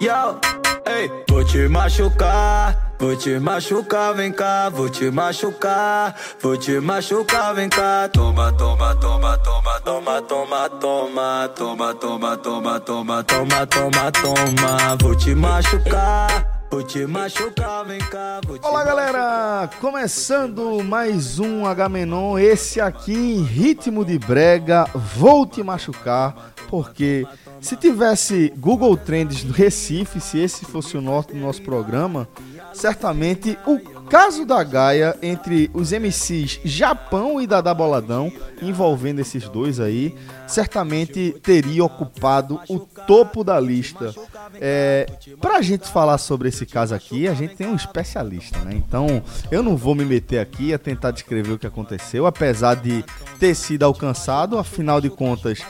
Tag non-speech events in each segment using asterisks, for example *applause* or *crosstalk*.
Yo, ei, vou te machucar, vou te machucar, vem cá, vou te machucar, vou te machucar, vem cá. Toma, toma, toma, toma, toma, toma, toma, toma, toma, toma, toma, toma, toma, toma, vou te machucar. Vou te machucar, vem cá, vou te Olá galera, começando mais um H-Menon, esse aqui em ritmo de brega, vou te machucar, porque se tivesse Google Trends do Recife, se esse fosse o norte do nosso programa, certamente o caso da Gaia entre os MCs Japão e Dada Boladão, envolvendo esses dois aí, certamente teria ocupado o topo da lista. É, pra gente falar sobre esse caso aqui, a gente tem um especialista, né? Então, eu não vou me meter aqui a tentar descrever o que aconteceu, apesar de ter sido alcançado, afinal de contas,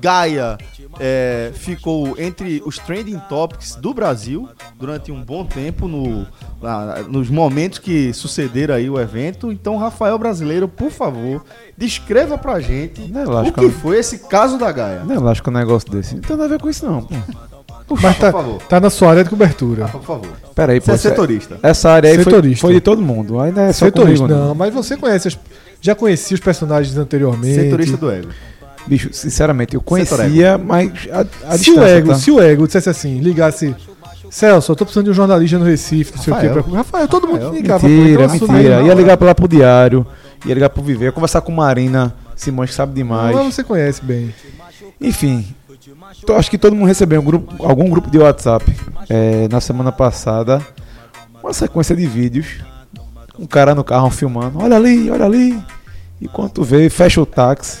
Gaia é, ficou entre os trending topics do Brasil durante um bom tempo no, na- nos momentos que sucederam aí o evento. Então, Rafael Brasileiro, por favor, descreva pra gente é o que foi esse caso da Gaia. Não é lógico um negócio desse. Não tem nada a ver com isso, não. Pô. Mas tá, por favor. tá na sua área de cobertura. Por favor. Pera aí, pô. Você é setorista. Essa área aí foi, Setorista. foi de todo mundo. Ainda é Setorista. comigo, Não, mas você conhece, as- já conhecia os personagens anteriormente. Setorista do ego. Bicho, sinceramente, eu conhecia, mas a, a se o ego, tá? se o ego dissesse assim, ligasse. Celso, eu tô precisando de um jornalista no Recife, não sei o quê. Pra... Rafael, todo mundo Rafael. ligava. Mentira, então assume mentira. Ia ligar pra lá pro Diário, ia ligar pro Viver, ia conversar com Marina Simões, que sabe demais. Mas você conhece bem. Enfim, tô- acho que todo mundo recebeu um grupo, algum grupo de WhatsApp é, na semana passada uma sequência de vídeos. Um cara no carro filmando, olha ali, olha ali. E quando tu vê, fecha o táxi.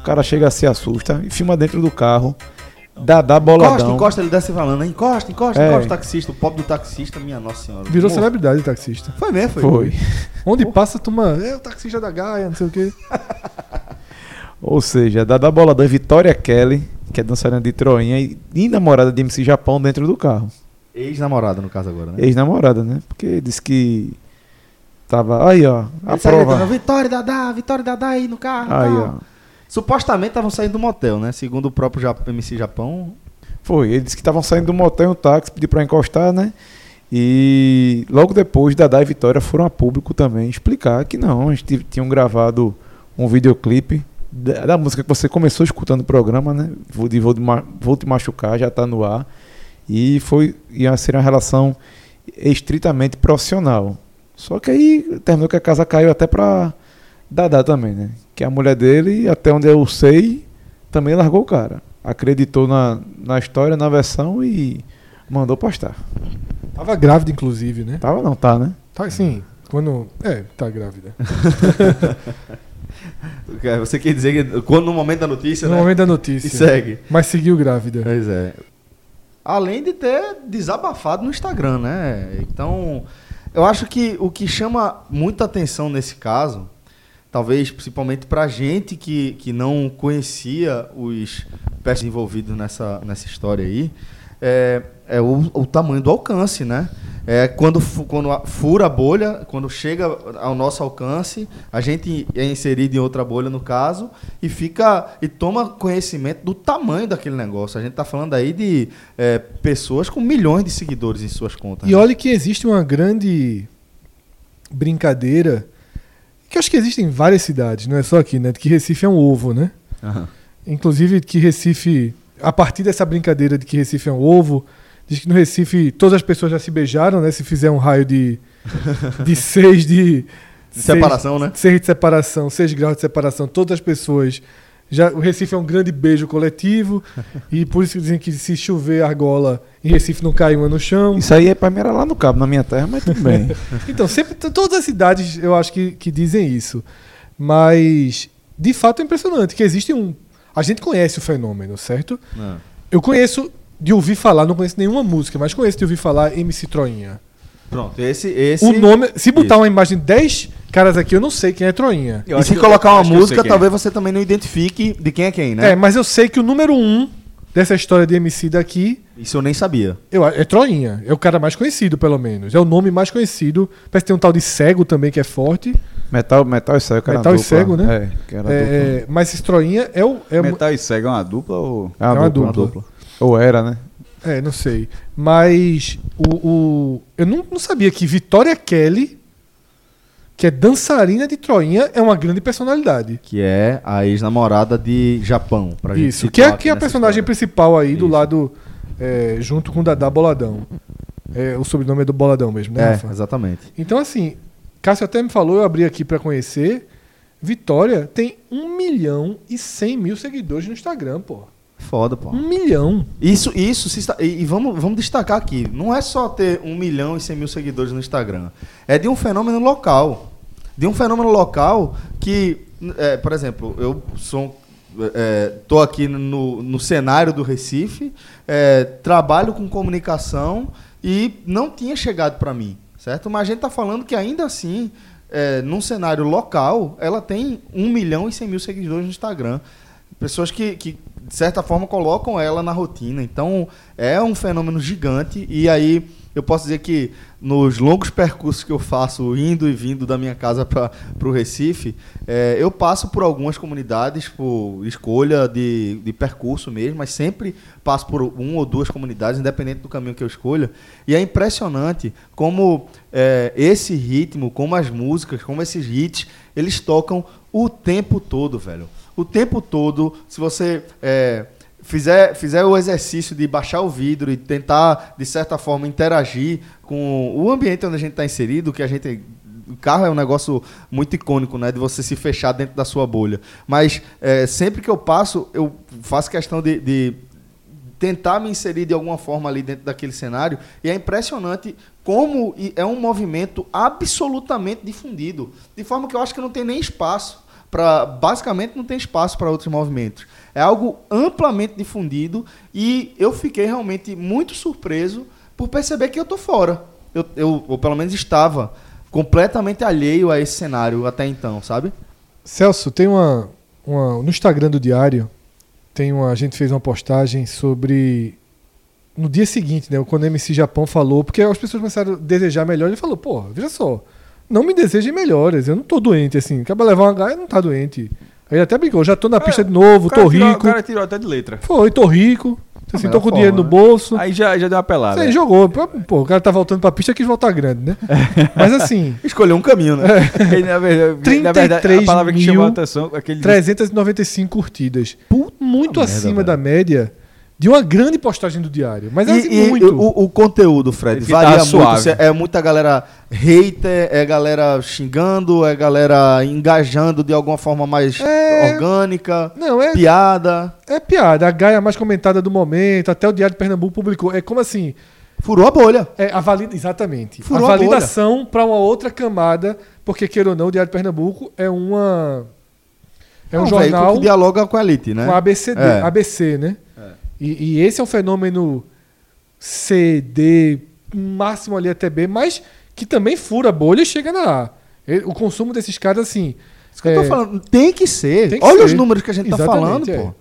O cara chega, se assusta e filma dentro do carro. Dá, Encosta, boladão. encosta, ele desce falando, encosta, encosta, É. encosta o taxista, o pobre do taxista, minha nossa senhora. Virou celebridade taxista. Foi mesmo, foi. Foi. Onde passa, toma. É o taxista da Gaia, não sei o quê. *laughs* Ou seja, Dada Boladão e Vitória Kelly, que é dançarina de Troinha e, e namorada de MC Japão dentro do carro. Ex-namorada, no caso agora, né? Ex-namorada, né? Porque disse que tava. Aí, ó. A Ele prova. gritando, Vitória Dadá, Vitória Dadá aí no carro. Aí, ó. Supostamente estavam saindo do motel, né? Segundo o próprio Jap- MC Japão. Foi. Ele disse que estavam saindo do motel um táxi, pediu pra encostar, né? E logo depois, Dada e Vitória foram a público também explicar que não, eles tinham gravado um videoclipe da, da música que você começou escutando o programa, né? Vou, de, vou, de vou te machucar, já tá no ar. E foi ia ser uma relação estritamente profissional. Só que aí terminou que a casa caiu até pra Dada também, né? Que a mulher dele, até onde eu sei, também largou o cara. Acreditou na, na história, na versão e mandou postar. Tava grávida, inclusive, né? Tava não, tá, né? Tá assim. Quando. É, tá grávida. *laughs* Você quer dizer que quando no momento da notícia, No né? momento da E notícia. segue. Mas seguiu grávida. Pois é. Além de ter desabafado no Instagram, né? Então, eu acho que o que chama muita atenção nesse caso, talvez principalmente pra gente que, que não conhecia os personagens envolvidos nessa, nessa história aí, é, é o, o tamanho do alcance, né? É quando, quando fura a bolha, quando chega ao nosso alcance, a gente é inserido em outra bolha, no caso, e fica e toma conhecimento do tamanho daquele negócio. A gente está falando aí de é, pessoas com milhões de seguidores em suas contas. E né? olha que existe uma grande brincadeira, que acho que existe em várias cidades, não é só aqui, né? De que Recife é um ovo, né? Aham. Inclusive que Recife, a partir dessa brincadeira de que Recife é um ovo, diz que no Recife todas as pessoas já se beijaram, né? Se fizer um raio de, *laughs* de seis de... De separação, né? Seis de separação, seis graus de separação, todas as pessoas... Já, o Recife é um grande beijo coletivo *laughs* e por isso que dizem que se chover argola em Recife não cai uma no chão. Isso aí é pra mim era lá no cabo, na minha terra, mas tudo bem. *laughs* Então, sempre, todas as cidades eu acho que, que dizem isso. Mas, de fato, é impressionante que existe um. A gente conhece o fenômeno, certo? Ah. Eu conheço de ouvir falar, não conheço nenhuma música, mas conheço de ouvir falar MC Troinha. Pronto, esse. esse O nome. Se botar Isso. uma imagem de 10 caras aqui, eu não sei quem é Troinha. E se colocar uma música, talvez você também não identifique de quem é quem, né? É, mas eu sei que o número um dessa história de MC daqui Isso eu nem sabia. eu, é Troinha. É o cara mais conhecido, pelo menos. É o nome mais conhecido. Parece que tem um tal de cego também que é forte. Metal, metal e cego, era Metal e dupla. cego, né? É, que era dupla. É, mas esse Troinha é o. É, Metal e Cego é uma dupla ou. É uma é uma dupla. dupla. Ou era, né? É, não sei. Mas o, o- eu não, não sabia que Vitória Kelly, que é dançarina de Troinha, é uma grande personalidade. Que é a ex-namorada de Japão. Pra gente Isso, que é, que é a nessa personagem história. principal aí do Isso. lado, é, junto com o Dadá Boladão. É, o sobrenome é do Boladão mesmo, né, É, Rafa? exatamente. Então, assim, Cássio até me falou, eu abri aqui pra conhecer. Vitória tem 1 milhão e 100 mil seguidores no Instagram, pô. Foda, pô. 1 milhão. Isso, isso e, vamos, vamos destacar aqui. Não é só ter 1 milhão e 100 mil seguidores no Instagram. É de um fenômeno local. De um fenômeno local que, é, por exemplo, eu sou. Estou aqui no, no cenário do Recife, é, trabalho com comunicação e não tinha chegado para mim, certo? Mas a gente está falando que ainda assim, é, num cenário local, ela tem 1 milhão e 100 mil seguidores no Instagram. Pessoas que, que, de certa forma, colocam ela na rotina. Então, é um fenômeno gigante. E aí, eu posso dizer que nos longos percursos que eu faço, indo e vindo da minha casa para o Recife, é, eu passo por algumas comunidades, por escolha de, de percurso mesmo, mas sempre passo por uma ou duas comunidades, independente do caminho que eu escolha. E é impressionante como é, esse ritmo, como as músicas, como esses hits, eles tocam o tempo todo, velho o tempo todo, se você é, fizer, fizer o exercício de baixar o vidro e tentar, de certa forma, interagir com o ambiente onde a gente está inserido, que a gente. O carro é um negócio muito icônico, né? De você se fechar dentro da sua bolha. Mas é, sempre que eu passo, eu faço questão de, de tentar me inserir de alguma forma ali dentro daquele cenário. E é impressionante como é um movimento absolutamente difundido. De forma que eu acho que não tem nem espaço para basicamente não tem espaço para outros movimentos. É algo amplamente difundido e eu fiquei realmente muito surpreso por perceber que eu tô fora. Eu, eu ou pelo menos estava completamente alheio a esse cenário até então, sabe? Celso, tem uma, uma no Instagram do Diário tem uma a gente fez uma postagem sobre no dia seguinte, né, quando o MC Japão falou, porque as pessoas começaram a desejar melhor, ele falou, pô, veja só, não me desejem melhores. Eu não tô doente, assim. Acaba levar uma gaia, não tá doente. Aí ele até brincou, já tô na pista É, de novo, tô tirou- rico. O cara tirou até de letra. Foi, tô rico. Assim, melhor tô com forma, dinheiro no né? bolso. Aí já, já deu uma pelada. Aí jogou. Pô, o cara tá voltando pra pista, quis voltar grande, né? *laughs* Mas assim, Escolheu um caminho, né? E, na, verdade, na verdade, 33 a palavra que mil, chamou a atenção é aquele 395 curtidas. Muito merda, acima velho. da média de uma grande postagem do diário. Mas é assim, E, e muito. o, o conteúdo, Fred, Ele fica varia muito. É muita galera hater, é galera xingando, é galera engajando de alguma forma mais É. orgânica, Não, é, piada. é piada. A Gaia mais comentada do momento, até o Diário de Pernambuco publicou. É como assim. Furou a bolha. É a valida, exatamente. Furou a a validação para uma outra camada, porque queira ou não, o Diário de Pernambuco é uma é um um veículo jornal que dialoga com a elite, né? com ABCD, É. ABC, né? E, e esse é um fenômeno C, D, máximo ali até B, mas que também fura a bolha e chega na A. O consumo desses caras, assim. Isso que eu tô é, falando. Tem que ser. Tem que Olha ser. os números que a gente tá falando, Exatamente, é. pô.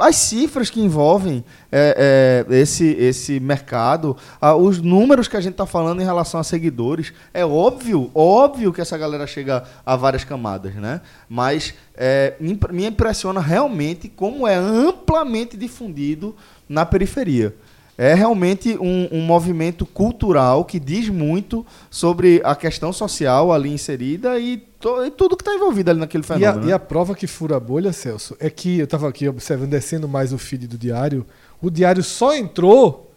As cifras que envolvem é, é, esse, esse mercado, ah, os números que a gente está falando em relação a seguidores, é óbvio, óbvio que essa galera chega a várias camadas, né? Mas é, me impressiona realmente como é amplamente difundido na periferia. É realmente um, um movimento cultural que diz muito sobre a questão social ali inserida e, to- e tudo que está envolvido ali naquele E a, fenômeno. e né? a prova que fura a bolha, Celso, é que eu estava aqui observando, descendo mais o feed do diário. O diário só entrou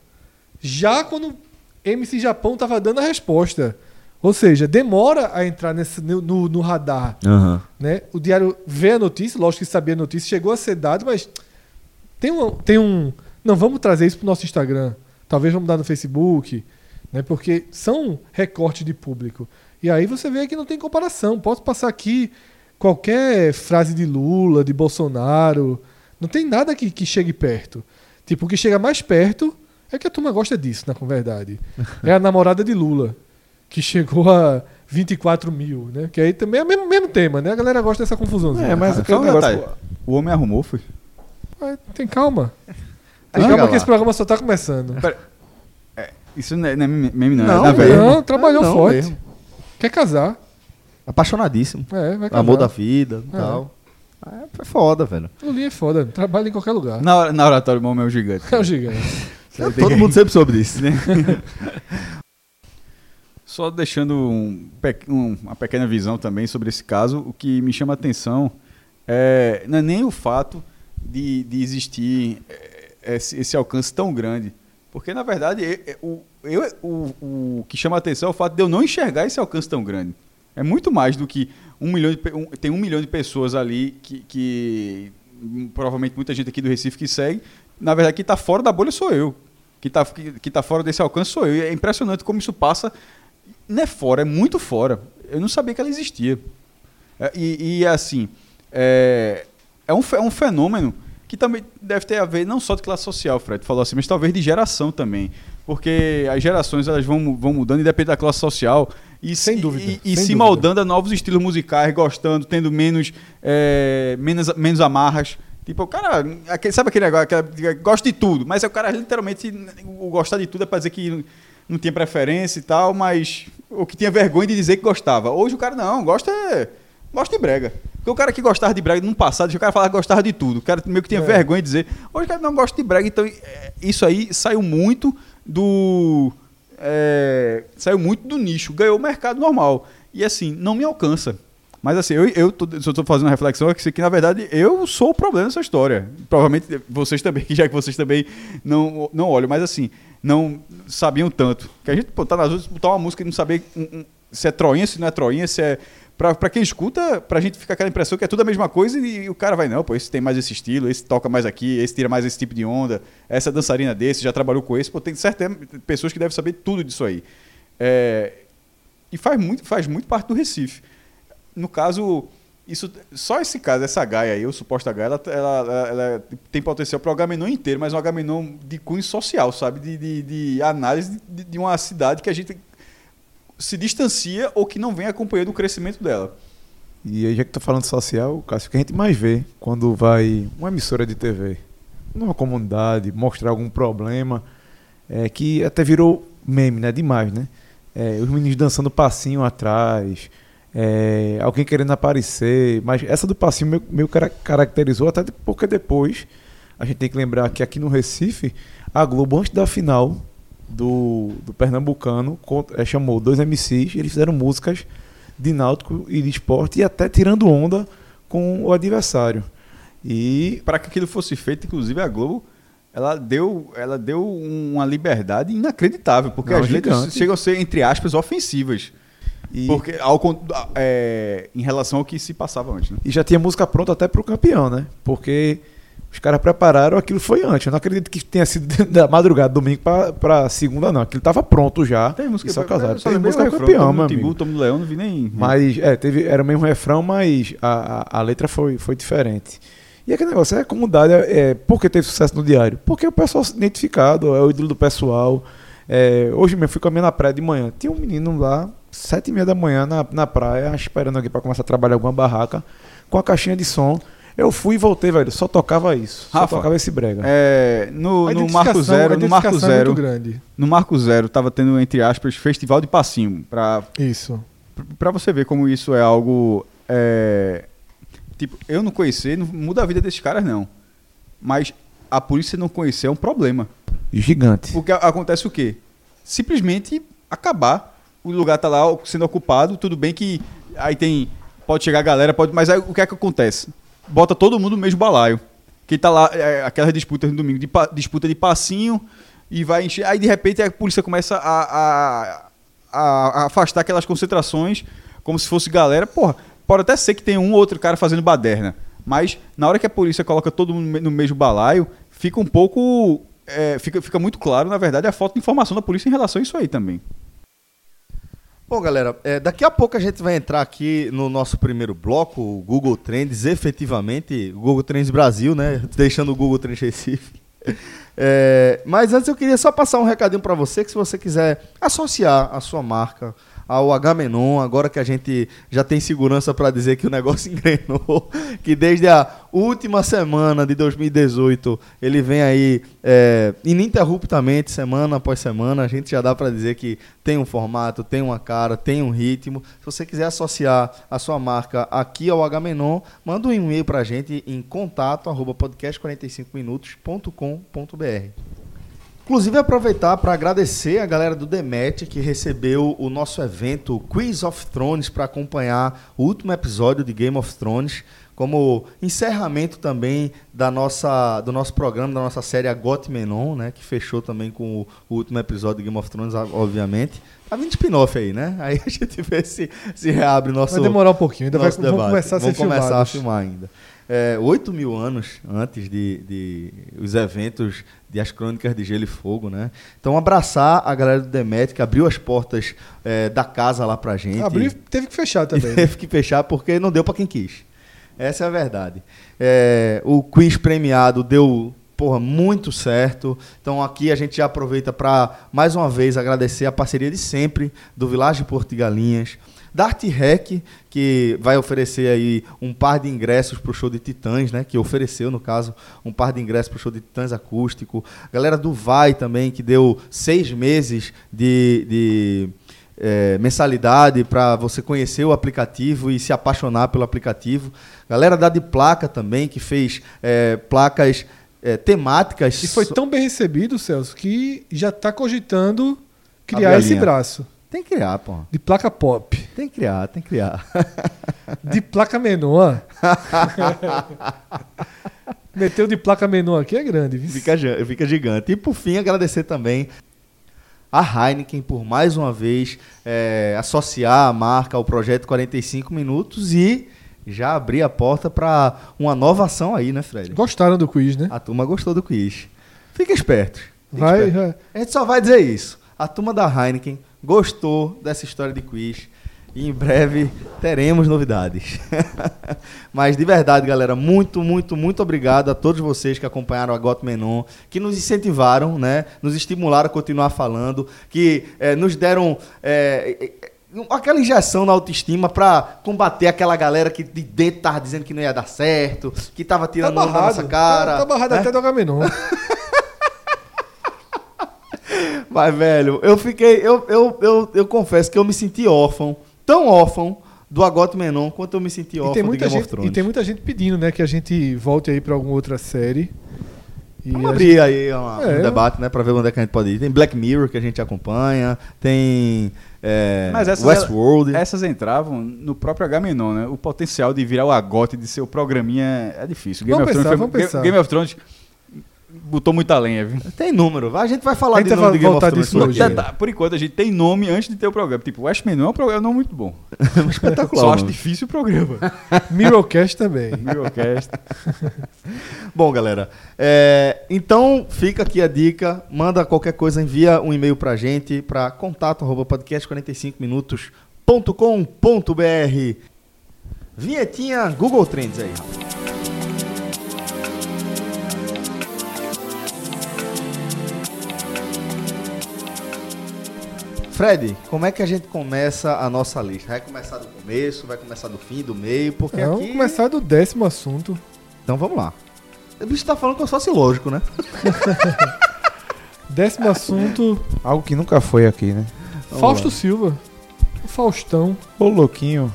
já quando MC Japão estava dando a resposta. Ou seja, demora a entrar nesse, no, no- radar. Aham. né? O diário vê a notícia, lógico que sabia a notícia, chegou a ser dado, mas tem um, tem um. Não, vamos trazer isso para o nosso Instagram. Talvez vamos dar no Facebook, né? Porque são recortes de público. E aí você vê que não tem comparação. Posso passar aqui qualquer frase de Lula, de Bolsonaro. Não tem nada que, que chegue perto. Tipo, o que chega mais perto é que a turma gosta disso, na verdade. *laughs* É a namorada de Lula, que chegou a 24 mil, né? Que aí também é o mesmo, mesmo tema, né? A galera gosta dessa confusãozinha. É, mas aquele um negócio. O homem arrumou, foi? Mas tem calma. Calma que esse programa só tá começando. Isso não é, não é meme, não. Não, é na. Não, trabalhou Ah, não forte. mesmo. Quer casar. Apaixonadíssimo. É, vai casar. Amor da vida e É. tal. É, foi foda, velho. Lulinha é foda. Trabalha em qualquer lugar. Na, na oratória, o homem é o gigante. É o gigante. *laughs* Todo mundo sempre soube disso. né? *laughs* Só deixando um um- uma pequena visão também sobre esse caso, o que me chama a atenção é, não é nem o fato de, de existir é, esse, esse alcance tão grande. Porque, na verdade, o, eu, o, o que chama a atenção é o fato de eu não enxergar esse alcance tão grande. É muito mais do que um milhão de, um- tem um milhão de pessoas ali que, que provavelmente muita gente aqui do Recife que segue. Na verdade, quem está fora da bolha sou eu. Quem está que, que tá fora desse alcance sou eu. E é impressionante como isso passa. Não é fora, é muito fora. Eu não sabia que ela existia. É, E, e, assim, é, é, um, é um fenômeno que também deve ter a ver não só de classe social, Fred falou assim, mas talvez de geração também. Porque as gerações elas vão, vão mudando independente da classe social. E Sem se, dúvida, E, e sem se dúvida. moldando a novos estilos musicais, gostando, tendo menos, é, menos, menos amarras. Tipo, o cara, aquele, sabe aquele negócio, aquela, gosta de tudo, mas é o cara literalmente, o gostar de tudo é pra dizer que não tinha preferência e tal, mas o que tinha vergonha de dizer que gostava. Hoje o cara não, gosta é, gosta de brega. Porque o cara que gostava de brega no passado, o cara falava que gostava de tudo. O cara meio que tinha É. vergonha de dizer. Hoje o cara não gosta de brega, então é, isso aí saiu muito do é, saiu muito do nicho, ganhou o mercado normal. E assim, não me alcança. Mas assim, eu, eu tô, se eu tô fazendo uma reflexão é que, que, na verdade, eu sou o problema dessa história. Provavelmente vocês também, *laughs* já que vocês também não, não olham, mas assim, não sabiam tanto. Que a gente pô, tá nas ruas, botar uma música e não saber um, um, se é troinha, se não é troinha, se é. Pra quem escuta, pra gente fica aquela impressão que é tudo a mesma coisa e, o cara vai, não, pô, esse tem mais esse estilo, esse toca mais aqui, esse tira mais esse tipo de onda, essa dançarina desse, já trabalhou com esse, pô, tem certas pessoas que devem saber tudo disso aí. É, e faz muito, faz muito parte do Recife. No caso, isso, só esse caso, essa Gaia aí, o suposta Gaia, ela, ela, ela, ela tem potencial para o Agamenon inteiro, mas um Agamenon de cunho social, sabe? De, de, de análise de, de uma cidade que a gente se distancia ou que não vem acompanhando o crescimento dela. E aí, já que tá falando social, Cássio, o que a gente mais vê quando vai uma emissora de TV numa comunidade mostrar algum problema, é que até virou meme, né? Demais, né? É, os meninos dançando passinho atrás, é, alguém querendo aparecer, mas essa do passinho meio, meio cara- caracterizou até porque depois a gente tem que lembrar que aqui no Recife, a Globo, antes da final do, do Pernambucano, eh, chamou dois MCs, eles fizeram músicas de náutico e de esporte e até tirando onda com o adversário. E Para que aquilo fosse feito, inclusive a Globo, ela deu, ela deu uma liberdade inacreditável, porque Não, as letras chegam a ser, entre aspas, ofensivas. E, Porque, ao, é, em relação ao que se passava antes, né? e já tinha música pronta até pro campeão, né? Porque os caras prepararam, aquilo foi antes. Eu não acredito que tenha sido *laughs* da madrugada, domingo pra, pra segunda, não. Aquilo tava pronto já. Tem música e só casaram. Teve lembrei música refrão, campeão, Tomo meu no Timbu. Tomo no Leão, não vi nem... Mas, é, teve, era o mesmo refrão, mas a, a, a letra foi, foi diferente. E aquele negócio, é a comunidade, é, é, por que teve sucesso no diário? Porque o pessoal se identificado, é o ídolo do pessoal. É, hoje mesmo, fui caminhando na praia de manhã, tinha um menino lá, sete e meia da manhã, na, na praia, esperando aqui para começar a trabalhar alguma barraca, com a caixinha de som. Eu fui e voltei, velho, só tocava isso, só Rafa, tocava esse brega. É, no, A no Marco Zero, a no Marco é Zero, muito grande. no Marco Zero tava tendo entre aspas festival de passinho para Isso. para você ver como isso é algo é, tipo eu não conhecer não muda a vida desses caras não, mas a polícia não conhecer é um problema. Gigante. Porque a- acontece o quê? Simplesmente acabar. O lugar tá lá sendo ocupado, tudo bem que aí tem. Pode chegar a galera, pode. Mas aí o que é que acontece? Bota todo mundo no mesmo balaio. Que tá lá, é, aquelas disputas no domingo, de disputa de passinho, e vai encher. Aí de repente a polícia começa a, a, a- a afastar aquelas concentrações como se fosse galera. Porra, pode até ser que tenha um ou outro cara fazendo baderna. Mas na hora que a polícia coloca todo mundo no mesmo balaio, fica um pouco. é, fica, fica muito claro, na verdade, a falta de informação da polícia em relação a isso aí também. Bom, galera, é, daqui a pouco a gente vai entrar aqui no nosso primeiro bloco, o Google Trends, efetivamente, o Google Trends Brasil, né? Deixando o Google Trends Recife. É, mas antes eu queria só passar um recadinho para você, que se você quiser associar a sua marca ao Agamenon, agora que a gente já tem segurança para dizer que o negócio *laughs* engrenou, que desde a última semana de 2018 ele vem aí é, ininterruptamente, semana após semana, a gente já dá para dizer que tem um formato, tem uma cara, tem um ritmo. Se você quiser associar a sua marca aqui ao Agamenon, manda um e-mail para a gente em contato arroba podcast45minutos.com.br. Inclusive, aproveitar para agradecer a galera do Demet que recebeu o nosso evento Quiz of Thrones para acompanhar o último episódio de Game of Thrones, como encerramento também da nossa, do nosso programa, da nossa série Agot Menon, né, que fechou também com o, o último episódio de Game of Thrones, obviamente. Tá vindo spin-off aí, né? Aí a gente vê se, se reabre nosso Vai demorar um pouquinho, ainda vai, vamos começar a ser Vamos começar a filmados. filmar ainda. É, 8 mil anos antes de, de os eventos de As Crônicas de Gelo e Fogo, né? Então, abraçar a galera do Demet, que abriu as portas é, da casa lá pra gente. Abriu teve que fechar também. né? *laughs* teve que fechar porque não deu pra quem quis. Essa é a verdade. É, o quiz premiado deu porra, muito certo. Então aqui a gente já aproveita para mais uma vez agradecer a parceria de sempre do Village Porto de Galinhas, da Arte Rec, que vai oferecer aí um par de ingressos para o show de Titãs, né? Que ofereceu, no caso, um par de ingressos para o show de Titãs acústico. Galera do Vai também, que deu seis meses de- de é, mensalidade para você conhecer o aplicativo e se apaixonar pelo aplicativo. Galera da de placa também, que fez é, placas é, temáticas. E foi tão bem recebido, Celso, que já está cogitando criar esse braço Tem que criar, pô. de placa pop, Tem que criar, tem que criar. *laughs* de placa menor. *laughs* Meteu de placa menor aqui é grande, viu? fica, fica gigante. E por fim, agradecer também a Heineken por mais uma vez é, associar a marca ao projeto 45 Minutos e já abrir a porta para uma nova ação aí, né, Fred? Gostaram do quiz, né? A turma gostou do quiz. Fica esperto. Fica Vai, esperto. vai. A gente só vai dizer isso. A turma da Heineken gostou dessa história de quiz. E em breve teremos novidades. *laughs* Mas de verdade, galera, muito, muito, muito obrigado a todos vocês que acompanharam a Got Menon, que nos incentivaram, né? Nos estimularam a continuar falando, que eh, nos deram eh, eh, aquela injeção na autoestima pra combater aquela galera que de dentro tava dizendo que não ia dar certo, que tava Tá tirando onda da barrado. nossa cara. Tá, tá barrado né? até do Agamenon. *laughs* Mas, velho, eu fiquei. Eu, eu, eu, eu confesso que eu me senti órfão, tão órfão do Agote Menon quanto eu me senti E órfão tem, de muita Game gente, of Thrones. e tem muita gente pedindo, né, que a gente volte aí pra alguma outra série. E Vamos abrir aí uma- É, um debate, né, pra ver onde é que a gente pode ir. Tem Black Mirror que a gente acompanha, tem é, Mas essas- Westworld. Essas entravam no próprio Agamenon, né? O potencial de virar o agote de ser o programinha é difícil. Game Vamos of pensar, Thrones, vamos foi- pensar. Game of Thrones botou muita lenha, viu? Tem número. A gente vai falar A gente de vai novo de Game of voltar disso por hoje. aqui. Tá, por enquanto, a gente tem nome antes de ter o programa. Tipo, o Westmenon é um programa não muito bom. *laughs* Espetacular. Só acho difícil o programa. *laughs* Mirrorcast também. Mirrorcast. *laughs* Bom, galera, é, então fica aqui a dica. Manda qualquer coisa, envia um e-mail pra gente para contato arroba podcast 45 minutos.com.br. Vinhetinha Google Trends aí. Fred, como é que a gente começa a nossa lista? Vai começar do começo, vai começar do fim, do meio, porque Vamos aqui... começar do décimo assunto. Então vamos lá. O bicho tá falando que eu sou lógico, né? *laughs* Décimo assunto, Algo que nunca foi aqui, né? Vamos Fausto lá. Silva. O Faustão. Ô, louquinho.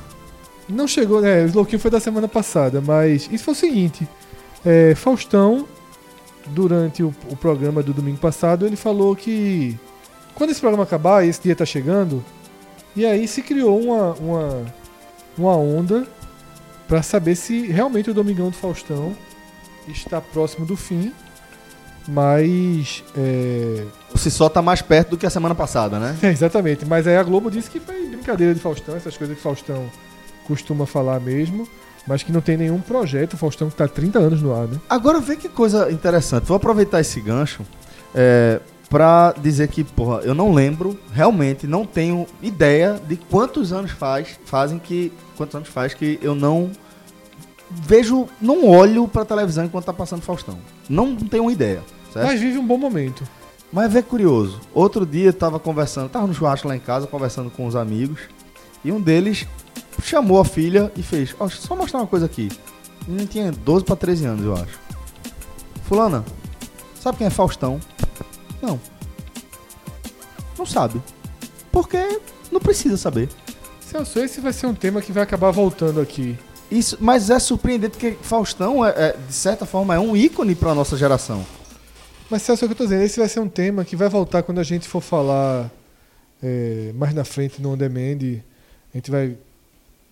Não chegou, né? O Louquinho foi da semana passada, mas isso foi o seguinte: é, Faustão, durante o, o programa do domingo passado, ele falou que quando esse programa acabar, esse dia tá chegando, e aí se criou uma, uma, uma onda pra saber se realmente o Domingão do Faustão está próximo do fim, mas. É, Se só tá mais perto do que a semana passada, né? é, *laughs* exatamente, mas aí a Globo disse que foi brincadeira de Faustão, essas coisas que Faustão costuma falar mesmo, mas que não tem nenhum projeto. O Faustão que tá há 30 anos no ar, né? Agora vê que coisa interessante. Vou aproveitar esse gancho é, pra dizer que, porra, eu não lembro, realmente não tenho ideia de quantos anos faz, fazem que. Quantos anos faz que eu não vejo, não olho pra televisão enquanto tá passando Faustão. Não tenho uma ideia. Certo? Mas vive um bom momento. Mas que curioso. Outro dia eu tava conversando, tava no churrasco lá em casa, conversando com os amigos, e um deles chamou a filha e fez: Ó, só mostrar uma coisa aqui. Menino tinha 12 pra 13 anos, eu acho. Fulana, sabe quem é Faustão? Não. Não sabe. Porque não precisa saber. Celso, esse vai ser um tema que vai acabar voltando aqui. Isso, mas é surpreendente porque Faustão, é, é, de certa forma, é um ícone pra nossa geração. Mas Celso, é o que eu tô dizendo, esse vai ser um tema que vai voltar quando a gente for falar é, mais na frente no On Demand. A gente vai.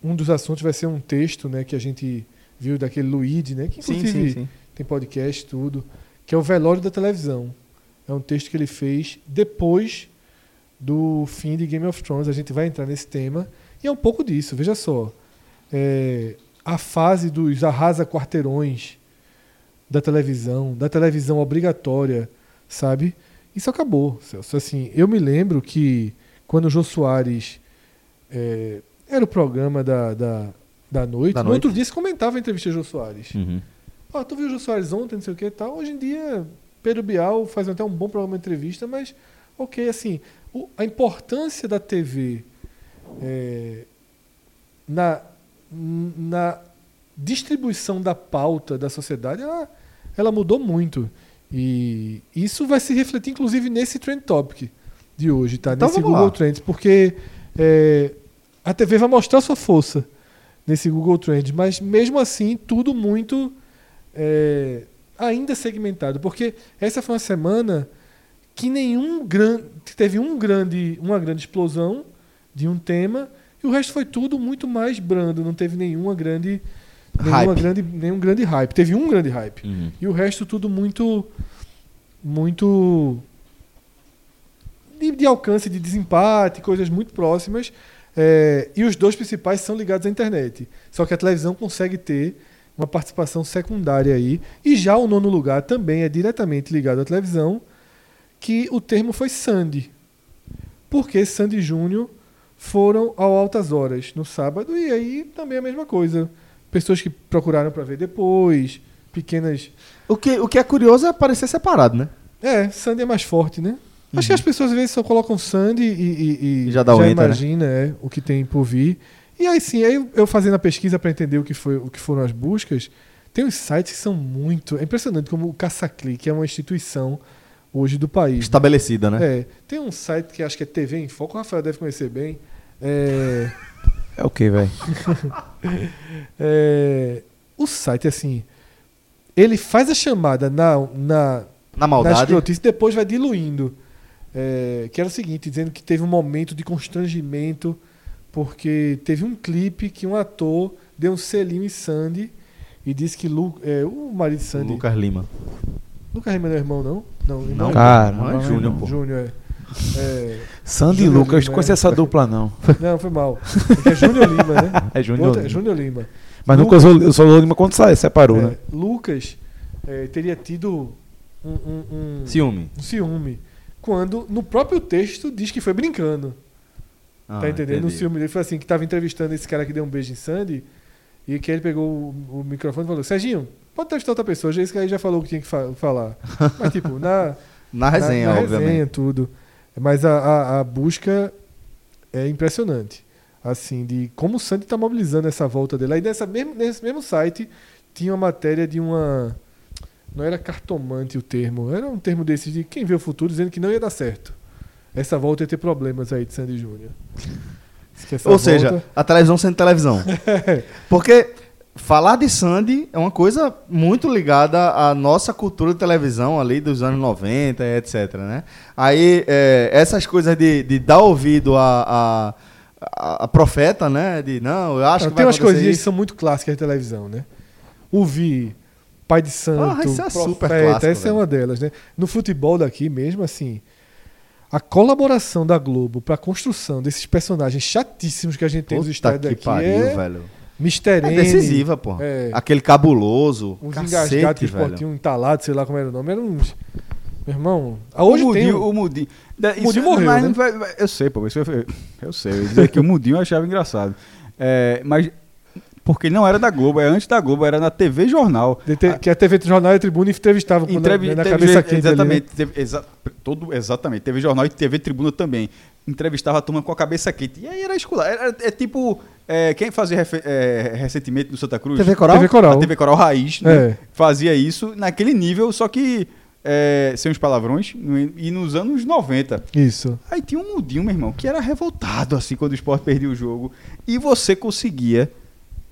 Um dos assuntos vai ser um texto né, que a gente viu daquele Luigi, né? Que Sim, inclusive sim, sim. tem podcast, tudo, que é o velório da televisão. É um texto que ele fez depois do fim de Game of Thrones. A gente vai entrar nesse tema. E é um pouco disso, veja só. É, a fase dos arrasa-quarteirões da televisão, da televisão obrigatória, sabe? Isso acabou, Celso. Assim, eu me lembro que quando o Jô Soares é, era o programa da, da, da noite, Da no noite. outro dia se comentava a entrevista de Jô Soares. Uhum. Ó, tu viu o Jô Soares ontem, não sei o que e tal. Hoje em dia, Pedro Bial faz até um bom programa de entrevista, mas, ok, assim, o- a importância da TV é, na, na distribuição da pauta da sociedade, ela, ela mudou muito. E isso vai se refletir, inclusive, nesse Trend Topic de hoje, tá? Então nesse Google lá. Trends, porque é, a TV vai mostrar sua força nesse Google Trends, mas mesmo assim, tudo muito é, ainda segmentado, porque essa foi uma semana que nenhum grande teve um grande, uma grande explosão de um tema e o resto foi tudo muito mais brando, não teve nenhuma grande, nenhuma Hype. grande nenhum grande hype. Teve um grande hype Uhum. e o resto tudo muito muito de, de alcance de desempate, coisas muito próximas. É, e os dois principais são ligados à internet. Só que a televisão consegue ter uma participação secundária aí. E já o nono lugar também é diretamente ligado à televisão, que o termo foi Sandy. Porque Sandy Júnior foram ao Altas Horas no sábado e aí também a mesma coisa. Pessoas que procuraram para ver depois, pequenas. O que, o que é curioso é parecer separado, né? É, Sandy é mais forte, né? Acho que as pessoas às vezes só colocam Sandy e, e- e já dá o enter, né? imagina é, o que tem por vir. E aí sim, aí eu- fazendo a pesquisa para entender o que, foi, o que foram as buscas, tem uns sites que são muito. É impressionante como o Caçaclique que é uma instituição hoje do país. Estabelecida, né? É, tem um site que acho que é TV em Foco, o Rafael deve conhecer bem. É, É o que, velho? *laughs* é, o site, assim, ele faz a chamada na, na, Na maldade. e depois vai diluindo. É, que era o seguinte, dizendo que teve um momento de constrangimento porque teve um clipe que um ator deu um selinho em Sandy e disse que Lu, é, o marido de Sandy... Lucas Lima. Lucas Lima não é irmão, não? Não, irmão Não, Cara, não é não, Júnior, não. pô. Júnior, é. É, Sandy e Júnior Lucas, Lima, não conhece é. essa dupla, não. Não, foi mal. Porque é Júnior Lima, né? *laughs* É Júnior é Lima. Júnior Lima. Mas nunca usou, eu só usou Lima quando sai, separou, É, né? Lucas é, teria tido um, um- um- Ciúme. um ciúme. Quando no próprio texto diz que foi brincando. Ah, tá entendendo? Entendi. ciúme dele foi assim, que tava entrevistando esse cara que deu um beijo em Sandy, e que ele pegou o, o microfone e falou, Serginho, pode entrevistar outra pessoa, já esse cara aí já falou o que tinha que fa- falar. *laughs* Mas tipo, na, Na resenha, na, na obviamente. resenha, tudo. Mas a, a, a busca é impressionante. Assim, de como o Sandy está mobilizando essa volta dele. Aí nessa mesmo, nesse mesmo site tinha uma matéria de uma. Não era cartomante o termo, era um termo desses de quem vê o futuro dizendo que não ia dar certo. Essa volta ia ter problemas aí de Sandy Júnior. Que Ou seja, volta- a televisão sendo televisão. *laughs* Porque falar de Sandy é uma coisa muito ligada à nossa cultura de televisão ali dos anos 90, etc, né? Aí, é, essas coisas de, de dar ouvido a, a, a- profeta, né? De, não, eu acho Ah, que tem umas coisinhas que isso. são muito clássicas de televisão, né? Ouvir Pai de Santo, Ah, isso é super Profeta, clássico, essa é velho. uma delas, né? No futebol daqui mesmo, assim, a colaboração da Globo para a construção desses personagens chatíssimos que a gente tem nos Puta estádios que daqui pariu, é velho. Mr. É decisiva, pô. É, Aquele cabuloso. uns Cacete, engasgados que velho. esportinho entalado, sei lá como era o nome, eram uns... Meu irmão, ah, hoje o tem... Mudinho, um- o Mudinho. Mudinho morreu, mas né? Eu sei, pô. Isso eu, eu sei. Eu ia dizer que o Mudinho eu achava engraçado. É, mas. Porque ele não era da Globo, é antes da Globo, era na TV Jornal. ter- que a TV Jornal e a Tribuna entrevistavam quando- Entrevi- na teve- cabeça quente ali, né? Exatamente. teve- exa- todo, exatamente. TV Jornal e TV Tribuna também. Entrevistava a turma com a cabeça quente. E aí era escolar. Era, é tipo. é, quem fazia refe- é, recentemente no Santa Cruz? TV Coral? TV Coral. A TV Coral Raiz, né? É. Fazia isso naquele nível, só que é, sem os palavrões, e nos anos 90. Isso. Aí tinha um mudinho, meu irmão, que era revoltado assim quando o esporte perdia o jogo. E você conseguia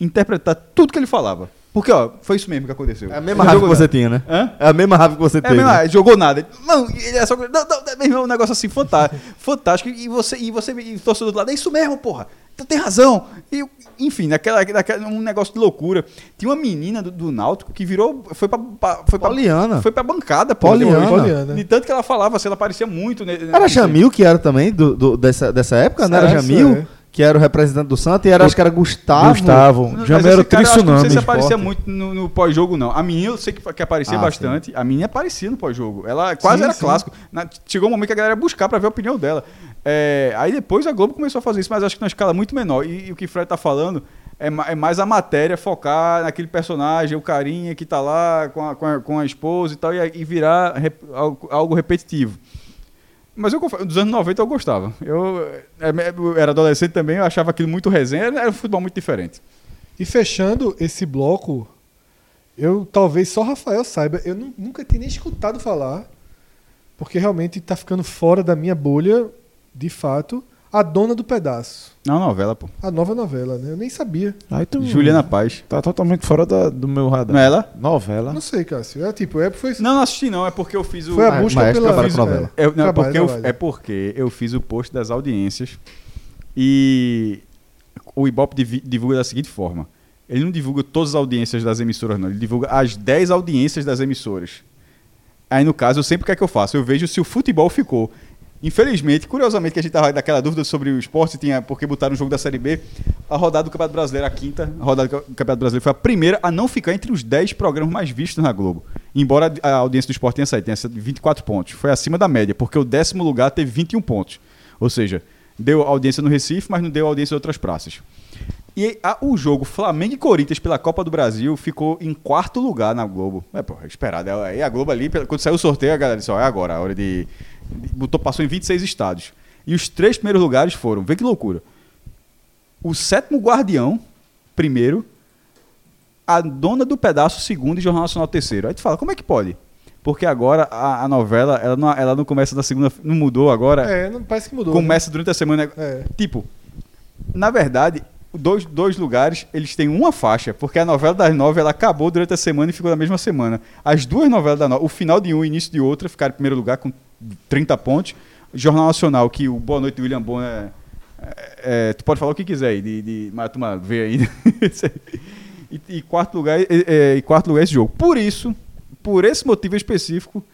interpretar tudo que ele falava. Porque, ó, foi isso mesmo que aconteceu. É a mesma raiva que você tinha, né? Hã? É a mesma raiva que você É teve. mesmo, né? jogou nada. Não, ele é só. Não, não, meu irmão, é um negócio assim fantástico. *laughs* fantástico. E você, e você, e torcedor do lado, é isso mesmo, porra. Tu tem razão. E, enfim, naquela, naquela, um negócio de loucura. Tinha uma menina do, do Náutico que virou. Foi pra. pra- foi pra Poliana. Foi pra bancada, pô. Poliana. Poliana. De tanto que ela falava, assim, ela parecia muito. Né, Era Jamil que era também do, do- dessa, dessa época, não era Jamil? é. Que era o representante do Santos, e era, acho que era Gustavo. Gustavo. Era o que Não sei se aparecia esporte. muito no, no pós-jogo, não. A menina eu sei que, que aparecia Ah, bastante. A menina aparecia no pós-jogo. Ela quase Sim, era sim. clássico. Na- chegou um momento que a galera ia buscar pra ver a opinião dela. É, aí depois a Globo começou a fazer isso, mas acho que numa escala muito menor. E, e o que o Fred tá falando é, é mais a matéria focar naquele personagem, o carinha que tá lá com a, com a, com a esposa e tal, e, e virar rep- algo, algo repetitivo. Mas eu dos anos 90 eu gostava. Eu, é, era adolescente também, eu achava aquilo muito resenha, era um futebol muito diferente. E fechando esse bloco, eu talvez só Rafael saiba, eu nu- nunca tinha nem escutado falar, porque realmente tá ficando fora da minha bolha, de fato, a dona do pedaço. Não, novela, pô. A nova novela, né? Eu nem sabia. Aí tu Juliana Paz. Tá totalmente fora da- do meu radar. Não é ela? Novela. Não sei, Cássio. É tipo, é, foi, Não, não assisti não, é porque eu fiz o... foi a Ah, busca Maestro pela. trabalha com novela. Eu- não, é, Trabalho, porque eu, trabalho. é porque eu fiz o post das audiências e o Ibope divi- divulga da seguinte forma. Ele não divulga todas as audiências das emissoras, não. Ele divulga as 10 audiências das emissoras. Aí, no caso, eu sempre o que é que eu faço? Eu vejo se o futebol ficou. Infelizmente, curiosamente, que a gente tava daquela dúvida sobre o esporte, tinha porque botaram o jogo da Série B. A rodada do Campeonato Brasileiro, a quinta a rodada do Campeonato Brasileiro foi a primeira a não ficar entre os 10 programas mais vistos na Globo. Embora a audiência do esporte tenha saído, tenha sido 24 pontos. Foi acima da média, porque o décimo lugar teve 21 pontos. Ou seja, deu audiência no Recife, mas não deu audiência em outras praças. E a- o jogo Flamengo e Corinthians pela Copa do Brasil ficou em quarto lugar na Globo. É, pô, é esperado. Aí a Globo ali, quando saiu o sorteio, a galera disse, ó, é agora, a hora de... Botou, passou em 26 estados. E os três primeiros lugares foram, vê que loucura. O sétimo Guardião, primeiro. A Dona do Pedaço, segundo. E Jornal Nacional, terceiro. Aí tu fala, como é que pode? Porque agora a, a novela, ela não, ela não começa na segunda... Não mudou agora. É, não, parece que mudou. começa durante a semana. Né? É. Tipo, na verdade, dois, dois lugares, eles têm uma faixa, porque a novela das nove ela acabou durante a semana e ficou na mesma semana. As duas novelas da nove, o final de um e o início de outra, ficaram em primeiro lugar com 30 pontos. Jornal Nacional, que o Boa Noite William Bonner. É, é, tu pode falar o que quiser aí, de, de, mas tu vê aí. *laughs* e, e quarto lugar, é, é, e quarto lugar esse jogo. Por isso, por esse motivo específico,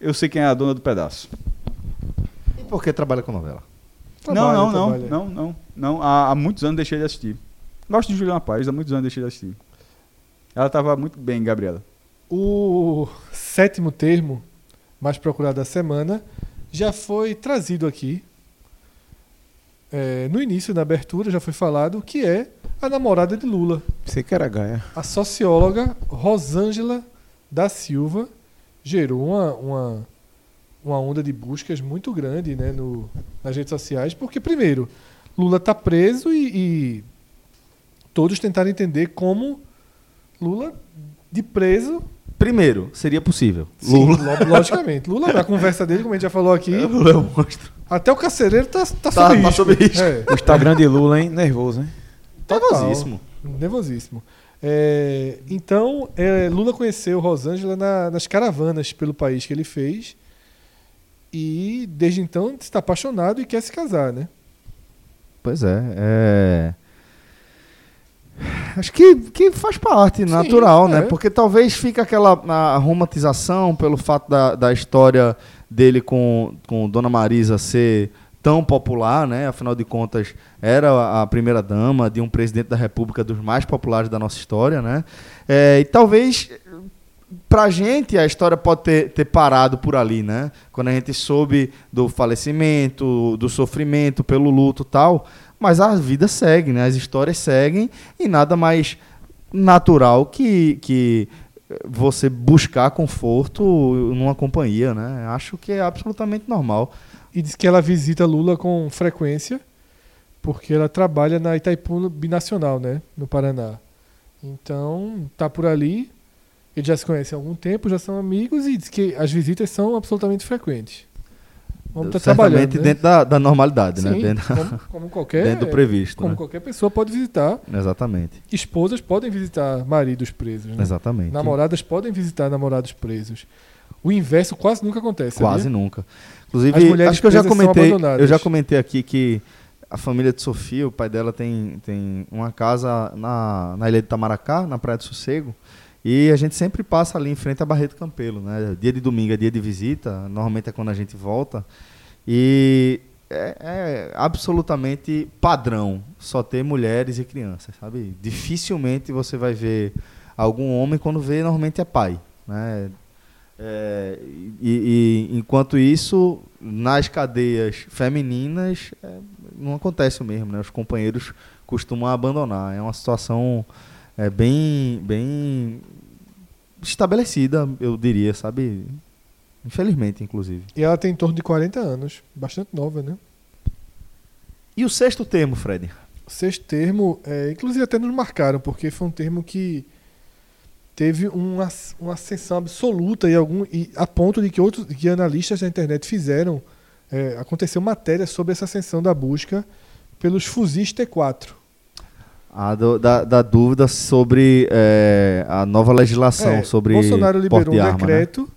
eu sei quem é a dona do pedaço. E por que trabalha com novela? Trabalha, não, não, não, não, não, não. Há, há muitos anos deixei de assistir. Gosto de Juliana Paz, há muitos anos deixei de assistir. Ela estava muito bem, Gabriela. O sétimo termo, mais procurado da semana, já foi trazido aqui. É, no início, na abertura, já foi falado que é a namorada de Lula. Sei que era Gaia. A socióloga Rosângela da Silva gerou uma, uma, uma onda de buscas muito grande né, no, nas redes sociais, porque, primeiro, Lula está preso e, e todos tentaram entender como Lula, de preso, Primeiro, seria possível. Sim, Lula. lo- logicamente. Lula, na conversa dele, como a gente já falou aqui, Lula é um monstro. até o carcereiro tá, tá, Tá- sob tá risco. sob risco. É, O Instagram de Lula, hein? Nervoso, hein? total. Nervosíssimo. Nervosíssimo. É, então, é, Lula conheceu Rosângela na- nas caravanas pelo país que ele fez. E desde então está apaixonado e quer se casar, né? Pois é, é... Acho que, que faz parte, Sim, natural, né? é. Porque talvez fica aquela a romantização pelo fato da, da história dele com, com Dona Marisa ser tão popular, né? Afinal de contas, era a primeira dama de um presidente da República dos mais populares da nossa história, né? É, e talvez pra gente a história pode ter, ter parado por ali, né? Quando a gente soube do falecimento, do sofrimento pelo luto tal, mas a vida segue, né? As histórias seguem e nada mais natural que, que você buscar conforto numa companhia, né? Acho que é absolutamente normal. E diz que ela visita Lula com frequência, porque ela trabalha na Itaipu Binacional, né? No Paraná. Então, tá por ali. Eles já se conhecem há algum tempo, já são amigos e diz que as visitas são absolutamente frequentes. Vamos estar trabalhando. né? dentro da, da normalidade, né? Sim, Dentro, como, como *laughs* qualquer. dentro do previsto, Como né? qualquer pessoa pode visitar. Exatamente, Esposas podem visitar maridos presos. Né? exatamente. Namoradas podem visitar namorados presos. O inverso quase nunca acontece. Quase sabia? nunca. Inclusive, acho que eu já comentei, eu já comentei aqui que a família de Sofia, o pai dela tem, tem uma casa na, na ilha de Tamaracá, na Praia do Sossego, e a gente sempre passa ali em frente à Barreto Campelo, né? Dia de domingo é dia de visita, normalmente é quando a gente volta, e é, é absolutamente padrão só ter mulheres e crianças, sabe? Dificilmente você vai ver algum homem quando vê, normalmente é pai, né? É, e, e, enquanto isso, nas cadeias femininas, é, não acontece o mesmo, né? Os companheiros costumam abandonar. É uma situação é, bem, bem estabelecida, eu diria, sabe? Infelizmente, inclusive. E ela tem em torno de 40 anos. Bastante nova, né? E o sexto termo, Fred? O sexto termo, é, inclusive até nos marcaram, porque foi um termo que teve uma, uma ascensão absoluta e, algum, e a ponto de que outros que analistas da internet fizeram. é, aconteceu matéria sobre essa ascensão da busca pelos fuzis T4. A do- da, da dúvida sobre é, a nova legislação É, sobre Bolsonaro porte liberou de um arma, né? decreto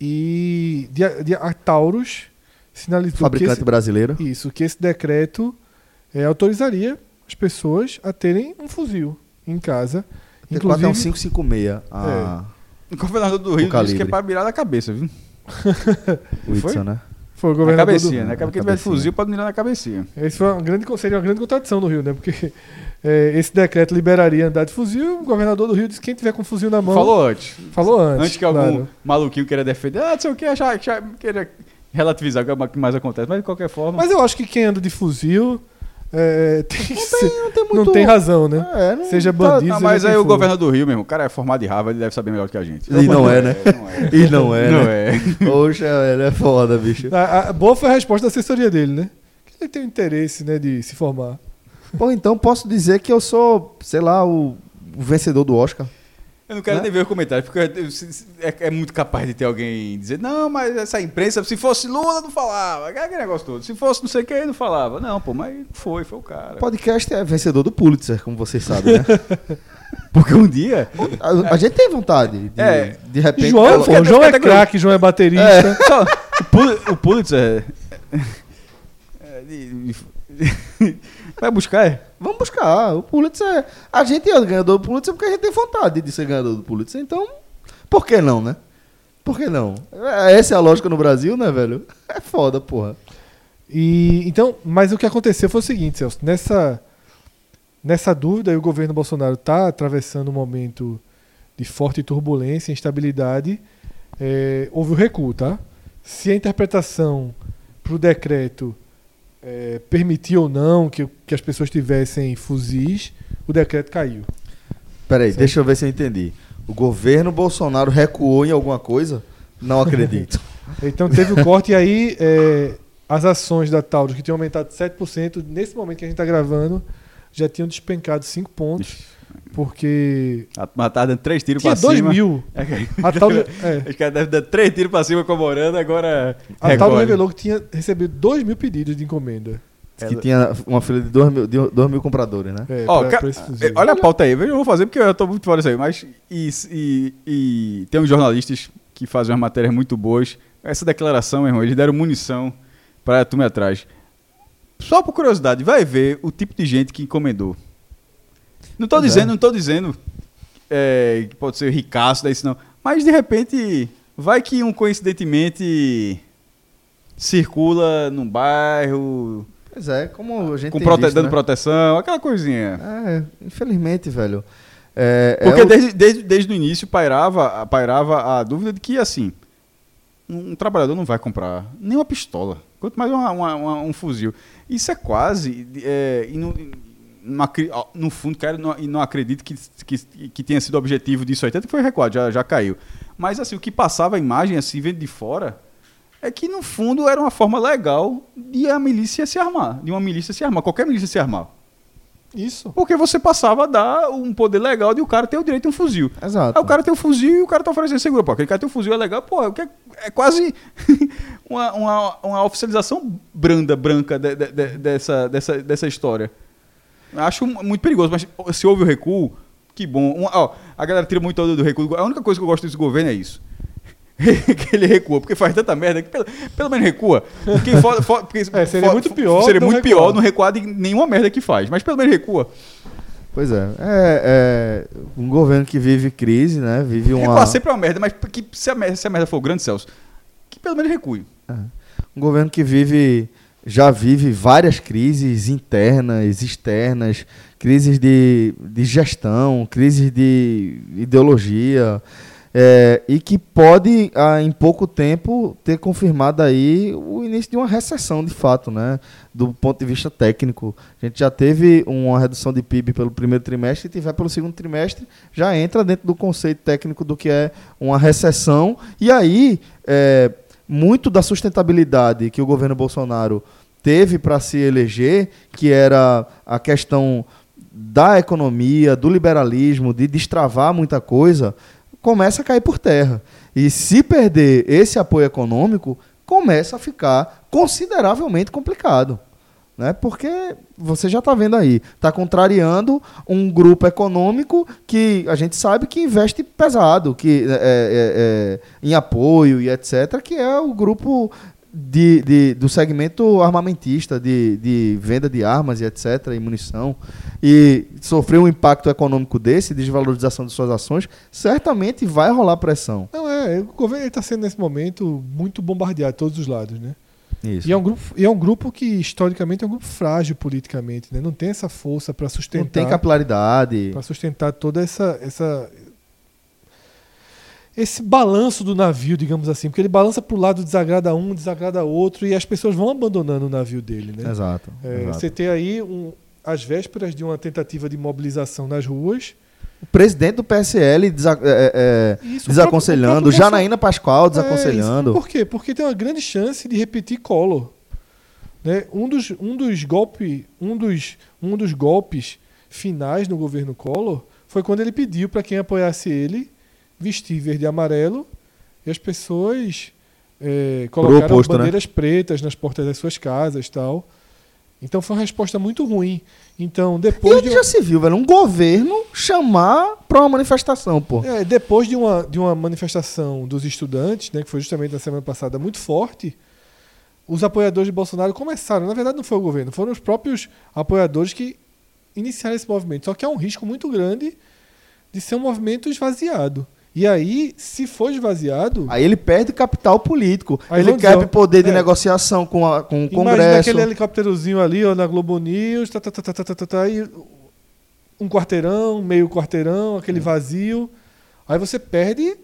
e de, de, a Taurus sinalizou que Fabricante esse, brasileiro. isso, que esse decreto é, autorizaria as pessoas a terem um fuzil em casa. T4 é um Inclusive, 556. A, O governador do Rio disse que é pra mirar na cabeça, viu? *laughs* o Foi? Itza, né? foi o Na governador cabecinha, do, né? Porque na tiver fuzil, pode mirar na cabecinha. Esse foi uma grande, seria uma grande contradição no Rio, né? Porque é, esse decreto liberaria andar de fuzil, o governador do Rio disse que quem tiver com fuzil na mão. Falou antes. Falou antes. Antes que algum claro. maluquinho queira defender, ah, não sei o que, achar, achar, queira relativizar o que mais acontece, mas de qualquer forma. Mas eu acho que quem anda de fuzil é, tem que ser- Não tem não tem razão, né? É, não- Seja tá- bandido, Ah, mas seja aí o governador do Rio, mesmo, o cara é formado de Harvard, ele deve saber melhor do que a gente. E não é, né? Não é. E não é, Não né? é. Poxa, velho, é foda, bicho. A, a- boa foi a resposta da assessoria dele, né? Que ele tem o interesse, né, de se formar. Pô, então posso dizer que eu sou, sei lá, o, o vencedor do Oscar. Eu não quero Né? nem ver o comentário, porque é, é muito capaz de ter alguém dizer, não, mas essa imprensa, se fosse Lula, não falava. Aquele negócio todo. Se fosse não sei quem, não falava. Não, pô, mas foi, foi o cara. O podcast é vencedor do Pulitzer, como vocês sabem, né? *laughs* Porque um dia. A, a gente tem vontade de, É. de repente. João, pô, quero- João é craque, João é baterista. Só, o, Pul- o Pulitzer. *laughs* é, de- de- Vai buscar, é? Vamos buscar. O Pulitzer. A gente é ganhador do Pulitzer porque a gente tem vontade de ser ganhador do Pulitzer. Então, por que não, né? Por que não? É, Essa é a lógica no Brasil, né, velho? É foda, porra. E então, mas o que aconteceu foi o seguinte, Celso, nessa nessa dúvida, o governo Bolsonaro está atravessando um momento de forte turbulência, instabilidade, é, houve o recuo, tá? Se a interpretação para o decreto é, permitir ou não que, que as pessoas tivessem fuzis, o decreto caiu. Peraí, Certo. deixa eu ver se eu entendi. O governo Bolsonaro recuou em alguma coisa? Não acredito. *laughs* *laughs* Então teve o corte e aí é, as ações da Taurus, que tinham aumentado 7%, nesse momento que a gente está gravando, já tinham despencado 5 pontos, porque Mas tá dando três tiros tinha pra 2 cima. mil. *laughs* É A *laughs* é, Os caras devem dar três tiros pra cima comemorando, agora. a recolhe. revelou que tinha recebido 2 mil pedidos de encomenda. que tinha uma fila de 2 mil, de dois mil compradores, né? É, Ó, pra- ca- pra fuzil. Olha a pauta aí, eu não vou fazer porque eu tô muito fora disso aí, mas. E, e- e tem uns jornalistas que fazem umas matérias muito boas. Essa declaração, meu irmão, eles deram munição pra turma atrás. Só por curiosidade, vai ver o tipo de gente que encomendou. Não tô Pois é. dizendo, não tô dizendo é, que pode ser ricaço, daí não. Mas de repente, vai que um coincidentemente circula num bairro, Pois é, como a gente com prote- visto, dando né? proteção, aquela coisinha. É, infelizmente, velho. É, é Porque o- desde, desde, desde o início pairava, pairava a dúvida de que, assim, um, um trabalhador não vai comprar nenhuma pistola, quanto mais uma- uma- uma- um fuzil. Isso é quase. é, não- no fundo, quero não, e não acredito que, que, que tenha sido objetivo disso aí, tanto que foi recuado, já, já caiu. Mas, assim, o que passava a imagem, assim, vendo de fora, é que, no fundo, era uma forma legal de a milícia se armar, de uma milícia se armar, qualquer milícia se armar. Isso. Porque você passava a dar um poder legal de o cara ter o direito a um fuzil. Exato. Aí o cara tem um fuzil e o cara tá oferecendo seguro. Pô, aquele cara tem um fuzil, é legal. Pô, é, é quase *laughs* uma, uma, uma oficialização branda, branca de- de- de- dessa, dessa, dessa história. Acho muito perigoso, mas se houve o recuo, que bom. Um- ó, a galera tira muito onda do recuo. A única coisa que eu gosto desse governo é isso. *laughs* que ele recua, porque faz tanta merda que pelo, pelo menos recua. Porque, fo- fo- porque É, seria fo- muito pior Seria muito recuar. pior não recuar de nenhuma merda que faz. Mas pelo menos recua. Pois é. É, é um governo que vive crise, né? Vive uma. Recuar sempre é uma merda, mas que, se, a merda, se a merda for grande, Celso, que pelo menos recue. Um governo que vive, já vive várias crises internas, externas, crises de, de gestão, crises de ideologia, é, e que pode, em pouco tempo, ter confirmado aí o início de uma recessão, de fato, né? Do ponto de vista técnico. A gente já teve uma redução de PIB pelo primeiro trimestre, e tiver pelo segundo trimestre, já entra dentro do conceito técnico do que é uma recessão, e aí... é, muito da sustentabilidade que o governo Bolsonaro teve para se eleger, que era a questão da economia, do liberalismo, de destravar muita coisa, começa a cair por terra. E se perder esse apoio econômico, começa a ficar consideravelmente complicado. Né? Porque você já está vendo aí, está contrariando um grupo econômico que a gente sabe que investe pesado, que é, é, é, em apoio e etc., que é o grupo de, de- do segmento armamentista, de, de venda de armas e etc., e munição, e sofrer um impacto econômico desse, desvalorização de suas ações, certamente vai rolar pressão. Não, é, o governo está sendo nesse momento muito bombardeado de todos os lados, né? Isso. E é um grupo, e é um grupo que historicamente é um grupo frágil politicamente, né? Não tem essa força para Não sustentar tem capilaridade. para sustentar toda essa essa esse balanço do navio, digamos assim, porque ele balança para o lado, desagrada um, desagrada outro e as pessoas vão abandonando o navio dele, né? Exato. É, exato. você tem aí um, as vésperas de uma tentativa de mobilização nas ruas. O presidente do PSL desa- é, é, é, Isso, desaconselhando, o Janaína Pascoal É, desaconselhando. isso. Por quê? Porque tem uma grande chance de repetir Collor. Né? Um, dos, um, dos golpe, um, dos, um dos golpes finais no governo Collor foi quando ele pediu para quem apoiasse ele vestir verde e amarelo e as pessoas é, colocaram oposto, né? bandeiras pretas nas portas das suas casas tal. Então foi uma resposta muito ruim. Então, E depois onde de, já se viu, velho? Um governo chamar pra uma manifestação, pô. É, depois de uma, de uma manifestação dos estudantes, né, que foi justamente na semana passada muito forte, os apoiadores de Bolsonaro começaram. Na verdade, não foi o governo, foram os próprios apoiadores que iniciaram esse movimento. Só que há um risco muito grande de ser um movimento esvaziado. E aí, se for esvaziado. Aí ele perde capital político. Ele dizer, quer poder de é, negociação com, a, com o Congresso. Imagina aquele helicópterozinho ali, ó, na Globo News, tá, tá, tá, tá, tá, tá, tá, tá e um quarteirão, meio quarteirão, aquele é. vazio. Aí você perde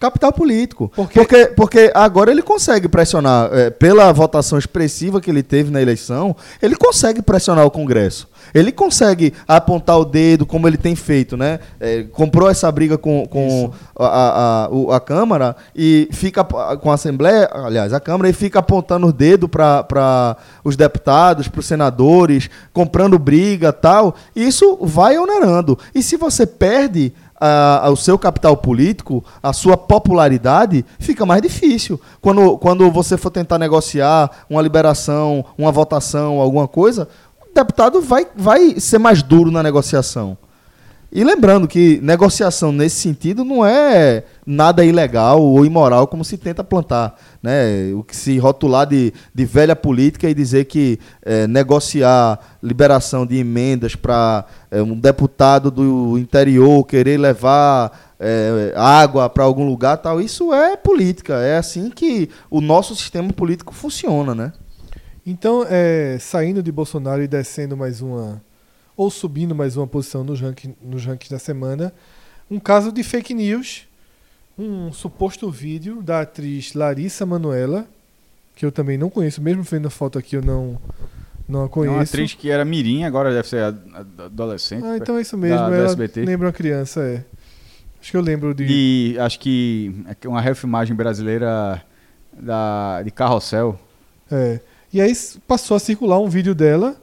Capital político. Porque- Porque, porque agora ele consegue pressionar, é, pela votação expressiva que ele teve na eleição, ele consegue pressionar o Congresso. Ele consegue apontar o dedo, como ele tem feito, né? É, comprou essa briga com, com a, a, a, a Câmara e fica com a Assembleia, aliás, a Câmara, e fica apontando o dedo para os deputados, para os senadores, comprando briga tal. Isso vai onerando. E se você perde a- seu capital político, a sua popularidade, fica mais difícil. Quando, quando você for tentar negociar uma liberação, uma votação, alguma coisa, o deputado vai, vai ser mais duro na negociação. E lembrando que negociação nesse sentido não é nada ilegal ou imoral como se tenta plantar. Né? O que se rotular de, de velha política e dizer que eh, negociar liberação de emendas para um deputado do interior querer levar eh, água para algum lugar tal, isso é política. É assim que o nosso sistema político funciona. Né? Então, é, saindo de Bolsonaro e descendo mais uma, ou subindo mais uma posição nos rankings, nos rankings da semana, um caso de fake news, um suposto vídeo da atriz Larissa Manoela, que eu também não conheço, mesmo vendo a foto aqui eu não, não a É conheço. uma atriz que era mirim, agora deve ser adolescente. Ah, então é isso mesmo, Da- ela lembra uma criança, é. Acho que eu lembro de... E acho que é uma refilmagem brasileira da, de Carrossel. É. E aí passou a circular um vídeo dela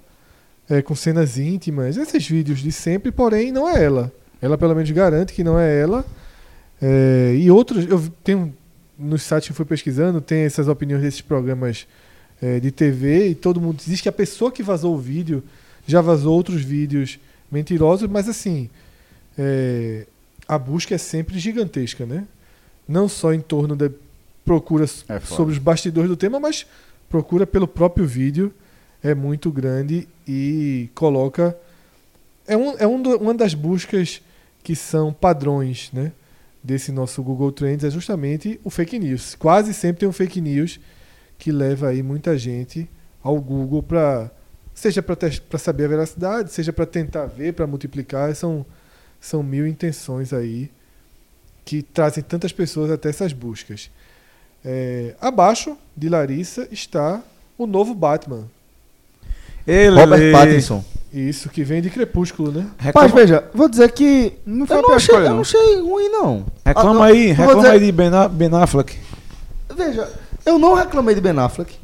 é, com cenas íntimas, esses vídeos de sempre, porém não é ela. Ela pelo menos garante que não é ela. É, e outros, eu tenho nos sites que fui pesquisando, tem essas opiniões desses programas é, de TV e todo mundo diz que a pessoa que vazou o vídeo já vazou outros vídeos mentirosos, mas assim, é, a busca é sempre gigantesca, né? Não só em torno da procura É sobre os bastidores do tema, mas procura pelo próprio vídeo é muito grande e coloca é, um, é um do- uma das buscas que são padrões, né? Desse nosso Google Trends é justamente o fake news. Quase sempre tem um fake news que leva aí muita gente ao Google para seja para saber a veracidade, seja para tentar ver, para multiplicar, são são mil intenções aí que trazem tantas pessoas até essas buscas. É, abaixo de Larissa está o novo Batman. Ele, Robert Pattinson. Isso que vem de Crepúsculo, né? Mas Reclama, veja, vou dizer que. Não foi eu a não pior achei, escolha, eu não. achei ruim, não. reclama Ah, aí, reclama dizer- aí de ben, A- ben Affleck. Veja, eu não reclamei de Ben Affleck.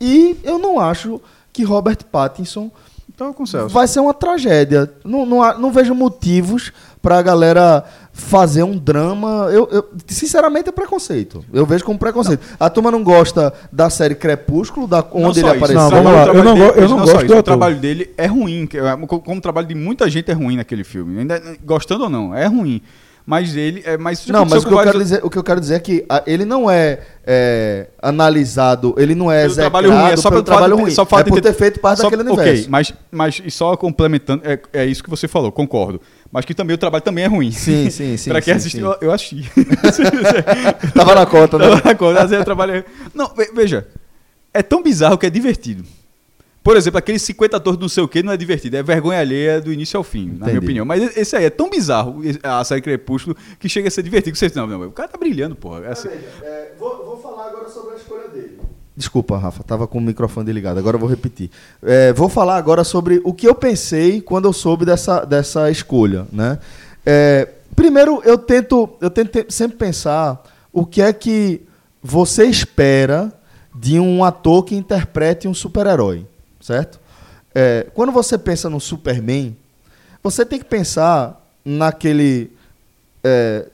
E eu não acho que Robert Pattinson Então vai ser uma tragédia. Não, não, não vejo motivos pra galera fazer um drama. Eu, eu- sinceramente, é preconceito. Eu vejo como preconceito. A turma não gosta da série Crepúsculo, da, Não onde ele apareceu. Não, o vamos lá, trabalho eu não dele- eu não gosto isso, do O trabalho dele é ruim, que é- co- como o trabalho de muita gente é ruim naquele filme. Ainda, gostando ou não, é ruim. Mas ele. É, mas já Não, mas o que, eu quero dizer, o que eu quero dizer é que ah, ele não é, é, analisado, ele não é Pelo trabalho ruim, é só pelo trabalho ruim. só é de por ter- ter feito parte Só- daquele ok, universo. mas, mas e só complementando, é, é isso que você falou, concordo. Mas que também o trabalho também é ruim. Sim, sim, *laughs* sim. pra quem sim, assistiu, sim. eu achei. *laughs* Tava na conta, né? Tava na conta, às vezes trabalho- Não, ve- veja. É tão bizarro que é divertido. Por exemplo, aqueles 50 atores não sei o que não é divertido. É vergonha alheia do início ao fim, na Entendi. minha opinião. Mas esse aí é tão bizarro, a série Crepúsculo, que chega a ser divertido. Vocês, não, não, o cara tá brilhando, porra. É assim. vou, falar agora sobre a escolha dele. Desculpa, Rafa, tava com o microfone desligado. Agora eu vou repetir. É, vou falar agora sobre o que eu pensei quando eu soube dessa, dessa escolha, né? É, primeiro, eu tento, eu tento te- sempre pensar o que é que você espera de um ator que interprete um super-herói, certo? É, quando você pensa no Superman, você tem que pensar naquele é,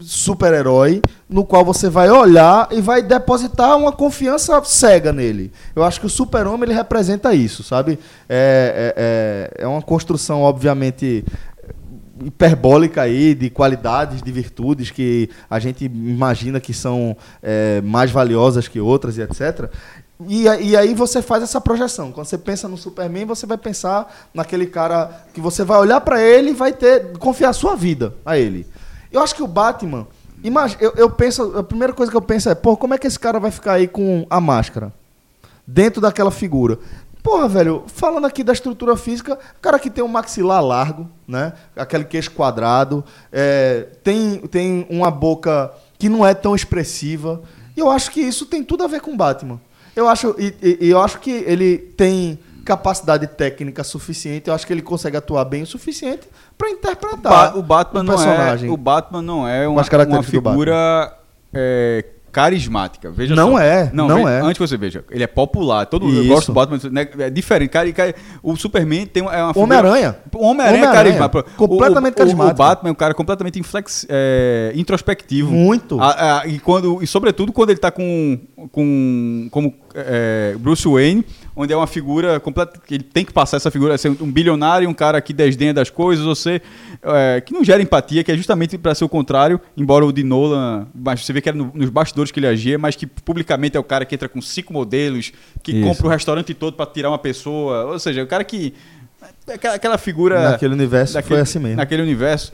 super-herói no qual você vai olhar e vai depositar uma confiança cega nele. Eu acho que o super-homem ele representa isso, sabe? É, é, é, é uma construção, obviamente, hiperbólica aí de qualidades, de virtudes que a gente imagina que são é, mais valiosas que outras e etc. E, e aí você faz essa projeção. Quando você pensa no Superman, você vai pensar naquele cara que você vai olhar pra ele e vai ter confiar sua vida a ele. Eu acho que o Batman, imag- eu, eu penso, a primeira coisa que eu penso é, pô, como é que esse cara vai ficar aí com a máscara dentro daquela figura? Porra, velho, falando aqui da estrutura física, o cara que tem um maxilar largo, né? Aquele queixo quadrado, é, tem, tem uma boca que não é tão expressiva. E eu acho que isso tem tudo a ver com o Batman. Eu acho, e- e eu acho que ele tem capacidade técnica suficiente, eu acho que ele consegue atuar bem o suficiente para interpretar Ba- o Batman não personagem. é o Batman não é uma, uma figura é, carismática. Veja Não só. é, não ve- é. Antes que você veja, ele é popular. Todo eu Isso. gosto do Batman, né, é diferente. Cara, cara, o Superman tem uma, é uma figura- Homem-Aranha. O Homem-Aranha é Homem-Aranha, carismático. completamente o, o, carismático. O Batman é um cara completamente inflex, é, introspectivo. Muito. A- a- e, quando, e sobretudo quando ele tá com, com como é, Bruce Wayne, onde é uma figura completa que ele tem que passar essa figura, ser um bilionário, um cara que desdenha das coisas, ser é, que não gera empatia, que é justamente para ser o contrário, embora o de Nolan, mas você vê que era no- nos bastidores que ele agia, mas que publicamente é o cara que entra com cinco modelos, que Isso. compra o restaurante todo para tirar uma pessoa, ou seja, o cara que é aquela, aquela figura Naquele universo daquele- foi assim mesmo. Naquele universo.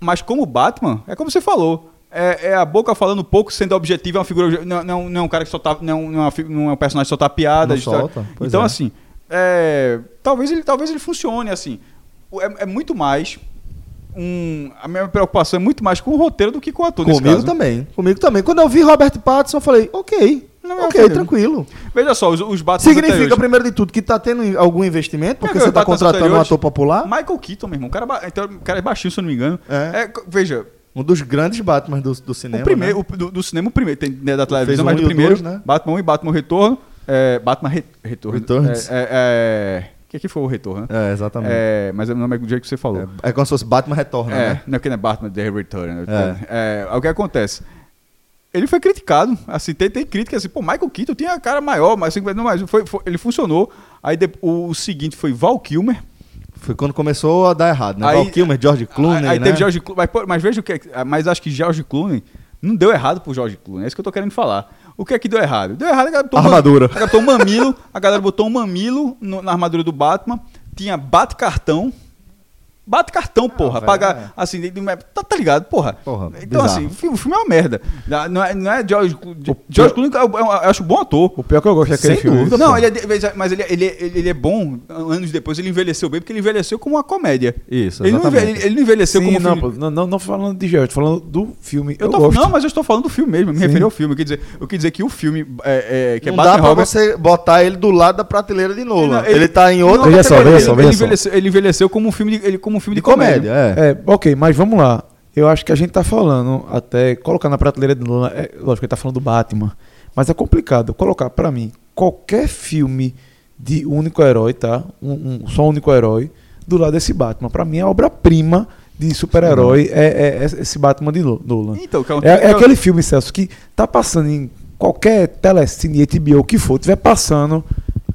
Mas como Batman, é como você falou. É, é a boca falando pouco, sendo objetivo, é uma figura. Não, não, não é um cara que só tá. Não, é não, é uma não é um personagem que só tá piada. Solta, Então, é. assim. é, talvez, ele, talvez ele funcione, assim. É, é muito mais. Um, a minha preocupação é muito mais com o roteiro do que com o ator. Comigo também. Comigo também. Quando eu vi Robert Pattinson, eu falei, ok. Não me ok, tranquilo. Veja só, os, os Batman. Significa, primeiro de tudo, que tá tendo algum investimento, porque É, você tá contratando um ator popular. Michael Keaton, meu irmão. O cara, é então, o cara é baixinho, se eu não me engano. É. É, veja, Um dos grandes Batman do, do cinema. o primeiro, né? o- do, do cinema, o primeiro, tem né, da televisão, um mas e o primeiro, dois, né? Batman 1 e Batman Retorno. É, Batman Re- Retorno. Returns. É, é, é, Que aqui foi o retorno, né? É, exatamente. É, mas o nome é do jeito que você falou. É, é como se fosse Batman Retorna, É, né? não é que não é Batman The Return. Né? É. É, o que acontece? Ele foi criticado, assim, tem, tem crítica assim, pô, Michael Keaton tinha a cara maior, mas, assim, não, mas foi, foi- ele funcionou. Aí de- o, o seguinte foi Val Kilmer. Foi quando começou a dar errado, né? Aí- Val Kilmer, George Clooney, aí, aí né? teve George Clooney, mas, mas veja o que é, mas acho que George Clooney não deu errado pro George Clooney, é isso que eu tô querendo falar. O que é que deu errado? Deu errado, a galera botou um Armadura. galera botou um mamilo, a galera botou um mamilo no- na armadura do Batman, tinha bate-cartão, Bate cartão, porra. velho, pagar, é. assim, tá, tá ligado, porra. Porra, então, bizarro. assim, o filme, o filme é uma merda. Não é, não é George, Clooney- George Clooney, eu, eu- acho bom ator. O pior que eu gosto daquele Sem filme. dúvida, Não, ele é, mas ele, ele, ele, ele é bom, anos depois ele envelheceu bem, porque ele envelheceu como uma comédia. Isso, Ele não, ele, ele não envelheceu Sim, como não, filme. não, não, não falando de George, tô falando do filme. Eu, Eu tô, gosto. não, mas eu estou falando do filme mesmo, me Sim. referi ao filme. Eu quis dizer, eu quis dizer que o filme é, é, que é não dá pra Robert- você botar ele do lado da prateleira de Nolan. Não, ele, tá em outra não, Veja só, veja só, veja ele, só. envelheceu, ele envelheceu como um filme de, ele, como um filme de, de comédia, é. É, ok, mas vamos lá. Eu acho que a gente tá falando, até colocar na prateleira de Nolan, é, lógico que ele tá falando do Batman, mas é complicado colocar pra mim qualquer filme de único herói, tá? Um, um- só um único herói, do lado desse Batman. Pra mim, a obra-prima de super-herói é, é esse Batman de Nolan. Então, que é um- É, é que é aquele filme, Celso, que tá passando em qualquer telecine, HBO, que for, tiver passando,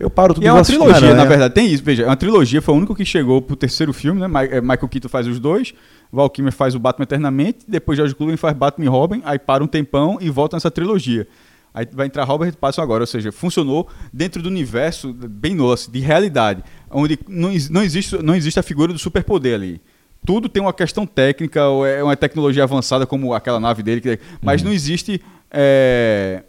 eu paro tudo E é uma trilogia, Aranha. na verdade. Tem isso, veja. É uma trilogia, foi o único que chegou pro terceiro filme, né? É, Michael Keaton faz os dois, Val Kilmer faz o Batman Eternamente, depois George Clooney faz Batman e Robin, aí para um tempão e volta nessa trilogia. Aí vai entrar Robert Pattinson agora, ou seja, funcionou dentro do universo bem nosso, de realidade, onde não, não, existe, não existe a figura do superpoder ali. Tudo tem uma questão técnica, ou é uma tecnologia avançada como aquela nave dele, que- mas não existe... é,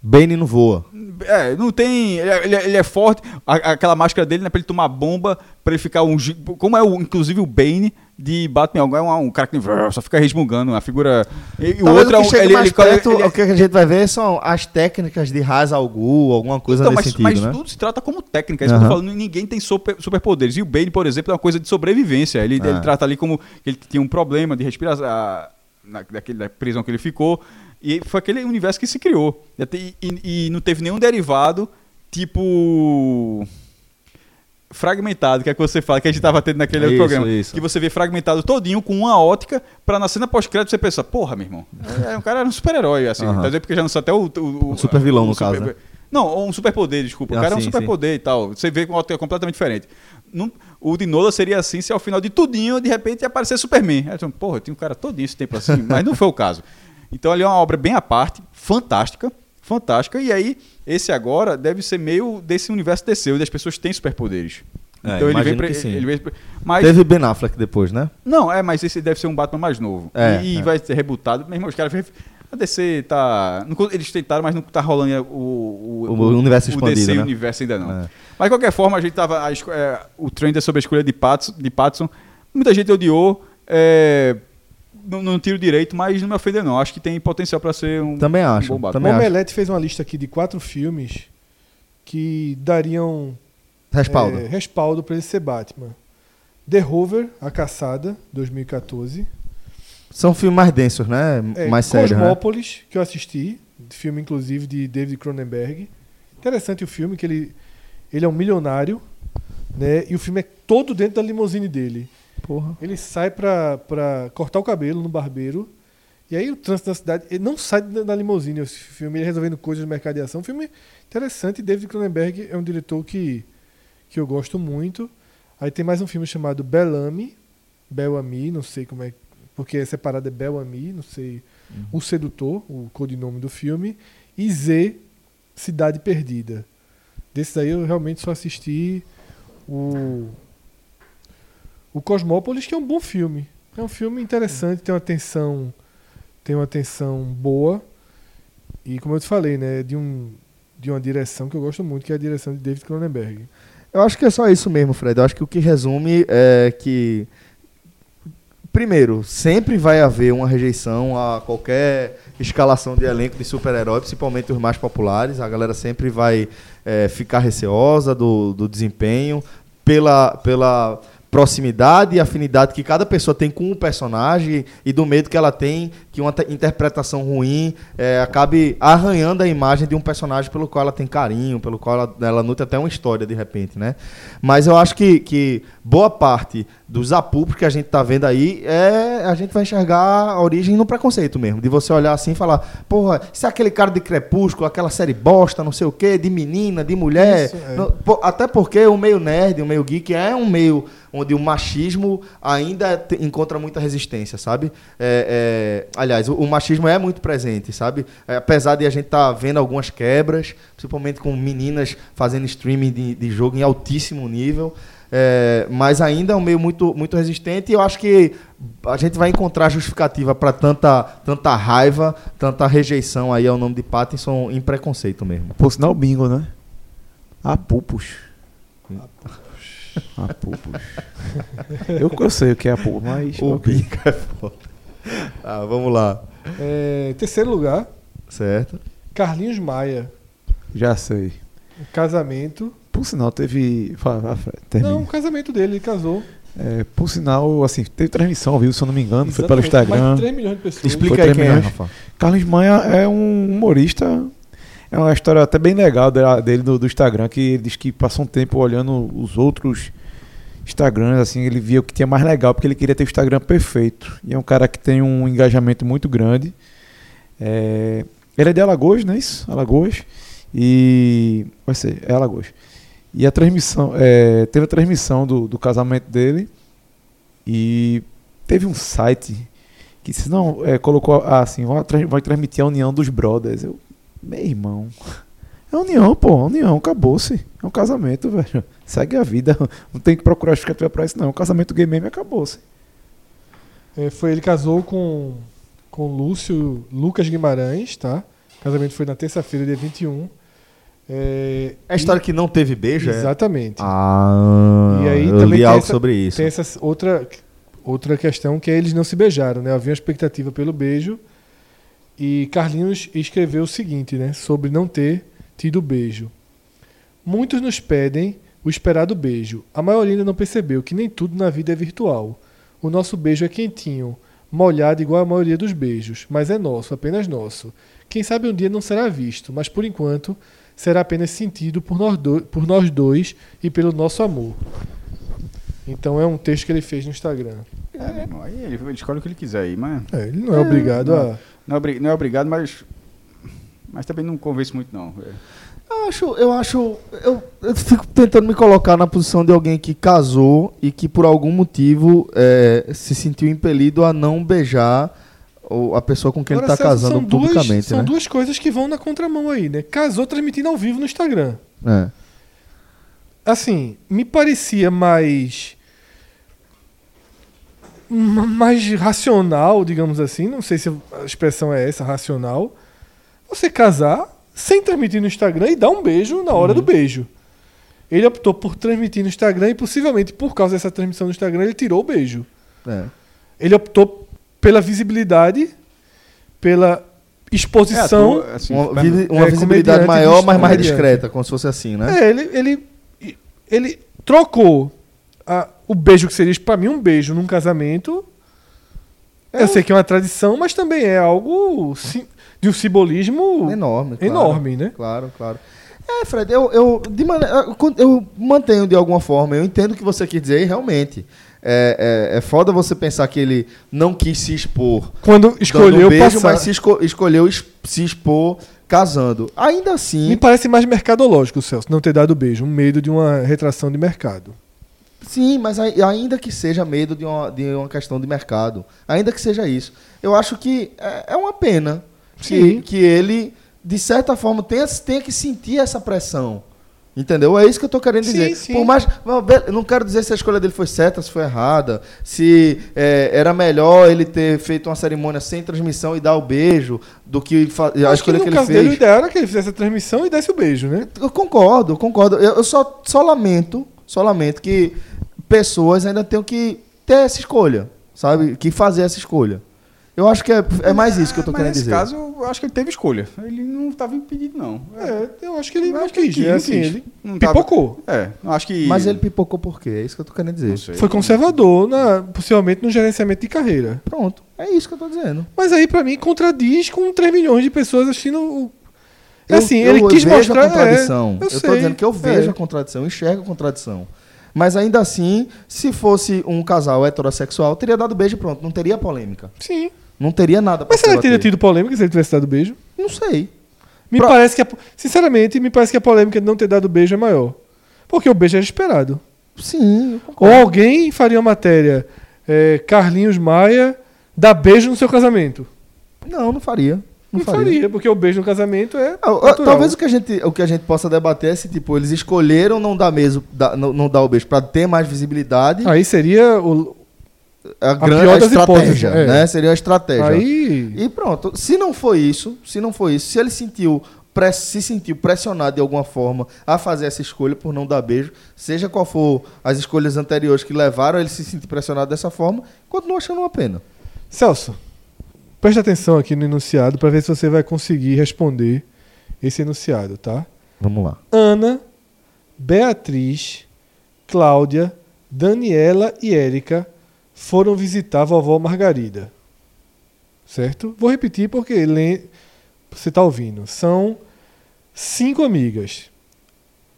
Bane não voa. é, não tem. Ele é, ele é- ele é forte. A- aquela máscara dele não é pra ele tomar bomba, pra ele ficar um. Como é o, inclusive o Bane de Batman, é um, um cara que só fica resmungando, a figura. E, e o outro é que um. Ele, mais ele- perto, ele é- o que a gente vai ver são as técnicas de Ra's al Ghul, alguma coisa então, nesse mas, sentido, mas né? tudo se trata como técnica, é isso que eu tô falando. Ninguém tem super, superpoderes. E o Bane, por exemplo, é uma coisa de sobrevivência. Ele, ele trata ali como que ele tinha um problema de respiração. a- Na, daquele, da prisão que ele ficou. E foi aquele universo que se criou. E, e- e não teve nenhum derivado tipo. Fragmentado, que é que você fala, que a gente tava tendo naquele Isso, programa. isso. Que você vê fragmentado todinho com uma ótica, pra na cena pós-crédito você pensa, porra, meu irmão. É, o cara era um super-herói, assim. Aham. Tá dizendo porque já lançou até o. o, Um super-vilão, no super- caso, né? Não, ou um superpoder, desculpa. O Ah, cara é um sim, superpoder e tal. Você vê com uma ótica completamente diferente. Não- o de Nola seria assim se ao final de tudinho, de repente, ia aparecer Superman. Aí, Porra, tinha um cara todinho esse tempo assim, mas não foi o caso. Então ali é uma obra bem à parte, fantástica, fantástica. E aí, esse agora deve ser meio desse universo DC, onde as pessoas têm superpoderes. É, então ele vem pra, que sim. ele vem pra- mas Teve Ben Affleck depois, né? não, é, mas esse deve ser um Batman mais novo. É, e e é. vai ser rebutado. Meu irmão, os caras. A DC tá. não Eles tentaram, mas não tá rolando o, o, O universo o expandido, DC né? universo ainda não. É. Mas de qualquer forma, a gente tava. a é, o trend é sobre a escolha de Patson. De. Muita gente odiou. é, não, não tiro direito, mas não me ofendeu, não. Acho que tem potencial pra ser um. Também acho, Um bom Batman. também o acho. Omelete fez uma lista aqui de quatro filmes que dariam Respaldo. é, respaldo para ele ser Batman. The Rover, A Caçada, 2014. São filmes mais densos, né? É, mais sérios, né? Cosmópolis, que eu assisti, filme inclusive de David Cronenberg. Interessante o filme, que ele, ele é um milionário, né? E o filme é todo dentro da limusine dele. Porra. Ele sai pra, pra cortar o cabelo no barbeiro. E aí o trânsito da cidade. Ele não sai da, da limusine esse filme, ele resolvendo coisas de mercado de ação. Um filme interessante. David Cronenberg é um diretor que, que eu gosto muito. Aí tem mais um filme chamado Bellamy. Bellamy, não sei como é. Porque é separado é Bellamy, não sei. O Sedutor, o codinome do filme. E Z, Cidade Perdida. Desses aí eu realmente só assisti o. O Cosmópolis, que é um bom filme. É um filme interessante, tem uma tensão, tem uma tensão boa. E como eu te falei, né, de um de uma direção que eu gosto muito, que é a direção de David Cronenberg. Eu acho que é só isso mesmo, Fred. Eu acho que o que resume é que. Primeiro, sempre vai haver uma rejeição a qualquer escalação de elenco de super-herói, principalmente os mais populares. A galera sempre vai é, ficar receosa do, do desempenho, pela, pela proximidade e afinidade que cada pessoa tem com o personagem e do medo que ela tem que uma te- interpretação ruim é, acabe arranhando a imagem de um personagem pelo qual ela tem carinho, pelo qual ela, ela nutre até uma história de repente, né? Mas eu acho que, que boa parte dos apupos que a gente tá vendo aí é a gente vai enxergar a origem no preconceito mesmo, de você olhar assim e falar, porra, isso é aquele cara de Crepúsculo, aquela série bosta, não sei o quê, de menina, de mulher, Isso, é. Não, pô, até porque o meio nerd, o meio geek é um meio onde o machismo ainda encontra muita resistência, sabe? É, é, aliás, o, o machismo é muito presente, sabe? É, apesar de a gente estar vendo algumas quebras, principalmente com meninas fazendo streaming de, de jogo em altíssimo nível. é, mas ainda é um meio muito, muito resistente e eu acho que a gente vai encontrar justificativa para tanta, tanta raiva, tanta rejeição aí ao nome de Pattinson em preconceito mesmo. Por sinal, bingo, né? Apupos. Apupos. Eu, eu sei o que é apupo, mas. O ok. Bingo é foda. Ah, vamos lá. É, terceiro lugar, Certo. Carlinhos Maia. Já sei. Casamento. Por sinal, teve. Fala, termina. Não, um casamento dele, ele casou. É, por sinal, assim, teve transmissão, viu? Se eu não me engano, foi pelo Exatamente, Instagram. Mais de 3 milhões de pessoas. Explica aí quem é, milhões? Rafa. Carlos Maia é um humorista. É uma história até bem legal dele do, do Instagram, que ele diz que passou um tempo olhando os outros Instagrams, assim, ele via o que tinha mais legal, porque ele queria ter o Instagram perfeito. E é um cara que tem um engajamento muito grande. É, ele é de Alagoas, não é isso? Alagoas. E. Vai ser, é Alagoas. E a transmissão. é, teve a transmissão do, do casamento dele. E teve um site que se não é, colocou assim, vai transmitir a união dos brothers. Eu, meu irmão, é união, pô, união, acabou-se. É um casamento, velho. Segue a vida. Não tem que procurar justificativa pra isso, não. É um casamento gay mesmo e acabou-se. É, foi, ele casou com, com Lúcio Lucas Guimarães, tá? O casamento foi na terça-feira, dia 21. É, É a história que não teve beijo, é? Exatamente. Ah, E aí eu também li tem algo essa- sobre isso. Tem essa outra, outra questão que é eles não se beijaram, né? Havia uma expectativa pelo beijo. E Carlinhos escreveu o seguinte, né? Sobre não ter tido beijo. Muitos nos pedem o esperado beijo. A maioria ainda não percebeu que nem tudo na vida é virtual. O nosso beijo é quentinho, molhado igual a maioria dos beijos, mas é nosso, apenas nosso. Quem sabe um dia não será visto, mas por enquanto será apenas sentido por nós, do- por nós dois e pelo nosso amor. Então é um texto que ele fez no Instagram. É, meu irmão, aí ele, escolhe o que ele quiser aí, mas. É, ele não é, obrigado não. a. Não é, não é obrigado, mas. Mas também não convence muito, não. É. Eu acho, eu acho, eu, eu fico tentando me colocar na posição de alguém que casou e que por algum motivo é, se sentiu impelido a não beijar o- a pessoa com quem ele Agora, está Celso, casando são duas, publicamente, São né? duas coisas que vão na contramão aí, né? Casou transmitindo ao vivo no Instagram. É. Assim, me parecia mais. Ma- mais racional, digamos assim. Não sei se a expressão é essa, racional. Você casar sem transmitir no Instagram e dar um beijo na hora do beijo. Ele optou por transmitir no Instagram e possivelmente por causa dessa transmissão no Instagram ele tirou o beijo. É. Ele optou pela visibilidade, pela exposição. É, tu- assim, Uma, uma é, visibilidade maior, mas mais discreta, como se fosse assim, né? É, ele, ele, ele trocou a- o beijo que seria, pra mim, um beijo num casamento. Eu sei que é uma tradição, mas também é algo de um simbolismo Enorme, claro. enorme, né? Claro, claro. É, Fred, eu, eu, de maneira, eu- mantenho de alguma forma, eu entendo o que você quis dizer, e realmente. É, é, é foda você pensar que ele não quis se expor Quando escolheu um beijo, passar. mas se esco- escolheu es- se expor casando. Ainda assim, Me parece mais mercadológico, Celso, não ter dado beijo. Um medo de uma retração de mercado. Sim, mas ai- ainda que seja medo de uma, de uma questão de mercado, ainda que seja isso, eu acho que é, é uma pena que, Sim. que ele, de certa forma, tenha, tenha que sentir essa pressão. Entendeu? É isso que eu tô querendo Sim, dizer. sim. Por mais, não, quero dizer se a escolha dele foi certa, se foi errada, se é, era melhor ele ter feito uma cerimônia sem transmissão e dar o beijo do que a que escolha no que, ele caso fez. dele, o ideal era que ele fizesse a transmissão e desse o beijo, né? Eu concordo, eu concordo. Eu, eu só, só lamento, só lamento que pessoas ainda tenham que ter essa escolha, sabe? Que fazer essa escolha. Eu acho que é, é mais isso que eu tô Mas querendo nesse dizer. caso, eu acho que ele teve escolha. Ele não estava impedido, não. É, eu acho que ele não acho que ele quis, né? não Assim, ele Não tava- pipocou. É, eu acho que. Mas ele pipocou por quê? É isso que eu tô querendo dizer. Sei. Foi conservador, na, possivelmente no gerenciamento de carreira. Pronto. É isso que eu tô dizendo. Mas aí, pra mim, contradiz com 3 milhões de pessoas assistindo o. É Eu- assim, eu ele quis vejo mostrar. a contradição. é, eu eu tô sei, dizendo que eu vejo é. a contradição, eu enxergo a contradição. Mas ainda assim, se fosse um casal heterossexual, teria dado beijo e pronto. Não teria polêmica. Sim. Não teria nada pra Mas será se que teria tido polêmica se ele tivesse dado beijo? Não sei. Me Pro- parece que. A, sinceramente, me parece que a polêmica de não ter dado beijo é maior. Porque o beijo era esperado. Sim, eu Ou alguém faria uma matéria. é, Carlinhos Maia dá beijo no seu casamento. Não, não faria. Não, Não, faria. faria. porque o beijo no casamento é. Ah, ah. Talvez o que, a gente, o que a gente possa debater é se tipo, eles escolheram não dar, mesmo, dar- não, não dar o beijo pra ter mais visibilidade. Aí seria o. a grande a das estratégia, é. né? Seria uma estratégia. Aí. E pronto. Se não foi isso, se não foi isso, se ele sentiu se sentiu pressionado de alguma forma a fazer essa escolha por não dar beijo, seja qual for as escolhas anteriores que levaram ele se sentir pressionado dessa forma, continua achando uma pena. Celso, preste atenção aqui no enunciado para ver se você vai conseguir responder esse enunciado, tá? Vamos lá. Ana, Beatriz, Cláudia, Daniela e Érica foram visitar a vovó Margarida. Certo? Vou repetir porque você está ouvindo. São cinco amigas.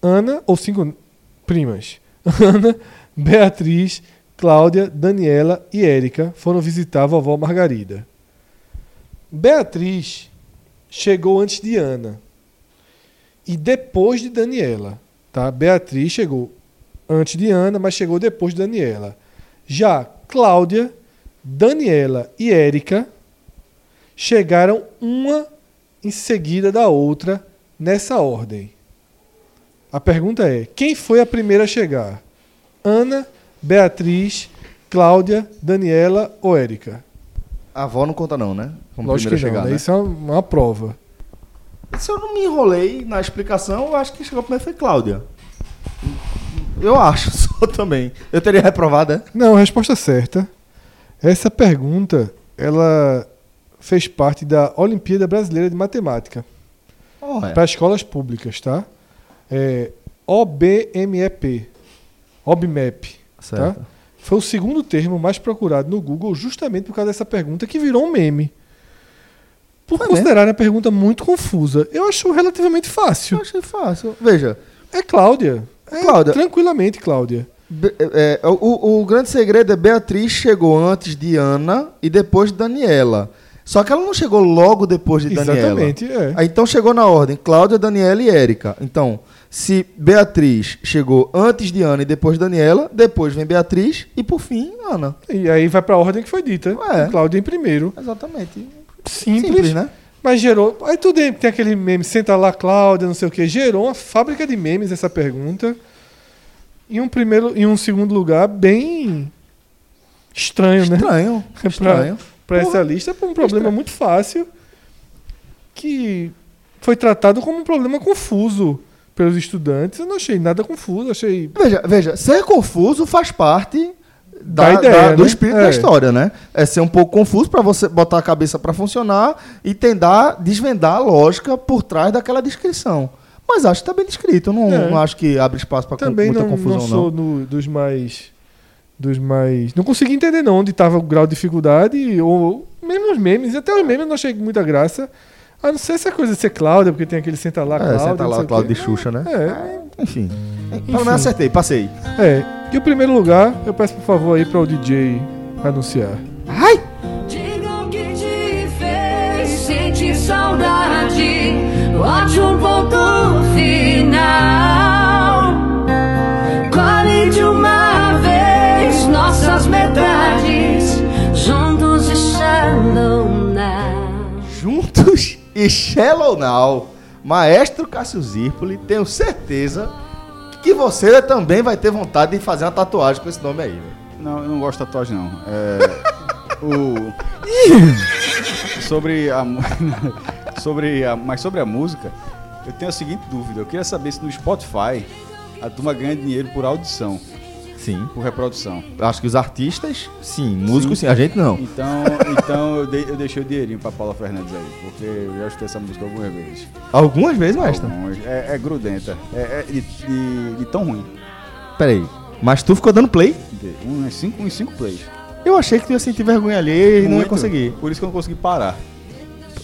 Ana, ou cinco primas. *laughs* Ana, Beatriz, Cláudia, Daniela e Érica foram visitar a vovó Margarida. Beatriz chegou antes de Ana e depois de Daniela. Tá? Beatriz chegou antes de Ana, mas chegou depois de Daniela. Já Cláudia, Daniela e Érica chegaram uma em seguida da outra nessa ordem. A pergunta é: quem foi a primeira a chegar? Ana, Beatriz, Cláudia, Daniela ou Érica? A avó não conta não, né? Como Lógico que não, a chegar, né? né? Isso é uma, prova. Se eu não me enrolei na explicação, eu acho que chegou primeiro foi Cláudia. Eu acho, *laughs* só também. Eu teria reprovado, é? Não, a resposta certa. Essa pergunta, ela fez parte da Olimpíada Brasileira de Matemática Oh, é. para escolas públicas, tá? É OBMEP. OBMEP. Certo. Foi o segundo termo mais procurado no Google justamente por causa dessa pergunta que virou um meme. Por Foi considerar a pergunta muito confusa. Eu acho relativamente Eu fácil. achei fácil. Veja, É Cláudia. É Cláudia. Tranquilamente, Cláudia. Be- é, o, o grande segredo é Beatriz chegou antes de Ana e depois de Daniela. Só que ela não chegou logo depois de Daniela. Exatamente, é. Então chegou na ordem Cláudia, Daniela e Érica. Então, se Beatriz chegou antes de Ana e depois de Daniela, depois vem Beatriz e por fim Ana. E aí vai para a ordem que foi dita. É. Cláudia em primeiro. Exatamente. Simples, Simples, né? mas gerou. Aí tudo tem aquele meme, senta lá, Cláudia, não sei o que. Gerou uma fábrica de memes essa pergunta. Em um primeiro, em um segundo lugar, bem estranho, né? Estranho. *laughs* Estranho. Para essa lista, por um problema muito fácil que foi tratado como um problema confuso pelos estudantes. Eu não achei nada confuso, achei. Veja, veja, ser confuso faz parte da, Da ideia, da- do né? espírito É. da história, né? É ser um pouco confuso para você botar a cabeça para funcionar e tentar desvendar a lógica por trás daquela descrição. Mas acho que tá bem descrito, eu não, É. não acho que abre espaço para muita não, confusão não não. sou no- dos mais. Dos mais. Não consegui entender não onde estava o grau de dificuldade, ou mesmo os memes, até os memes eu não achei muita graça. A não ser essa coisa de ser Cláudia, porque tem aquele senta lá, É, Cláudia. senta não lá quê. de Xuxa, né? É, Enfim. Pelo menos acertei, passei. é. E o primeiro lugar, eu peço por favor aí para o DJ anunciar. Ai! Diga o que te fez sentir saudade. Bote um ponto final. Colhe de uma vez nossas metades. Juntos e shallow now. Juntos e Shallow Now. Maestro Cássio Zirpoli, tenho certeza que você também vai ter vontade de fazer uma tatuagem com esse nome aí. velho. Não, eu não gosto de tatuagem, não. É, *laughs* o... sobre a... *laughs* sobre a... Mas sobre a música, eu tenho a seguinte dúvida. Eu queria saber se no Spotify a turma ganha dinheiro por audição. Sim. por reprodução. Acho que os artistas, sim. Músicos, sim. A gente não. Então, então eu, dei- eu deixei o dinheirinho pra Paula Fernandes aí, porque eu já escutei essa música algumas vezes. Algumas vezes, mestre. Algumas. É, é grudenta. É, é de, de- de tão ruim. Peraí. Mas tu ficou dando play? De- Uns cinco, uns cinco plays. Eu achei que tu ia sentir vergonha ali e não ia conseguir. Por isso que eu não consegui parar.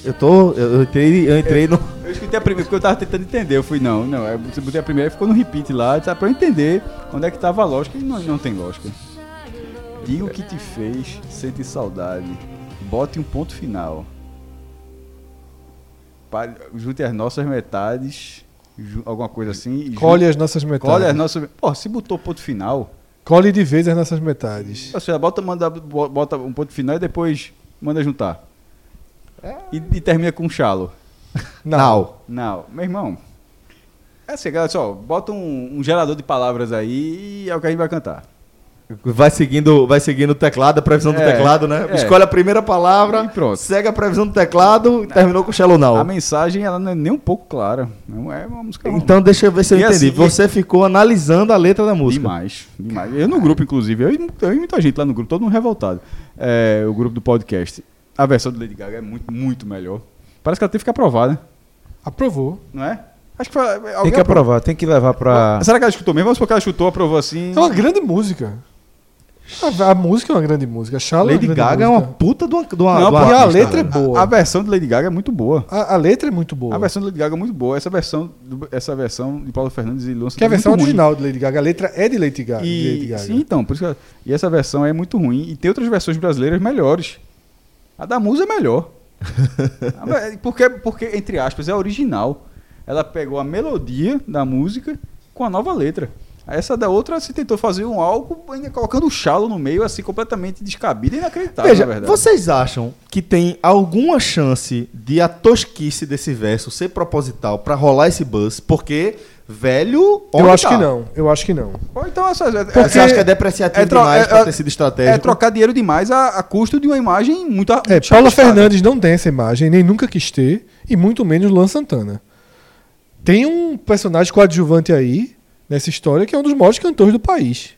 Eu tô. Eu, entrei, eu entrei no. Eu escutei a primeira, porque eu tava tentando entender. Eu fui, não, não. Eu botei a primeira e ficou no repeat lá, tá, pra eu entender onde é que tava a lógica e não, não tem lógica. Diga o que te fez, sente saudade. Bote um ponto final. Pare- Junte as nossas metades, ju- alguma coisa assim. Colhe junte- as nossas metades. colhe as nossas. Pô, se botou ponto final, Colhe de vez as nossas metades. ou seja, bota, manda, bo- bota um ponto final e depois manda juntar. E, e termina com chalo. Não. Não, meu irmão. É assim, galera, só, bota um, um gerador de palavras aí e é o que a gente vai cantar. Vai seguindo, vai seguindo o teclado, a previsão do É, teclado, né? é. Escolhe a primeira palavra, E pronto. segue a previsão do teclado e terminou com Shallow Now. A mensagem, ela não é nem um pouco clara. Não é uma música Então deixa eu ver se eu E entendi. assim, Você ficou analisando a letra da música. Demais, demais. Eu no grupo, inclusive, eu, e- eu e muita gente lá no grupo, todo mundo revoltado. É, o grupo do podcast. A versão do Lady Gaga é muito, muito melhor. Parece que ela teve que aprovar, né? Aprovou. Não é? Acho que foi. Tem que aprovar, tem que levar pra. Será que ela escutou mesmo? Vamos supor que ela chutou, aprovou assim. É uma grande música. A, a música é uma grande música. Shallow Lady é Gaga é uma música. puta de uma, de uma, Não, porque a letra é velho. boa. A, a versão do Lady Gaga é muito boa. A, a letra é muito boa. A versão do Lady Gaga é muito boa. Essa versão, do- essa versão de Paulo Fernandes e Luan Que é a versão muito ruim. original de Lady Gaga. A letra é de Lady Gaga. de Lady E, Gaga. sim, então, por isso ela- e essa versão é muito ruim. E tem outras versões brasileiras melhores. A da Musa é melhor. *laughs* Ve- porque, porque, entre aspas, é original. Ela pegou a melodia da música com a nova letra. Essa da outra se tentou fazer um álbum ainda colocando o chalo no meio, assim, completamente descabido e inacreditável, Veja, na verdade. vocês acham que tem alguma chance de a tosquice desse verso ser proposital pra rolar esse buzz? Porque, velho. Eu acho tá? que não. Eu acho que não. Ou então essa, é, Você acha que é depreciativo é demais é- pra é- ter sido estratégico? é trocar dinheiro demais a, a custo de uma imagem muito É, muito Paula chapiscada. Fernandes não tem essa imagem, nem nunca quis ter, e muito menos Luan Santana. Tem um personagem coadjuvante aí, nessa história, que é um dos maiores cantores do país.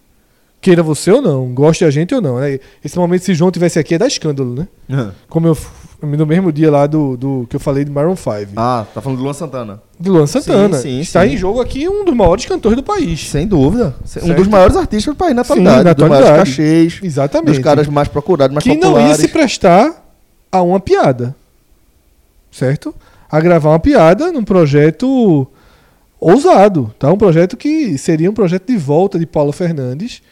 Queira você ou não, goste a gente ou não. Né? Esse momento, se João tivesse aqui, é dar escândalo, né? Aham. Como eu, no mesmo dia lá do, do que eu falei de Maroon 5. Ah, tá falando do Luan Santana. De Luan Santana. sim, Está sim. em jogo aqui um dos maiores cantores do país. Sem dúvida. Um Certo. dos maiores artistas do país na Sim, atualidade. na dos maiores atualidade. cachês. Exatamente. Dos caras mais procurados, mais que não populares. ia se prestar a uma piada. Certo? A gravar uma piada num projeto ousado, tá? Um projeto que seria um projeto de volta de Paulo Fernandes.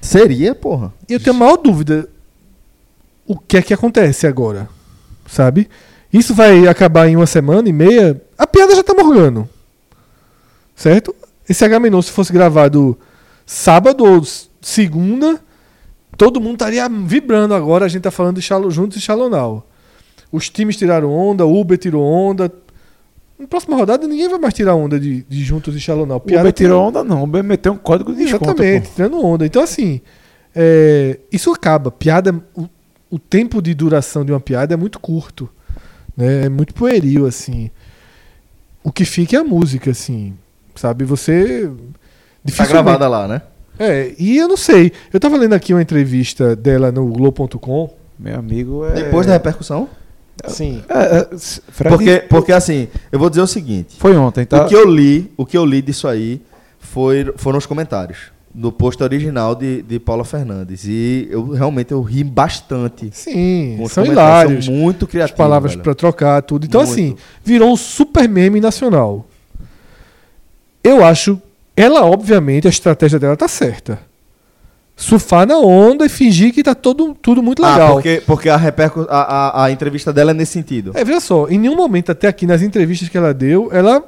Seria, porra. E eu tenho a maior dúvida o que é que acontece agora, sabe? Isso vai acabar em uma semana e meia. A piada já tá morgando. Certo? Esse H se fosse gravado sábado ou segunda, todo mundo estaria vibrando agora. A gente tá falando de Shallow, juntos e Shallow Now. Os times tiraram onda, o Uber tirou onda. Na próxima rodada ninguém vai mais tirar onda de, de juntos e Shallow Now. O Uber tirou onda, não. O Uber meteu um código de desconto. Exatamente, tirando onda. Então, assim, é, isso acaba. Piada, o, tempo de duração de uma piada é muito curto. Né? É muito pueril, assim. O que fica é a música, assim. Sabe? Você. Tá gravada lá, né? É, e eu não sei. Eu tava lendo aqui uma entrevista dela no Globo.com. Meu amigo é. Depois da repercussão. Sim. É, é, Fred, Porque, porque assim, eu vou dizer o seguinte. Foi ontem, tá? O que eu li, o que eu li disso aí foi, foram os comentários do post original de, de Paula Fernandes. E eu realmente eu ri bastante. Sim, são hilários. São muito as criativos. palavras velho. pra trocar, tudo. Então, Muito. assim, virou um super meme nacional. Eu acho, ela, obviamente, a estratégia dela tá certa. Surfar na onda e fingir que tá todo, tudo muito Ah, legal. porque, porque a, repercu a, a, a entrevista dela é nesse sentido. É, veja só, em nenhum momento até aqui nas entrevistas que ela deu, ela.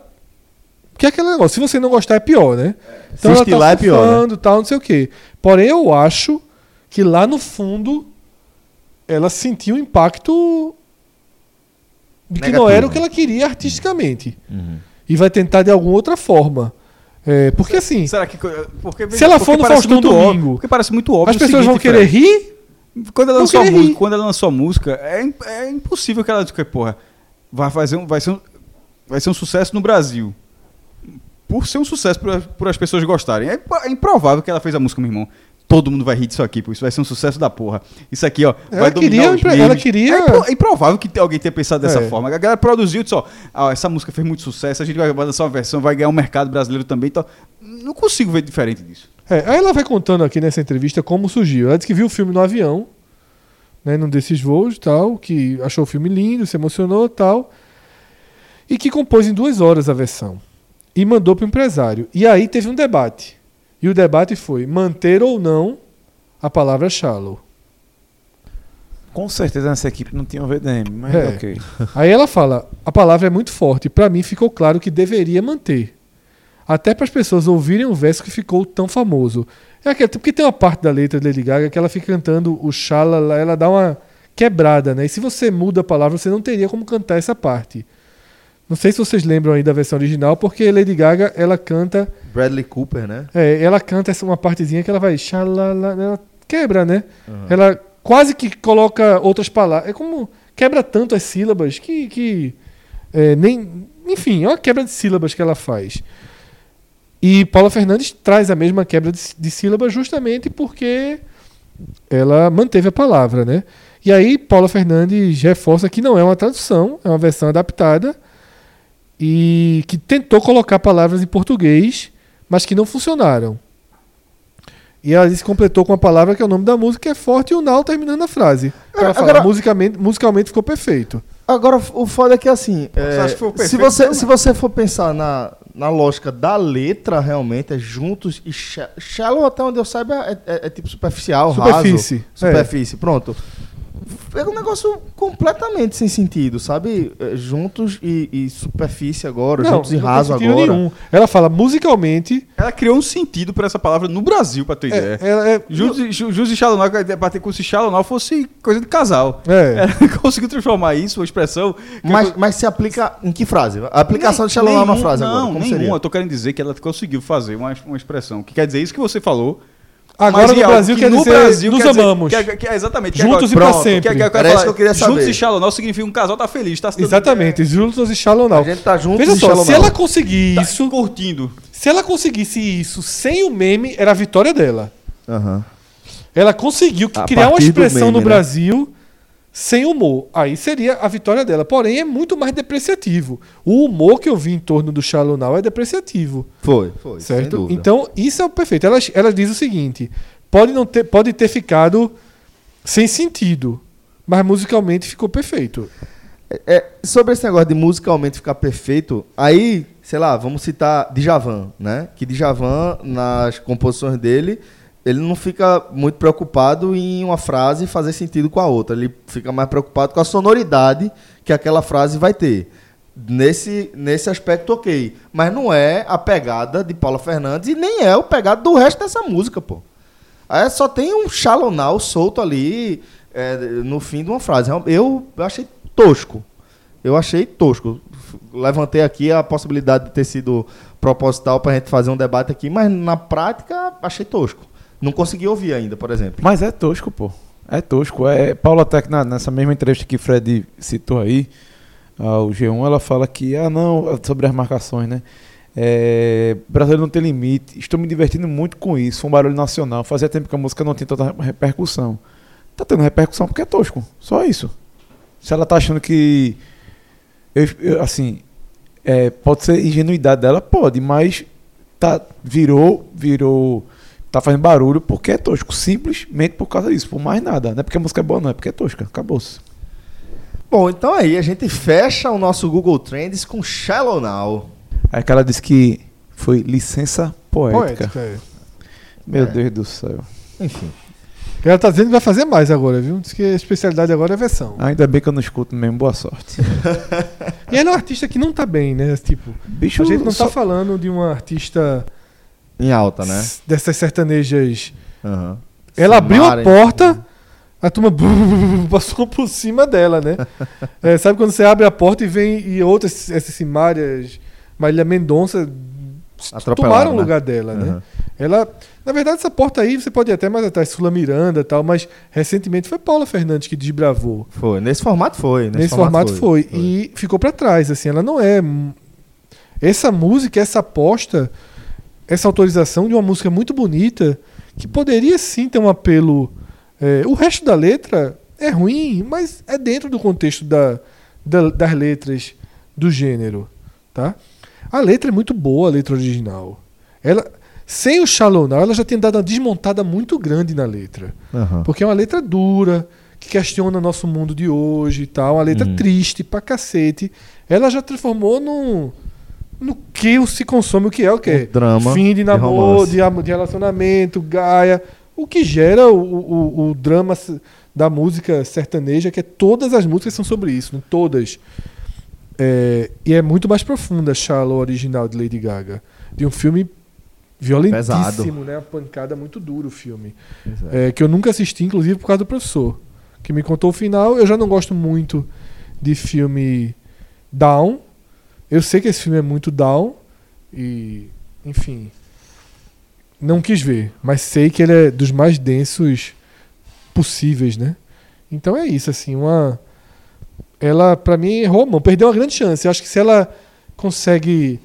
Que é aquele negócio, se você não gostar é pior, né? Se estilar é pior, né? tal, não sei o quê. Porém, eu acho que lá no fundo ela sentiu o impacto de que não Negativo. era o que ela queria artisticamente. E vai tentar de alguma outra forma. É, porque assim, Será que. Porque, Se ela for porque no Faustão domingo, óbvio, Porque parece muito óbvio. as pessoas vão seguinte, querer Fred. rir. Quando ela vão lançou a querer música, quando ela lançou a música, é, é impossível que ela diga, porra, vai fazer um, vai ser um, vai ser um sucesso no Brasil. Por ser um sucesso, por, por as pessoas gostarem. É, é improvável que ela fez a música, meu irmão. Todo mundo vai rir disso aqui, pô. Isso vai ser um sucesso da porra. Isso aqui, ó, Ela vai dominar queria impre- memes. ela queria- É, é improvável que alguém tenha pensado dessa É. forma. A galera produziu e disse, ó, ah, essa música fez muito sucesso, a gente vai lançar uma versão, vai ganhar um mercado brasileiro também. Então, não consigo ver diferente disso. É, aí ela vai contando aqui nessa entrevista como surgiu. Ela disse que viu o filme no avião, né, num desses voos e tal, que achou o filme lindo, se emocionou e tal, e que compôs em duas horas a versão. E mandou para o empresário. E aí teve um debate. E o debate foi manter ou não a palavra shallow. Com certeza nessa equipe não tinha um VDM, mas É. ok. Aí ela fala: a palavra é muito forte. Para mim ficou claro que deveria manter. Até para as pessoas ouvirem o verso que ficou tão famoso. É aquele, porque tem uma parte da letra de Lady Gaga que ela fica cantando o shalala, ela dá uma quebrada, né? E se você muda a palavra, você não teria como cantar essa parte. Não sei se vocês lembram aí da versão original, porque Lady Gaga ela canta, Bradley Cooper, né? é, ela canta essa uma partezinha que ela vai shalala, ela quebra, né? Ela quase que coloca outras palavras. É como quebra tanto as sílabas que, que é, nem, enfim, é uma quebra de sílabas que ela faz. E Paula Fernandes traz a mesma quebra de, de sílabas justamente porque ela manteve a palavra, né? E aí Paula Fernandes reforça que não é uma tradução, é uma versão adaptada e que tentou colocar palavras em português, mas que não funcionaram. E ela disse, completou com a palavra que é o nome da música, que é forte, e o Now terminando a frase. Ela Agora- fala, musicalmente, musicalmente ficou perfeito. Agora, o foda é que assim. é, que se, você, se você for pensar na, na lógica da letra, realmente, é juntos e sha- shallow, até onde eu saiba, é, é- é tipo superficial, Superfície, raso. Superfície, pronto. É um negócio completamente sem sentido, sabe? É, juntos e, e superfície agora, juntos e não raso agora. nenhum. Ela fala, musicalmente, Ela criou um sentido pra essa palavra no Brasil, pra ter é, ideia. ela é, Jus Jus e Shalonau, pra ter como se Shalonau fosse coisa de casal. é, *laughs* Ela conseguiu transformar isso, uma expressão. Mas, eu- mas se aplica em que frase? A aplicação de shallow na Nenhum- frase não, agora, como nenhuma. seria? Eu tô querendo dizer que ela conseguiu fazer uma, uma expressão que quer dizer isso que você falou. Agora mas no Brasil que quer no dizer Brasil nos quer dizer- amamos. que é- que é exatamente. que Juntos e pra Pronto, sempre. Que, que, que, Era isso que eu queria Juntos saber. e Shalonau significa um casal tá feliz. Tá Exatamente, juntos e Shallow Now. A gente tá juntos Veja e só, se ela conseguir tá isso, curtindo. se ela conseguisse isso sem o meme, era a vitória dela. Aham. Ela conseguiu criar uma expressão meme, no né? Brasil sem humor. Aí seria a vitória dela. Porém, é muito mais depreciativo. O humor que eu vi em torno do Shallow Now é depreciativo. Foi, foi. Certo? Então, isso é o perfeito. Ela, ela diz o seguinte: pode, não ter, pode ter ficado sem sentido, mas musicalmente ficou perfeito. É, sobre esse negócio de musicalmente ficar perfeito, aí, sei lá, vamos citar Djavan, né? Que Djavan, nas composições dele, ele não fica muito preocupado em uma frase fazer sentido com a outra. Ele fica mais preocupado com a sonoridade que aquela frase vai ter. Nesse, nesse aspecto, ok. Mas não é a pegada de Paula Fernandes e nem é o pegado do resto dessa música, pô. Aí só tem um now solto ali é, no fim de uma frase. Eu achei tosco. Eu achei tosco. Levantei aqui a possibilidade de ter sido proposital pra gente fazer um debate aqui, mas na prática achei tosco. Não consegui ouvir ainda, por exemplo. Mas é tosco, pô. É tosco. É, Paula Tec, na- nessa mesma entrevista que Fred citou aí, ao G1, ela fala que, ah, não, sobre as marcações, né? É, brasileiro não tem limite. Estou me divertindo muito com isso. Foi um barulho nacional. Fazia tempo que a música não tinha tanta repercussão. Tá tendo repercussão porque é tosco. Só isso. Se ela tá achando que. eu- eu, assim. é, pode ser ingenuidade dela? Pode, mas tá, virou. Virou. Tá fazendo barulho porque é tosco. Simplesmente por causa disso. Por mais nada. Não é porque a música é boa, não. É porque é tosca. Acabou-se. Bom, então aí a gente fecha o nosso Google Trends com Shallow Now. Aí que ela disse que foi licença poética. Poética, é. Meu É. Deus do céu. Enfim. Ela tá dizendo que vai fazer mais agora, viu? Diz que a especialidade agora é versão. Ainda bem que eu não escuto mesmo. Boa sorte. *laughs* E ela é um artista que não tá bem, né? Tipo, Bicho, a gente não só- tá falando de uma artista Em alta, né? dessas sertanejas. Aham. Ela abriu a porta, a turma *laughs* passou por cima dela, né? *laughs* É, sabe quando você abre a porta e vem e outras, essas Simárias, Marília Mendonça tomaram o né? lugar dela, né? Aham. Ela, na verdade, essa porta aí você pode ir até mais atrás, Sula Miranda e tal, mas recentemente foi Paula Fernandes que desbravou. Foi. Nesse formato foi. Nesse, Nesse, formato, foi, E ficou pra trás, assim, ela não é. essa música, essa aposta, essa autorização de uma música muito bonita, que poderia sim ter um apelo. é, o resto da letra é ruim, mas é dentro do contexto da, da- das letras do gênero, tá? A letra é muito boa, a letra original. Ela, sem o Shallow Now, ela já tem dado uma desmontada muito grande na letra. Aham. Porque é uma letra dura, que questiona nosso mundo de hoje e tal. Uma letra triste pra cacete. Ela já transformou num. No que se consome, o que é o quê? Um drama Fim de namoro, de, de relacionamento, gaia. O que gera o, o, o drama da música sertaneja, que é todas as músicas são sobre isso, né? todas. É, e é muito mais profunda Shallow original de Lady Gaga. De um filme violentíssimo, né? Uma pancada muito dura o filme. É, que eu nunca assisti, inclusive, por causa do professor. Que me contou o final. Eu já não gosto muito de filme down. Eu sei que esse filme é muito down. E, enfim. Não quis ver. Mas sei que ele é dos mais densos possíveis, né? Então é isso, assim. Uma. Ela, pra mim, errou mão. Perdeu uma grande chance. Eu acho que se ela consegue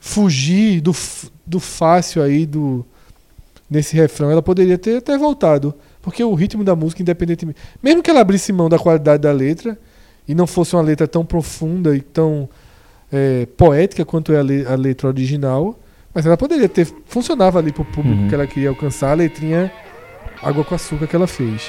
fugir do, do fácil aí, do nesse refrão, ela poderia ter até voltado. Porque o ritmo da música, independentemente. Mesmo que ela abrisse mão da qualidade da letra e não fosse uma letra tão profunda e tão é, poética quanto é a, le- a letra original, mas ela poderia ter. Funcionava ali pro público Uhum. que ela queria alcançar a letrinha água com açúcar que ela fez.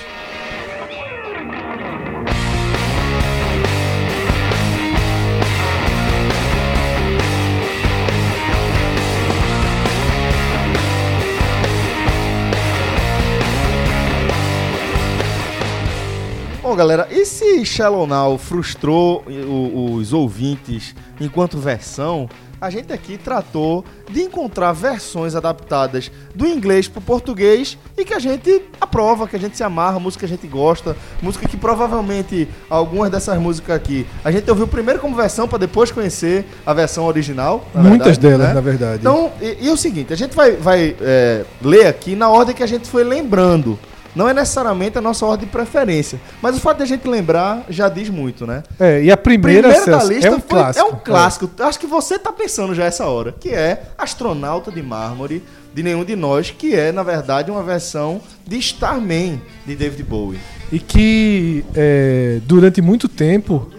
Galera, e se Shallow Now frustrou o- os ouvintes enquanto versão, a gente aqui tratou de encontrar versões adaptadas do inglês pro português e que a gente aprova, que a gente se amarra, música que a gente gosta, música que provavelmente algumas dessas músicas aqui a gente ouviu primeiro como versão para depois conhecer a versão original. na Muitas verdade, delas, né? na verdade. Então, e, e é o seguinte, a gente vai, vai é, ler aqui na ordem que a gente foi lembrando. Não é necessariamente a nossa ordem de preferência. Mas o fato de a gente lembrar já diz muito, né? é, e a primeira, Primeiro da Celso, lista é um foi- clássico. É um clássico. Acho que você tá pensando já essa hora. Que é Astronauta de Mármore, de Nenhum de Nós, que é, na verdade, uma versão de Starman, de David Bowie. E que é, durante muito tempo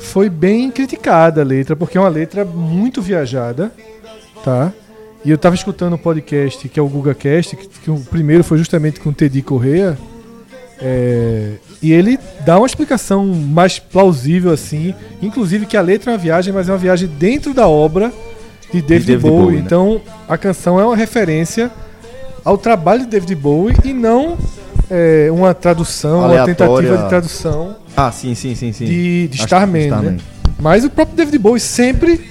foi bem criticada a letra, porque é uma letra muito viajada, tá? E eu tava escutando um podcast que é o GugaCast, que, que o primeiro foi justamente com o Teddy Correa, é, e ele dá uma explicação mais plausível assim, inclusive que a letra é uma viagem, mas é uma viagem dentro da obra de David, David Bowie. Bowie, né? Então a canção é uma referência ao trabalho de David Bowie e não é, uma tradução, uma Aleatória. tentativa de tradução Ah, sim, sim, sim, sim. de, de Starman, Starman. né? Mas o próprio David Bowie sempre,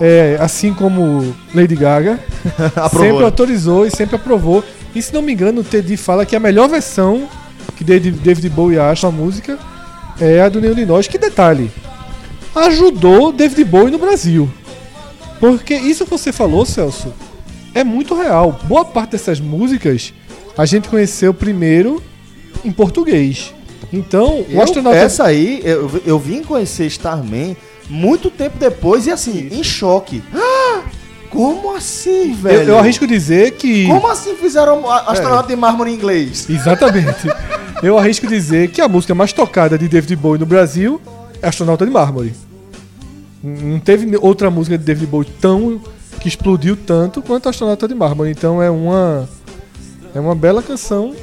é, assim como Lady Gaga, *laughs* sempre autorizou e sempre aprovou. E se não me engano, o Teddy fala que a melhor versão que David David Bowie acha a música é a do Nenhum de Nós. Que detalhe, ajudou David Bowie no Brasil. Porque isso que você falou, Celso, é muito real. Boa parte dessas músicas a gente conheceu primeiro em português. Então, Eu- astronauta Essa aí, eu, eu vim conhecer Starman muito tempo depois e assim, em choque. Ah, como assim, Eu, velho? eu arrisco dizer que. Como assim fizeram a- astronauta de mármore em inglês? Exatamente. *laughs* eu arrisco dizer que a música mais tocada de David Bowie no Brasil é Astronauta de Mármore. Não teve outra música de David Bowie tão. que explodiu tanto quanto Astronauta de Mármore. Então é uma. É uma bela canção.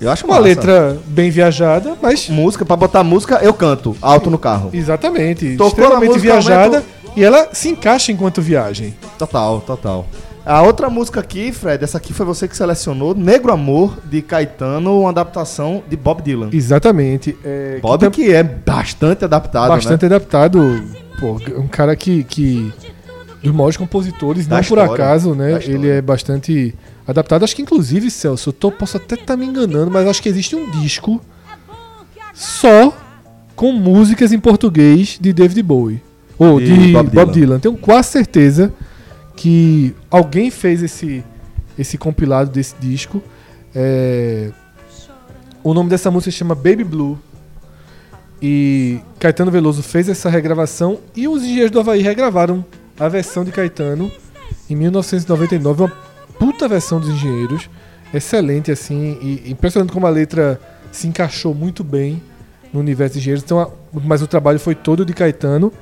Eu acho Uma massa. letra bem viajada, mas. Música, pra botar música, eu canto, alto no carro. Exatamente. Tocou extremamente música, viajada. E ela se encaixa enquanto viagem. Total, total. A outra música aqui, Fred, essa aqui foi você que selecionou, Negro Amor, de Caetano, uma adaptação de Bob Dylan. Exatamente. É, Bob tam- que é bastante adaptado, bastante né? adaptado. Pô, um cara que, que dos maiores compositores, Da não por história, acaso, né? Ele é bastante adaptado. Acho que inclusive, Celso, eu tô- posso até estar me enganando, mas acho que existe um disco só com músicas em português de David Bowie. Ou De de, Bob Bob, Dylan. Dylan. Tenho quase certeza que alguém fez esse, esse compilado desse disco. É, O nome dessa música se chama Baby Blue. E Caetano Veloso fez essa regravação e os Engenheiros do Havaí regravaram a versão de Caetano em 1999, uma puta versão dos Engenheiros, excelente assim, e impressionante como a letra se encaixou muito bem no universo dos Engenheiros. Então, a- mas o trabalho foi todo de Caetano.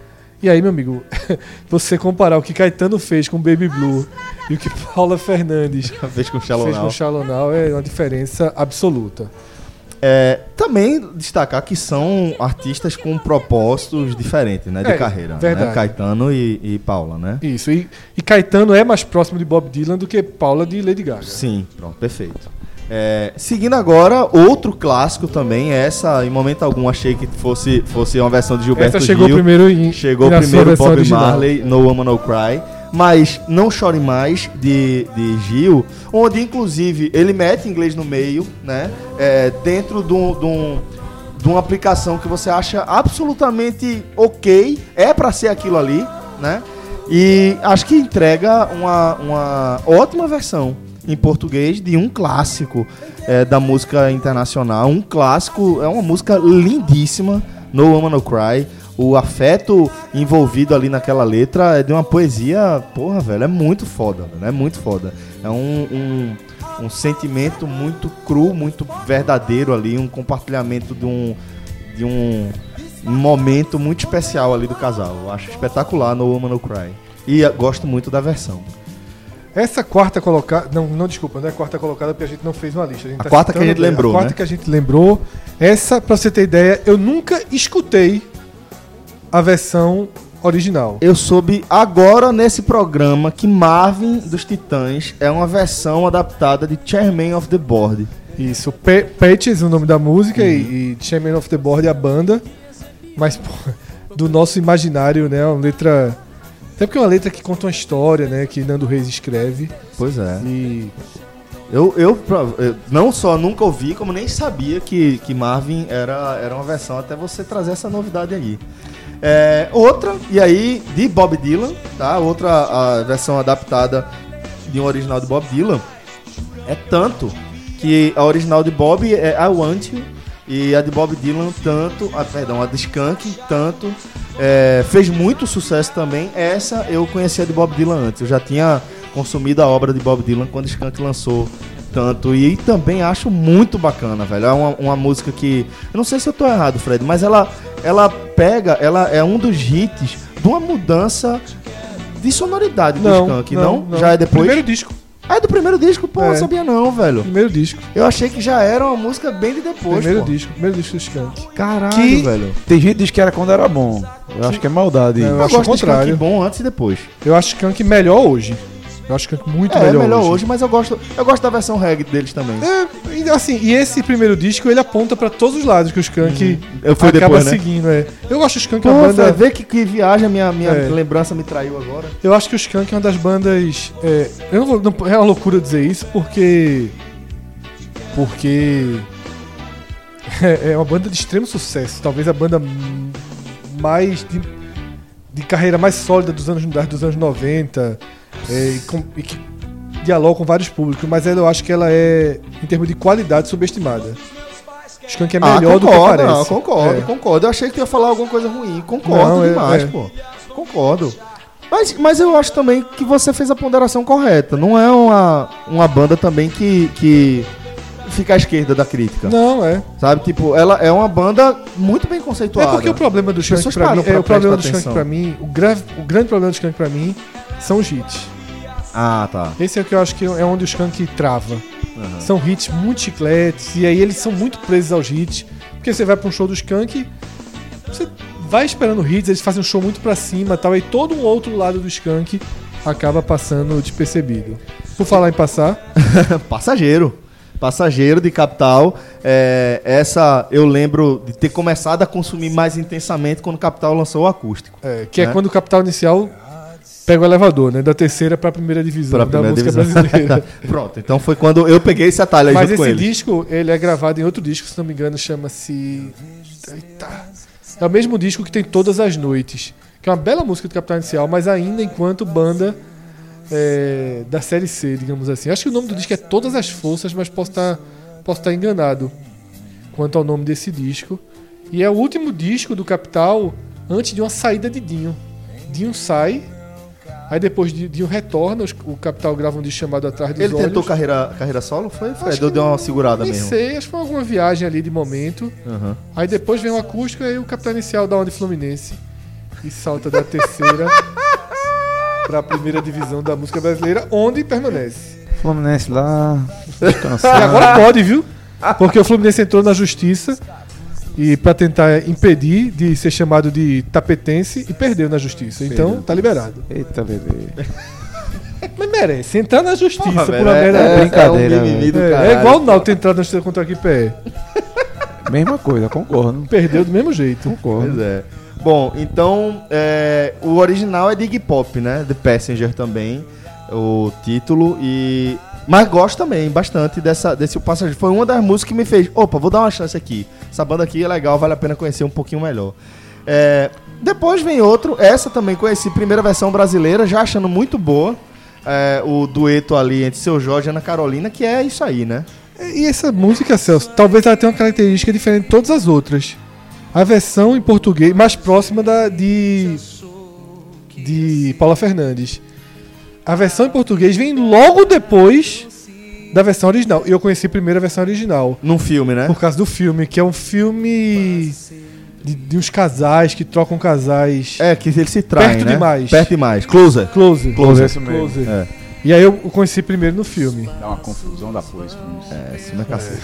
E aí, meu amigo, *laughs* você comparar o que Caetano fez com Baby Blue e o que Paula Fernandes *laughs* Fez com fez com Shallow Now é uma diferença absoluta. É, também destacar que são artistas com propósitos diferentes, né? De É, carreira. verdade. Né? Caetano e, e Paula, né? Isso. E, e Caetano é mais próximo de Bob Dylan do que Paula de Lady Gaga. Sim, pronto, perfeito. É, seguindo agora, outro clássico também, essa em momento algum achei que fosse, fosse uma versão de Gilberto Essa chegou Gil. primeiro em Chegou primeiro Bob original. Marley, No Woman No Cry. Mas Não Chore Mais, de, de Gil, onde inclusive ele mete inglês no meio, né? É, dentro de, um, de, um- de uma aplicação que você acha absolutamente ok, é pra ser aquilo ali, né? E acho que entrega uma, uma ótima versão em português de um clássico é, da música internacional. Um clássico, é uma música lindíssima, No Woman No Cry. O afeto envolvido ali naquela letra é de uma poesia, porra, velho, é muito foda, né? É muito foda. É um, um, um sentimento muito cru, muito verdadeiro ali, um compartilhamento de um, de um, momento muito especial ali do casal. Eu acho espetacular No Woman No Cry. E gosto muito da versão. Essa quarta colocada. Não, não, desculpa, não é quarta colocada porque a gente não fez uma lista. gente A tá quarta que a gente lembrou, A quarta né? que a gente lembrou. Essa, pra você ter ideia, eu nunca escutei a versão original. Eu soube agora nesse programa que Marvin dos Titãs é uma versão adaptada de Chairman of the Board. Isso, Pe- Patches, o nome da música, e, e Chairman of the Board, a banda. Mas, pô, do nosso imaginário, né? Uma letra. Até porque é uma letra que conta uma história, né? Que Nando Reis escreve. Pois é. E. Eu, eu, eu não só nunca ouvi, como nem sabia que, que Marvin era, era uma versão, até você trazer essa novidade aí. É, outra, e aí, de Bob Dylan, tá? Outra a versão adaptada de um original de Bob Dylan. É tanto que a original de Bob é I Want You e a de Bob Dylan tanto, ah, perdão, a de Skunk tanto é, fez muito sucesso também. Essa eu conhecia de Bob Dylan antes, eu já tinha consumido a obra de Bob Dylan quando Skunk lançou tanto e também acho muito bacana, velho. É uma, uma música que eu não sei se eu tô errado, Fred, mas ela ela pega, ela é um dos hits de uma mudança de sonoridade do Não, Skunk, não, não? não. Já é depois? Primeiro disco. Ah, é do primeiro disco? Pô, É. não sabia não, velho. Primeiro disco. Eu achei que já era uma música bem de depois, primeiro pô. disco. Primeiro disco do Skank. Caralho, Que- velho. Tem gente que diz que era quando era bom. Eu acho que é maldade. Não, eu Eu acho o gosto de contrário. bom antes e depois. Eu acho Skank melhor hoje. Eu acho Skank muito é, melhor, melhor hoje. hoje. mas eu gosto, eu gosto da versão reggae deles também. É, e assim, e esse primeiro disco ele aponta pra todos os lados que o Skank Eu fui acaba depois, né? seguindo. É. Eu acho o Skank Pô, uma banda. Vê que, que viagem a minha, minha É. lembrança me traiu agora. Eu acho que o Skank é uma das bandas. é, eu não vou. não- é uma loucura dizer isso porque. Porque. É, *laughs* é uma banda de extremo sucesso. Talvez a banda mais. de, de carreira mais sólida dos anos, dos anos 90. É, e, com- e que dialoga com vários públicos. Mas eu acho que ela é, em termos de qualidade, subestimada. Skank é melhor do que Ah, concordo, parece. não, concordo, É. concordo. Eu achei que ia falar alguma coisa ruim. Concordo Não, é- demais, é. pô. Concordo. Mas, mas eu acho também que você fez a ponderação correta. Não é uma, uma banda também que, que fica à esquerda da crítica. Não, é. Sabe? Tipo, ela é uma banda muito bem conceituada. É porque o problema do Skank pra mim, pra é o problema do Skank pra mim, o, gra- o grande problema do Skank pra mim são os hits. Ah, tá. Esse é o que eu acho que é onde o Skank trava. São hits muito chicletes e aí eles são muito presos aos hits. Porque você vai pra um show do Skank, você vai esperando hits, eles fazem um show muito pra cima, tal, e todo um outro lado do Skank acaba passando despercebido. Por falar em passar, *laughs* Passageiro. Passageiro de Capital. É, essa eu lembro de ter começado a consumir mais intensamente quando Capital lançou o acústico. é, que é Né? quando o Capital Inicial pega o elevador, né? Da terceira pra primeira divisão Pra da primeira música divisão. brasileira. *laughs* Pronto, então foi quando eu peguei esse atalho aí Mas esse ele. disco, ele é gravado em outro disco, se não me engano, chama-se. É o mesmo disco que tem Todas as Noites. Que é uma bela música do Capital Inicial, mas ainda enquanto banda é, da série C, digamos assim. Acho que o nome do disco é Todas as Forças, mas posso estar posso estar enganado quanto ao nome desse disco. E é o último disco do Capital antes de uma saída de Dinho. Dinho sai Aí depois de, de um retorno, o Capital grava um disco chamado Atrás dos Ele Olhos. tentou carreira, carreira solo? Foi? Foi. Deu, deu uma segurada Nem mesmo. sei, acho que foi alguma viagem ali de momento. Aham. Aí depois vem o acústico e aí o Capital Inicial da Onda Fluminense. E salta da terceira *laughs* pra primeira divisão da música brasileira, onde permanece. Fluminense lá. *laughs* E agora pode, viu? Porque o Fluminense entrou na justiça e para tentar impedir de ser chamado de tapetense e perdeu na justiça. Então tá liberado. Eita, bebê. *laughs* Mas merece entrar na justiça Porra, por velho, uma merda. é, brincadeira, é um É, caralho. é igual o Náutico entrar na justiça contra a Equipe. Mesma coisa, concordo. Perdeu do mesmo jeito. Concordo. Pois é. Bom, então é, o original é de Iggy Pop, né? The Passenger também, o título. E mas gosto também bastante dessa, desse Passageiro. Foi uma das músicas que me fez, opa, vou dar uma chance aqui. Essa banda aqui é legal, vale a pena conhecer um pouquinho melhor. É, depois vem outro, essa também conheci, primeira versão brasileira, já achando muito boa. É, o dueto ali entre Seu Jorge e Ana Carolina, que é isso aí, né? E essa música, Celso, talvez ela tenha uma característica diferente de todas as outras. A versão em português, mais próxima da de. de Paula Fernandes. A versão em português vem logo depois da versão original. E eu conheci primeiro a versão original. Num filme, né? Por causa do filme, que é um filme de, de uns casais que trocam casais. É, que ele se trai, Perto né? demais. Perto demais. Closer. Close. Close. Esse mesmo. Close. É. E aí eu conheci primeiro no filme. Dá uma confusão da isso. É, sim, mas cacete.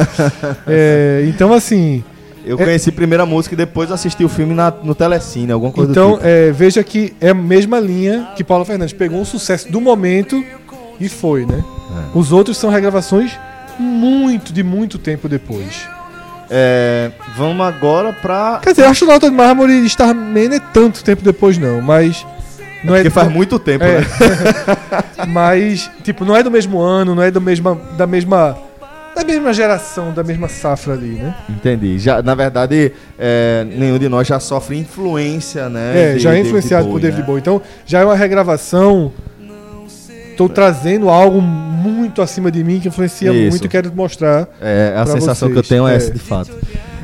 *laughs* É, então, assim. Eu conheci a primeira música e depois assisti o filme na- no Telecine, alguma coisa Então, do tipo. é, veja que é a mesma linha que Paula Fernandes. Pegou um sucesso do momento e foi, né? É. Os outros são regravações muito, de muito tempo depois. É, vamos agora pra. Quer dizer, Astronauta de Mármore e Starman é tanto tempo depois, não, mas. Não é Porque faz muito tempo, É. né? *laughs* mas, tipo, não é do mesmo ano, não é do mesma, da mesma. Da mesma geração, da mesma safra ali, né? Entendi. Já, na verdade, é, nenhum de nós já sofre influência, né? É, de já é David influenciado por Bowie, David né? Bowie. Então, já é uma regravação. Tô trazendo algo muito acima de mim que influencia Isso. muito e quero mostrar. É, a sensação vocês. que eu tenho é É. essa, de fato.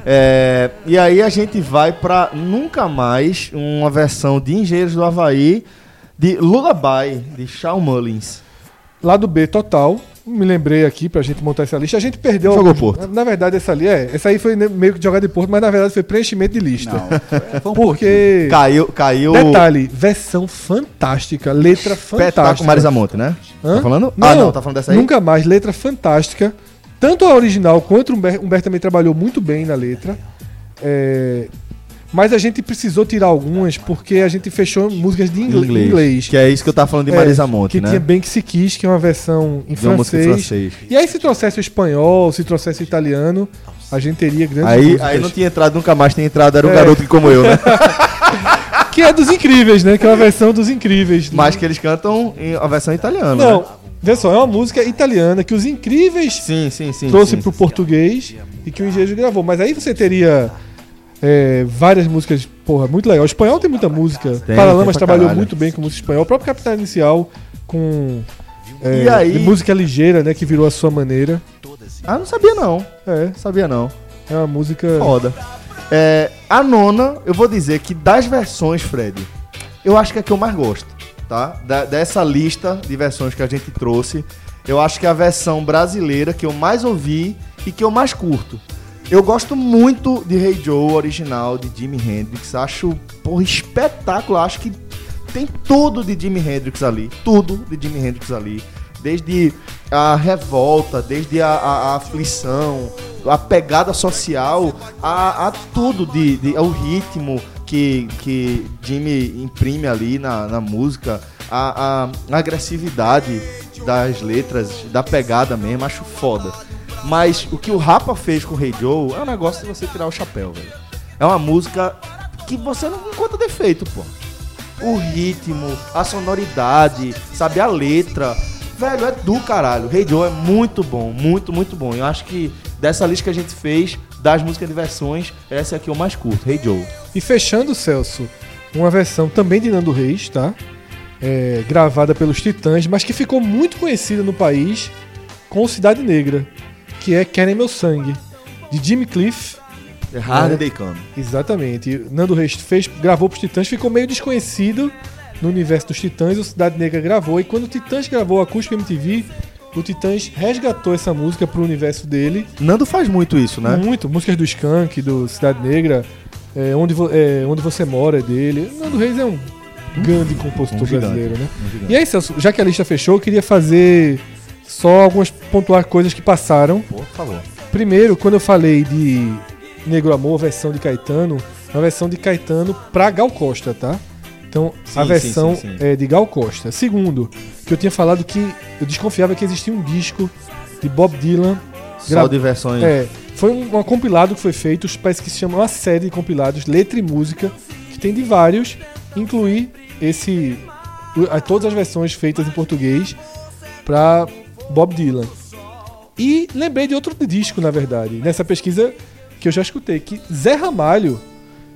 É, e aí a gente vai pra Nunca Mais, uma versão de Engenheiros do Havaí, de Lullaby, de Shawn Mullins. Lado B total. Me lembrei aqui pra gente montar essa lista. A gente perdeu. Jogou alguns- Porto. Na verdade, essa ali é. Essa aí foi meio que jogada de Porto, mas na verdade foi preenchimento de lista. Não, foi, um Porque. Caiu, caiu. Detalhe, versão fantástica, letra fantástica. Espetáculo Marisa Monte, né? Hã? Tá falando? Não, ah, não, tá falando dessa aí? Nunca mais, letra fantástica. Tanto a original quanto o Humberto, Humberto também trabalhou muito bem na letra. É, Mas a gente precisou tirar algumas porque a gente fechou músicas de inglês. inglês. Que é isso que eu tava falando de É, Marisa Monte, que né? tinha Bem Que Se Quis, que é uma versão em francês. francês. E aí se trouxesse o espanhol, se trouxesse o italiano, a gente teria grandes Aí, músicas. aí não tinha entrado nunca mais, tinha entrado, era um É. garoto que como eu, né? *laughs* Que é dos Incríveis, né? Que é uma versão dos Incríveis. Mas que eles cantam a versão italiana. Não, né? vê só, é uma música italiana que os Incríveis Sim, sim, sim. trouxe sim. pro português e que o Engenheiro gravou. Mas aí você teria é, várias músicas, porra, muito legal. O espanhol tem muita música. Tem, Paralamas tem trabalhou caralho. muito bem com música espanhol. O próprio Capital Inicial com é, E aí- música ligeira, né? Que virou a sua maneira. Ah, não sabia não. É, Sabia não. é uma música. Foda. É, a nona, eu vou dizer que das versões, Fred, eu acho que é a que eu mais gosto, tá? Da- dessa lista de versões que a gente trouxe, eu acho que é a versão brasileira que eu mais ouvi e que eu mais curto. Eu gosto muito de Hey Joe original de Jimi Hendrix, acho, porra, espetáculo, acho que tem tudo de Jimi Hendrix ali, tudo de Jimi Hendrix ali. Desde a revolta, desde a, a- a aflição, a pegada social, a, a tudo, de, de, o ritmo que, que Jimmy imprime ali na, na música, a, a agressividade das letras, da pegada mesmo, acho foda. Mas o que o Rapa fez com o Rei Joe é um negócio de você tirar o chapéu, velho. É uma música que você não encontra defeito, pô o ritmo, a sonoridade, sabe, a letra. Velho, é do caralho. Rei Joe é muito bom, muito, muito bom. Eu acho que dessa lista que a gente fez, das músicas de versões, essa é a que eu mais curto, Rei Joe. E fechando, Celso, uma versão também de Nando Reis, tá? É, gravada pelos Titãs, mas que ficou muito conhecida no país com Cidade Negra, que é Querem Meu Sangue, de Jimmy Cliff. The Harder É. They Come. Exatamente. Nando Reis fez, gravou pros Titãs, ficou meio desconhecido no universo dos Titãs, o Cidade Negra gravou. E quando o Titãs gravou a Acústico MTV, o Titãs resgatou essa música pro universo dele. Nando faz muito isso, né? Muito. Músicas do Skank, do Cidade Negra, é, onde, Vo- é, onde Você Mora é dele. Nando Reis é um grande compositor um gigante, brasileiro, né? um. E aí, Celso, já que a lista fechou, eu queria fazer só algumas pontuar coisas que passaram. Por favor. Primeiro, quando eu falei de Negro Amor, versão de Caetano, uma versão de Caetano pra Gal Costa, tá? Então, Sim, a versão sim, sim. é de Gal Costa. Segundo, que eu tinha falado que eu desconfiava que existia um disco de Bob Dylan. Só gra- de versões. É, foi um, um compilado que foi feito, parece que se chama uma série de compilados, letra e música, que tem de vários, incluir esse. todas as versões feitas em português pra Bob Dylan. E lembrei de outro disco, na verdade, nessa pesquisa que eu já escutei, que Zé Ramalho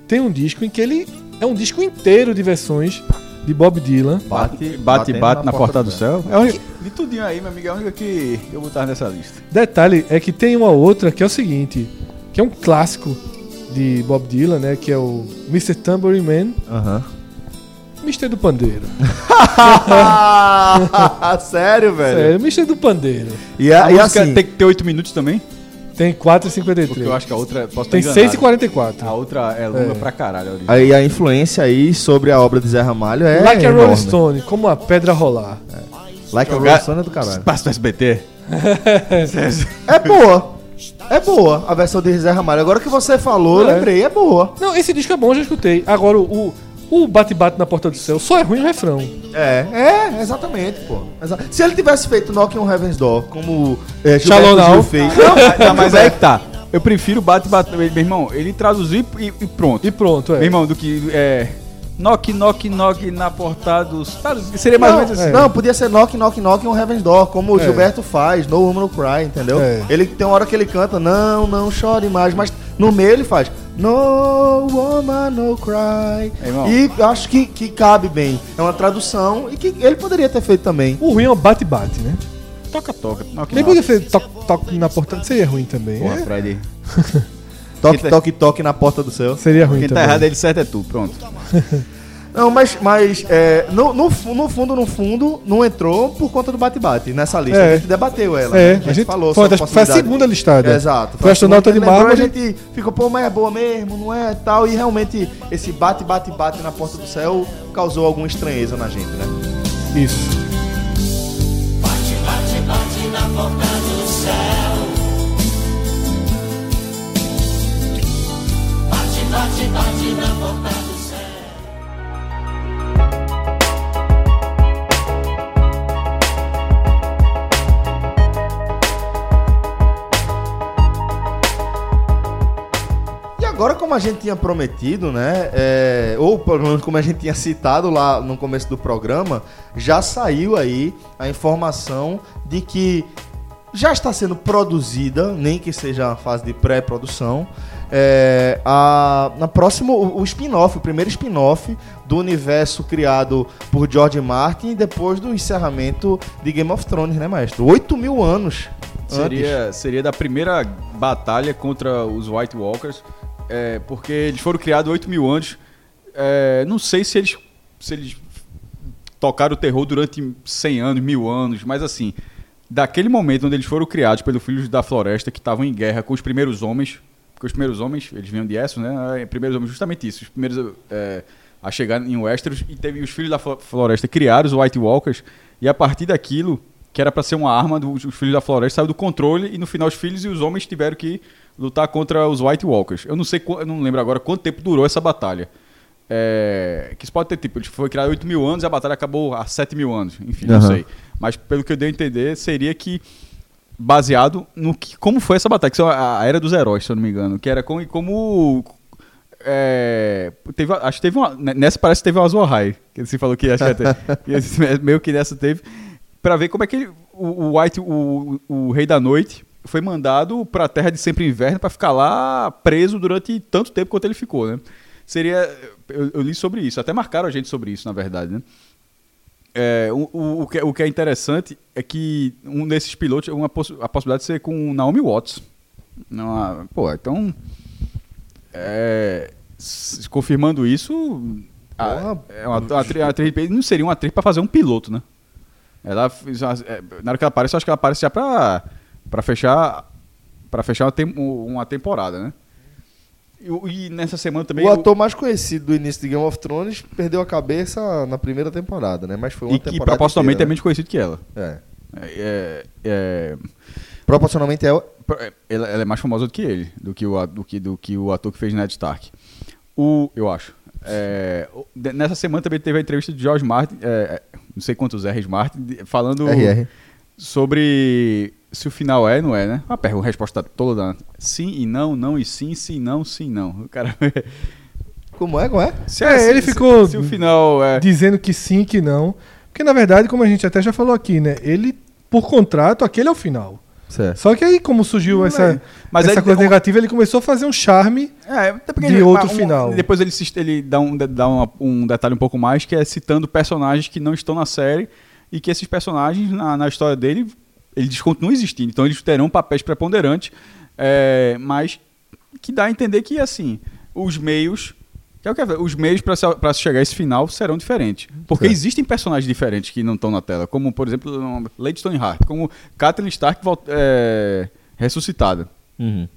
tem um disco em que ele é um disco inteiro de versões de Bob Dylan. Bate, bate, bate na, porta do céu. É única, de tudinho aí, meu amigo, é a única que eu botar nessa lista. Detalhe é que tem uma outra que é o seguinte, que é um clássico de Bob Dylan, né, que é o Mr. Tambourine Man, Aham. Mr. do Pandeiro. *laughs* Sério, velho? Sério, Mr. do Pandeiro. E, A a, e música assim, tem que ter 8 minutos também? Tem 4,53. Porque eu acho que a outra. Posso Tem estar 6,44. A outra é longa É. pra caralho. a aí a influência aí sobre a obra de Zé Ramalho é like a enorme. Rolling Stone, como a pedra rolar. Like a Jogar- Rolling Stone é do caralho. Passa do SBT. É boa. É boa a versão de Zé Ramalho. Agora que você falou, eu É. lembrei, é boa. Não, esse disco é bom, já escutei. Agora, o o bate-bate na porta do céu só é ruim o refrão. É, é, exatamente, pô. Exa- Se ele tivesse feito Knock on Heaven's Door, como é. Gil fez. Tá, mas *laughs* aí que tá. Eu prefiro bate bate. Meu irmão, ele traduzir e, e pronto. E pronto, é. Meu irmão, do que. É. Knock, knock, knock na porta dos. Seria mais não, ou menos assim. não, podia ser Knock, Knock, Knock on Heaven's Door, como o É. Gilberto faz, No Woman No Cry, entendeu? É. Ele tem uma hora que ele canta, não, não chore mais, mas no meio ele faz No Woman No Cry. É, e acho que, que cabe bem. É uma tradução e que ele poderia ter feito também. O ruim é o bate-bate, né? Toca, toca. Nem knock. podia ser toque toque na porta. Seria ruim também. Porra, É, Fred. Toque, tá- toque, toque na porta do céu. seria ruim Quem tá também. errado, ele certo é tu. Pronto. *laughs* Não, mas, mas é, no, no, no fundo, no fundo, não entrou por conta do bate-bate nessa lista. É. A gente debateu ela. É, né? a gente falou foi, sobre das- foi a segunda listada. Exato. Foi astronauta de Lembrou, mármore. A gente ficou, pô, mas é boa mesmo, não é? Tal. E realmente esse bate, bate, bate na porta do céu causou alguma estranheza na gente, né? Isso. E agora, como a gente tinha prometido, né? é, ou pelo menos como a gente tinha citado lá no começo do programa, já saiu aí a informação de que já está sendo produzida, nem que seja a fase de pré-produção, é, a, na próxima, o, o spin-off, o primeiro spin-off do universo criado por George Martin depois do encerramento de Game of Thrones, né, maestro? 8 mil anos. antes. Seria, seria da primeira batalha contra os White Walkers, é, porque eles foram criados 8 mil anos. É, não sei se eles, se eles tocaram o terror durante 100 anos, mil anos, mas assim, daquele momento onde eles foram criados pelos Filhos da Floresta, que estavam em guerra com os primeiros homens, porque os primeiros homens, eles vinham de Essos, né? Primeiros homens, justamente isso, os primeiros é, a chegar em Westeros, e teve os Filhos da Flo- Floresta criaram os White Walkers, e a partir daquilo, que era para ser uma arma dos os Filhos da Floresta, saiu do controle, e no final os filhos e os homens tiveram que lutar contra os White Walkers. Eu não sei, eu não lembro agora quanto tempo durou essa batalha. É, que isso pode ter tipo, ele foi criado há 8 mil anos e a batalha acabou há 7 mil anos. Enfim, não Aham. sei. Mas pelo que eu dei a entender, seria que baseado no que como foi essa batalha, que é a, a era dos heróis, se eu não me engano, que era como, como é, teve, acho que teve uma nessa parece que teve uma Azor que você falou que acho *laughs* que meio que nessa teve Pra ver como é que ele- o, o White, o, o Rei da Noite, foi mandado pra Terra de Sempre Inverno pra ficar lá preso durante tanto tempo quanto ele ficou, né? Seria. Eu, eu li sobre isso, até marcaram a gente sobre isso, na verdade, né? É, o, o, o que, o que é interessante é que um desses pilotos, uma poss a possibilidade de ser com Naomi Watts. Não, pô, então. é, confirmando isso, Porra, é uma, uma atriz, uma atriz- não seria uma atriz pra fazer um piloto, né? Ela uma- é, na hora que ela aparece, eu acho que ela aparece já pra, pra fechar para fechar uma, tem- uma temporada, né? E, e nessa semana também o ator mais conhecido do início de Game of Thrones perdeu a cabeça na primeira temporada, né? Mas foi uma e que temporada proporcionalmente é menos conhecido que ela. né? É. É, é, Proporcionalmente é... é, ela, ela é mais famosa do que ele, do que o, do que, do que o ator que fez Ned Stark. O, eu acho. É, nessa semana também teve a entrevista de George Martin, é, é, não sei quantos R's Martin, falando RR. sobre se o final é, não é, né? Uma pergunta, resposta toda. Sim e não, não e sim, sim, não, sim, não. O cara. Como é, como é? se É, ele se- ficou- Se, o final é. Dizendo que sim, que não. Porque, na verdade, como a gente até já falou aqui, né? Ele, por contrato, aquele é o final. Certo. Só que aí, como surgiu essa, Mas essa aí- coisa negativa, ele começou a fazer um charme. É, de ele- outro um- final. Depois ele, se- ele dá, um, dá uma- um detalhe um pouco mais, que é citando personagens que não estão na série e que esses personagens, na, na história dele, eles continuam existindo. Então eles terão papéis preponderantes, é, mas que dá a entender que, assim, os meios... que é o que é, os meios para chegar a esse final serão diferentes. Porque Certo. existem personagens diferentes que não estão na tela, como, por exemplo, Lady Stoneheart, como Catelyn Stark é, ressuscitada.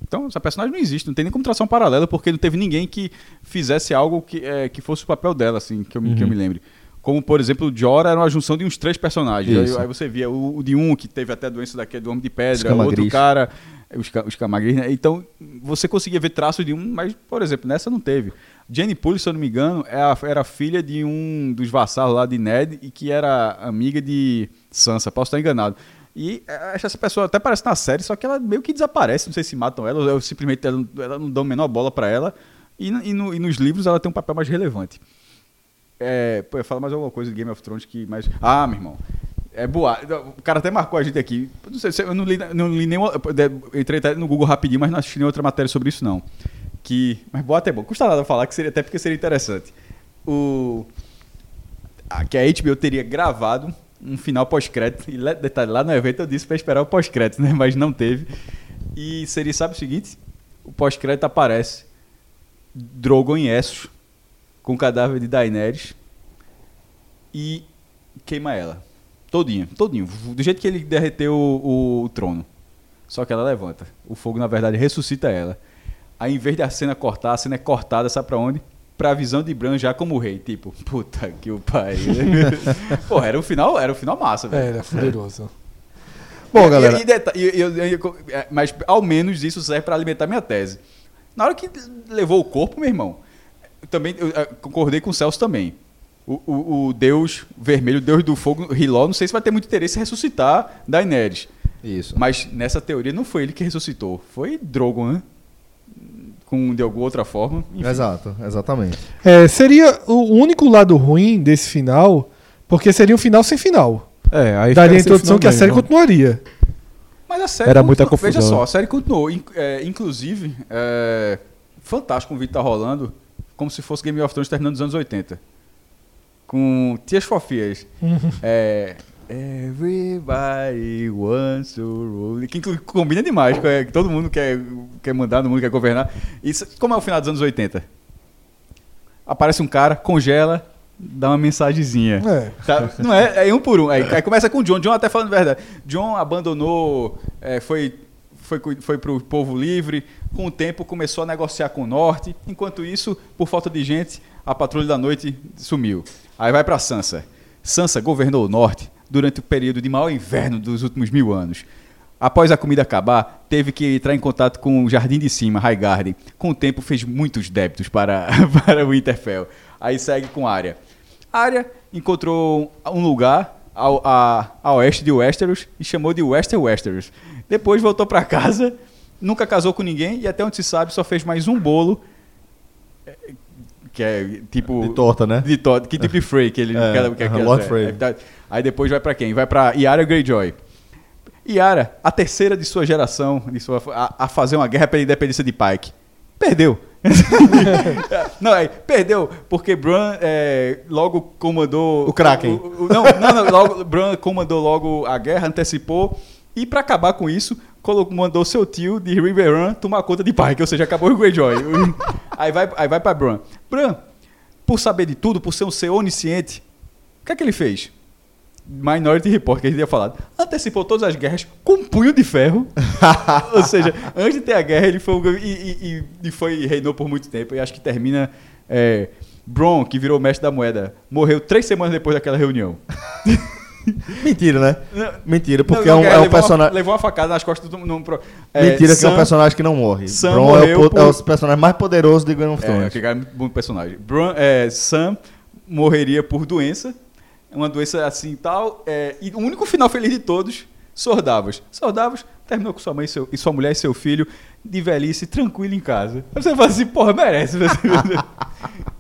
Então, essa personagem não existe, não tem nem como traçar um paralelo, porque não teve ninguém que fizesse algo que, é, que fosse o papel dela, assim, que eu, me- que eu me lembre. Como, por exemplo, o Jorah era uma junção de uns três personagens. Aí, aí você via o, o de um, que teve até a doença daquele do Homem de Pedra, o outro cara, os, os camagris, né? Então, você conseguia ver traços de um, mas, por exemplo, nessa não teve. Jenny Pulli, se eu não me engano, é era filha de um dos vassalos lá de Ned e que era amiga de Sansa, posso estar enganado. E é, essa pessoa até aparece na série, só que ela meio que desaparece, não sei se matam ela, ou simplesmente ela, não- ela não dão menor bola pra ela. E, e no- e nos livros ela tem um papel mais relevante. É, pô, eu falo mais alguma coisa de Game of Thrones que mais. Ah, meu irmão. É boa. O cara até marcou a gente aqui. Não sei, se- eu não li, não li nenhuma. Entrei até no Google rapidinho, mas não assisti nenhuma outra matéria sobre isso, não. Que. Mas boa é bom. Custa nada falar, que seria, até porque seria interessante. O. a- que a HBO teria gravado um final pós-crédito. E detalhe, lá no evento eu disse pra esperar o pós-crédito, né? Mas não teve. E seria, sabe o seguinte? O pós-crédito aparece Drogon em Essos com o cadáver de Daenerys e queima ela. Todinho, todinho. Do jeito que ele derreteu o, o trono. Só que ela levanta. O fogo, na verdade, ressuscita ela. Aí, em vez da cena cortar, a cena é cortada, sabe pra onde? Pra visão de Bran já como rei. Tipo, puta que o pai. *laughs* Porra, era o final, era o final massa, velho. é fuderoso. Bom, galera, e- e e- é, mas ao menos isso serve para alimentar minha tese. Na hora que levou o corpo, meu irmão, também eu, eh, concordei com o Celso também. O, o- o Deus vermelho, o Deus do fogo, Hiló, não sei se vai ter muito interesse em ressuscitar Daenerys. isso. Mas nessa teoria não foi ele que ressuscitou, foi Drogon, né? Com, de alguma outra forma. Enfim. Exato, exatamente. É, seria o único lado ruim desse final, porque seria um final sem final. É, aí Daria a introdução que a mesmo. série continuaria. Mas a série. Era muita continu- Veja confusão. só, a série continuou. In- é, inclusive, é, fantástico o vídeo tá rolando, como se fosse Game of Thrones terminando nos anos 80. Com Tias Fofias. *laughs* é, Everybody wants to rule. Que combina demais, é, que todo mundo quer, quer mandar, todo mundo quer governar. Isso, como é o final dos anos 80? Aparece um cara, congela, dá uma mensagenzinha. É. Tá? Não é, é um por um. Aí, aí começa com o John. John até falando a verdade. John abandonou, é, foi, foi, foi pro povo livre. Com o tempo começou a negociar com o norte. Enquanto isso, por falta de gente, a patrulha da noite sumiu. Aí vai pra Sansa. Sansa governou o norte durante o período de maior inverno dos últimos mil anos. Após a comida acabar, teve que entrar em contato com o Jardim de Cima, Highgarden. Com o tempo, fez muitos débitos para, *laughs* para o Winterfell. Aí segue com Arya. Arya encontrou um lugar ao, a, a oeste de Westeros e chamou de Wester Westeros. Depois voltou para casa, nunca casou com ninguém e até onde se sabe só fez mais um bolo eh, que é tipo De torta, né? de torta, que tipo de Frey que ele É, que, que, Lord é, Frey. é, Aí depois vai pra quem? Vai pra Yara Greyjoy. Yara, a terceira de sua geração, de sua, a, a fazer uma guerra pela independência de Pike. Perdeu. *laughs* não, é, perdeu, porque Bran é, logo comandou. O Kraken. o- o- não, não, não, logo, Bran comandou logo a guerra, antecipou. E pra acabar com isso, colocou, mandou seu tio de Riverrun tomar conta de Pike, ou seja, acabou o Greyjoy. *laughs* aí vai, aí vai pra Bran. Bran, por saber de tudo, por ser um ser onisciente, o que é que ele fez? Minority Report, que a gente tinha falado. Antecipou todas as guerras com um punho de ferro. *laughs* Ou seja, antes de ter a guerra, ele foi, e- e- e foi reinou por muito tempo. E acho que termina. É, Bron, que virou mestre da moeda, morreu três semanas depois daquela reunião. *laughs* *laughs* Mentira, né? Mentira, porque Não, não, é um, é um levou uma- personagem. levou uma facada nas costas do. Pro- é, Mentira, que é um Sam- personagem que não morre. Sam Bron é o, é por- o personagem mais poderoso de Game of É, Thrones. aquele cara é muito bom personagem. Bron, é, Sam morreria por doença, uma doença assim e tal, é, e o único final feliz de todos, Sordavos. Sordavos terminou com sua mãe e, seu- e sua mulher e seu filho de velhice, tranquilo em casa. Aí Você fala assim, porra, merece. *laughs* *laughs*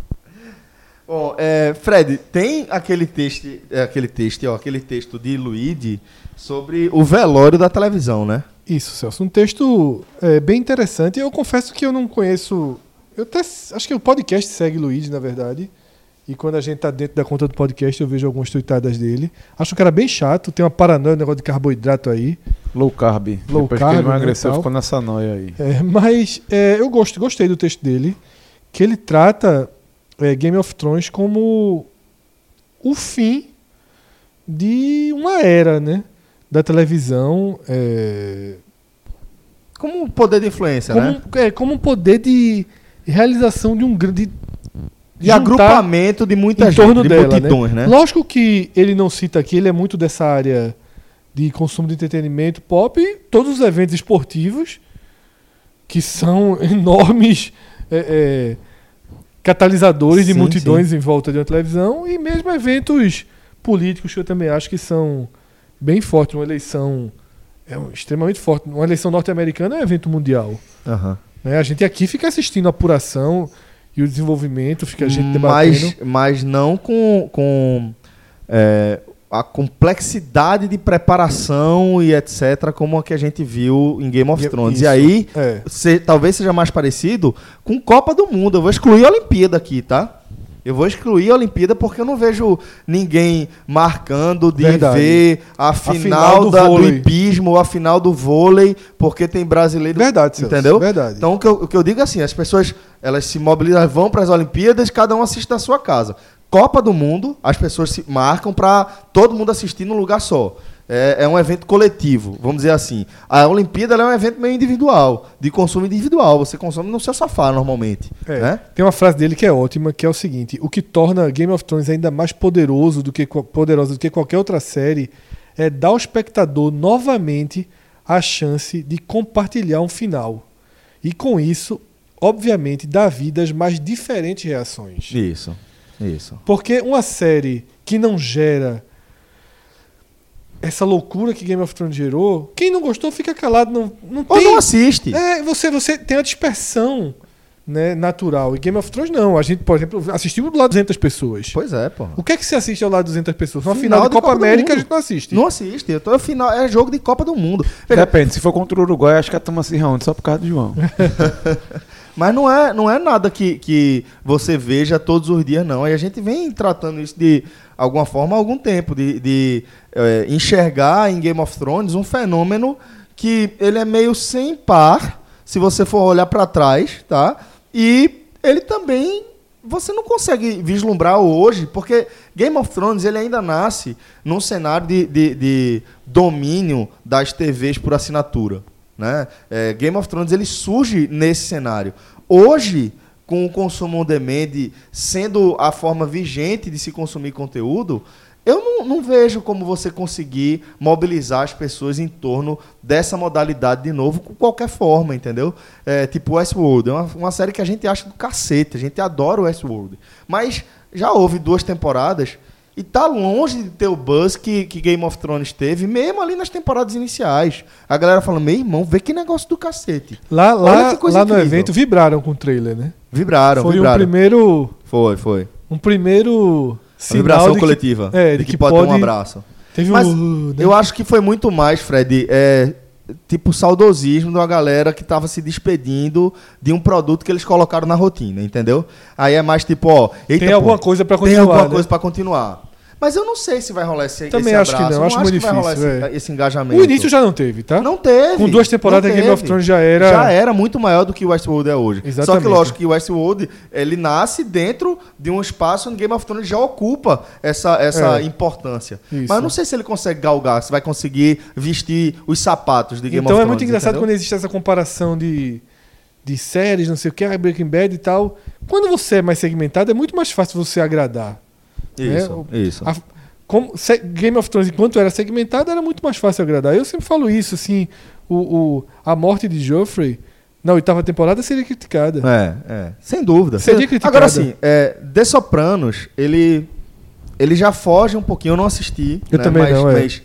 Bom, é, Fred, tem aquele texto, é, aquele texto, ó, aquele texto de Luigi sobre o velório da televisão, né? Isso, Celso. Um texto é, bem interessante. Eu confesso que eu não conheço. Eu até acho que o podcast segue Luigi, na verdade. E quando a gente tá dentro da conta do podcast, eu vejo algumas tuitadas dele. Acho um cara bem chato, tem uma paranoia, um negócio de carboidrato aí. Low carb. Low Depois carb, que ele né, emagreceu, tal. ficou nessa noia aí. É, mas é, eu gosto, gostei do texto dele, que ele trata é, Game of Thrones como o fim de uma era, né? Da televisão. é, Como um poder de influência, como, né? é, como um poder de realização de um grande. De agrupamento de muita em gente, torno de dela, multidões, né? Lógico que ele não cita aqui, ele é muito dessa área de consumo de entretenimento pop e todos os eventos esportivos que são *laughs* enormes é, é, catalisadores de Sim, multidões em volta de uma televisão e mesmo eventos políticos que eu também acho que são bem fortes. Uma eleição é um- extremamente forte. Uma eleição norte-americana é um evento mundial. Aham. né? A gente aqui fica assistindo a apuração e o desenvolvimento, fica a gente debatendo. mas, mas não com, com é, a complexidade de preparação e etc., como a que a gente viu em Game of Thrones. isso. E aí, É. se- talvez seja mais parecido com Copa do Mundo. Eu vou excluir a Olimpíada aqui, tá? Eu vou excluir a Olimpíada porque eu não vejo ninguém marcando de Verdade. ver a final, final do da- do, hipismo, a final do vôlei, porque tem brasileiro. Verdade, Celso, Entendeu? verdade. Então o que, eu, o que eu digo é assim: as pessoas elas se mobilizam, vão para as Olimpíadas, cada um assiste da sua casa. Copa do Mundo, as pessoas se marcam para todo mundo assistir num lugar só. É, é um evento coletivo, vamos dizer assim. A Olimpíada é um evento meio individual, de consumo individual. Você consome no seu sofá normalmente. É, Né? Tem uma frase dele que é ótima, que é o seguinte: o que torna Game of Thrones ainda mais poderoso do que poderosa do que qualquer outra série é dar ao espectador novamente a chance de compartilhar um final. E com isso, obviamente, dar vida às mais diferentes reações. Isso, isso. Porque uma série que não gera essa loucura que Game of Thrones gerou, quem não gostou fica calado, não, não Ou tem não assiste. é, você, você tem a dispersão né, natural. E Game of Thrones não. A gente, por exemplo, assistiu do lado de 200 pessoas. Pois é, pô. O que é que você assiste ao lado de 200 pessoas? Uma Final final, de Copa, Copa América a gente não assiste. Não assiste. Eu tô, final, é jogo de Copa do Mundo. Veja, Depende, se for contra o Uruguai, acho que a turma se reúne só por causa do João. *laughs* Mas não é, não é nada que, que você veja todos os dias, não. E a gente vem tratando isso de alguma forma há algum tempo, de, de eh, enxergar em Game of Thrones um fenômeno que ele é meio sem par, se você for olhar para trás, tá? E ele também você não consegue vislumbrar hoje, porque Game of Thrones ele ainda nasce num cenário de, de, de domínio das TVs por assinatura. Né? É, Game of Thrones ele surge nesse cenário. Hoje, com o consumo on demand sendo a forma vigente de se consumir conteúdo, eu não, não vejo como você conseguir mobilizar as pessoas em torno dessa modalidade de novo, com qualquer forma, entendeu? É, tipo Westworld, é uma, uma série que a gente acha do cacete, a gente adora o Westworld. Mas já houve duas temporadas e tá longe de ter o buzz que, que Game of Thrones teve, mesmo ali nas temporadas iniciais. A galera fala, meu irmão, vê que negócio do cacete. Lá, lá, que coisa lá no evento vibraram com o trailer, né? Vibraram, Foi um vibraram. primeiro. Foi, foi. Um primeiro sinal vibração de que- coletiva. é, de que, pode, ter um abraço. Teve Mas um. né? Eu acho que foi muito mais, Fred, é, tipo saudosismo de uma galera que tava se despedindo de um produto que eles colocaram na rotina, entendeu? Aí é mais tipo, ó, eita, Tem pô, alguma coisa pra tem continuar. alguma né? coisa pra continuar. Mas eu não sei se vai rolar esse, Também esse acho que abraço. não, acho muito vai rolar difícil, esse, é. esse engajamento. O início já não teve, tá? Não teve. Com duas temporadas, Game of. Thrones já era- Já era muito maior do que o Westworld é hoje. Só Exatamente. que, lógico, que o Westworld, ele nasce dentro de um espaço onde Game of Thrones já ocupa essa, essa É. importância. Isso. Mas eu não sei se ele consegue galgar, se vai conseguir vestir os sapatos de Game então of é Thrones. muito engraçado entendeu? quando existe essa comparação de, de séries, não sei o que, Breaking Bad e tal. Quando você é mais segmentado, é muito mais fácil você agradar. Isso, né? isso. A- como, Game of Thrones, enquanto era segmentado, era muito mais fácil agradar. Eu sempre falo isso, assim, o, o- a morte de Joffrey na oitava temporada seria criticada. É, é. Sem dúvida. Seria criticado. Agora sim, é, The Sopranos, ele, ele já foge um pouquinho, eu não assisti. Eu né, também mas, não, é. mas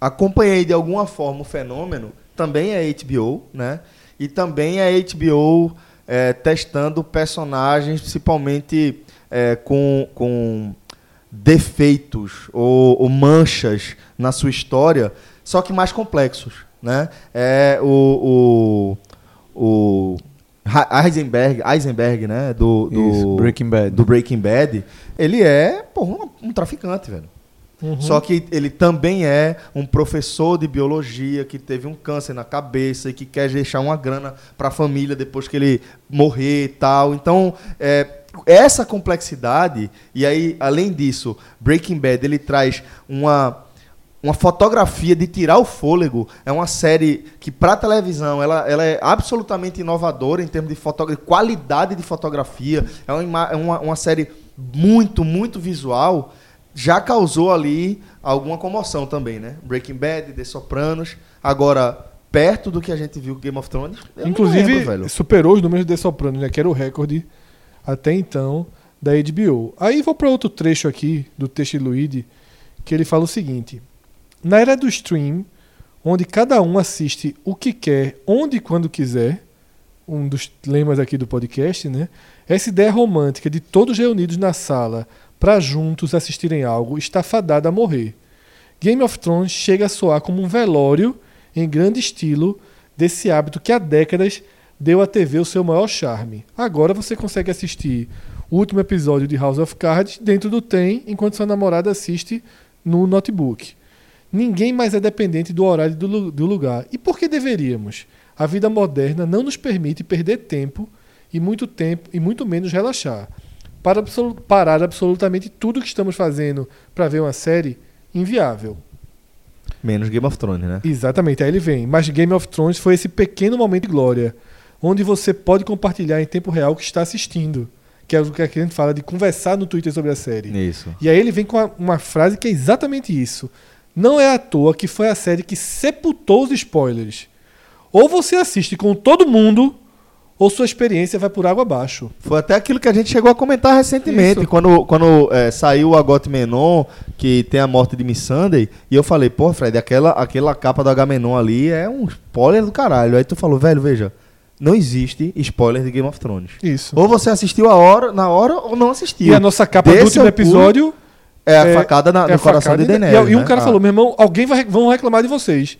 acompanhei de alguma forma o fenômeno. Também é HBO, né? E também é HBO é, testando personagens, principalmente é, com, com defeitos ou, ou manchas na sua história, só que mais complexos, né? É o, o, o Heisenberg, Heisenberg, né? Do, do Isso, Breaking Bad. do Breaking Bad, ele é porra, um, um traficante, velho. Uhum. Só que ele também é um professor de biologia que teve um câncer na cabeça e que quer deixar uma grana para a família depois que ele morrer e tal. Então, é, essa complexidade, e aí, além disso, Breaking Bad ele traz uma, uma fotografia de tirar o fôlego. É uma série que, para televisão, ela, ela é absolutamente inovadora em termos de fotogra- qualidade de fotografia. É uma, é uma, uma série muito, muito visual. Já causou ali alguma comoção também, né? Breaking Bad, The Sopranos. Agora, perto do que a gente viu Game of Thrones, Inclusive, lembro, superou os números de The Sopranos, né? Que era o recorde até então da HBO. Aí vou para outro trecho aqui do texto de que ele fala o seguinte: Na era do stream, onde cada um assiste o que quer, onde e quando quiser, um dos lemas aqui do podcast, né? Essa ideia romântica de todos reunidos na sala para juntos assistirem algo está fadada a morrer. Game of Thrones chega a soar como um velório em grande estilo desse hábito que há décadas deu à TV o seu maior charme. Agora você consegue assistir o último episódio de House of Cards dentro do trem enquanto sua namorada assiste no notebook. Ninguém mais é dependente do horário do, do lugar. E por que deveríamos? A vida moderna não nos permite perder tempo e muito tempo e muito menos relaxar. Para absolu- parar absolutamente tudo que estamos fazendo para ver uma série, inviável. Menos Game of Thrones, né? Exatamente, aí ele vem. Mas Game of Thrones foi esse pequeno momento de glória, onde você pode compartilhar em tempo real o que está assistindo. Que é o que a gente fala de conversar no Twitter sobre a série. Isso. E aí ele vem com uma, uma frase que é exatamente isso. Não é à toa que foi a série que sepultou os spoilers. Ou você assiste com todo mundo, ou sua experiência vai por água abaixo. Foi até aquilo que a gente chegou a comentar recentemente, Isso. quando, quando é, saiu o Agot Menon, que tem a morte de Miss Sunday, e eu falei, pô, Fred, aquela, aquela capa do Agamenon ali é um spoiler do caralho. Aí tu falou, velho, veja, não existe spoiler de Game of Thrones. Isso. Ou você assistiu a hora, na hora ou não assistiu. E a nossa capa do Desse último ao pulo, episódio É a é- facada na- é no coração facada de Daenerys. E, e um né? cara Ah, falou, meu irmão, alguém vai vão reclamar de vocês.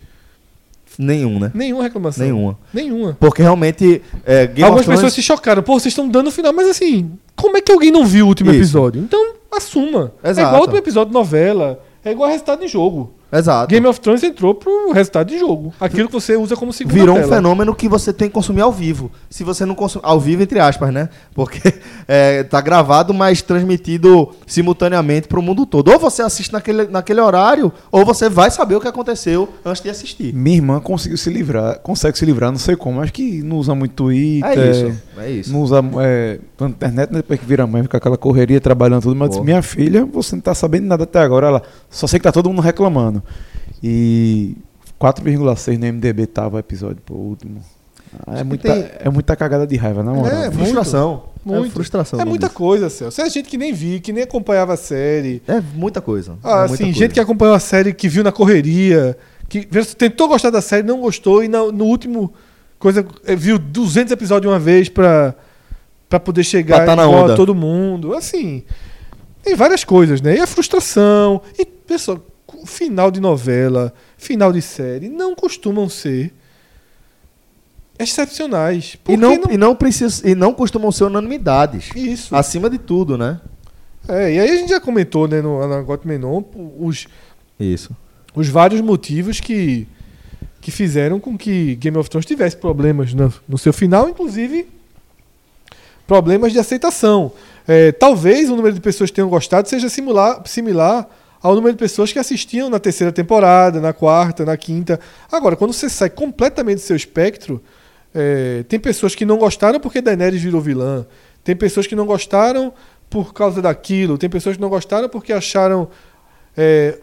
Nenhum, né? Nenhuma reclamação. Nenhuma. Nenhuma. Porque realmente é, Algumas Thrones... pessoas se chocaram. Pô, vocês estão dando o final. Mas assim, como é que alguém não viu o último Isso. episódio? Então, assuma. É Exato. igual o último episódio de novela. É igual resultado de jogo. Exato. Game of Thrones entrou pro resultado de jogo. Aquilo que você usa como segunda Virou um tela. fenômeno que você tem que consumir ao vivo. Se você não consumir. Ao vivo, entre aspas, né? Porque *laughs* é, tá gravado, mas transmitido simultaneamente pro mundo todo. Ou você assiste naquele, naquele horário, ou você vai saber o que aconteceu antes de assistir. Minha irmã conseguiu se livrar, consegue se livrar, não sei como, acho que não usa muito Twitter. É isso. É isso. Não usa é, internet, né, depois que vira mãe, fica aquela correria trabalhando tudo, mas minha filha, você não tá sabendo nada até agora, ela só sei que tá todo mundo reclamando. E 4,6 no MDB tava o episódio, pô, o último. Ah, é, muita, tem- é muita cagada de raiva, na moral. É, frustração. Muito. É frustração. É muita disso. coisa, Celso. É gente que nem vi, que nem acompanhava a série. É muita coisa. Ah, é muita assim, coisa. gente que acompanhou a série, que viu na correria, que tentou gostar da série, não gostou, e na- no último coisa eh, viu 200 episódios de uma vez pra, pra poder chegar Pra tá na igual onda. a todo mundo. Assim, tem várias coisas, né? E a frustração. E, pessoal, final de novela, final de série, não costumam ser excepcionais. E Porque não, E, não precisa, e não costumam ser unanimidades. Isso. Acima de tudo, né? É, e aí a gente já comentou, né, no Anagot Menon, os, Isso. os vários motivos que, que fizeram com que Game of Thrones tivesse problemas no, no seu final, inclusive problemas de aceitação. É, talvez o número de pessoas que tenham gostado seja similar, similar ao número de pessoas que assistiam na terceira temporada, na quarta, na quinta. Agora, quando você sai completamente do seu espectro, é, tem pessoas que não gostaram porque Daenerys virou vilã, tem pessoas que não gostaram por causa daquilo, tem pessoas que não gostaram porque acharam é,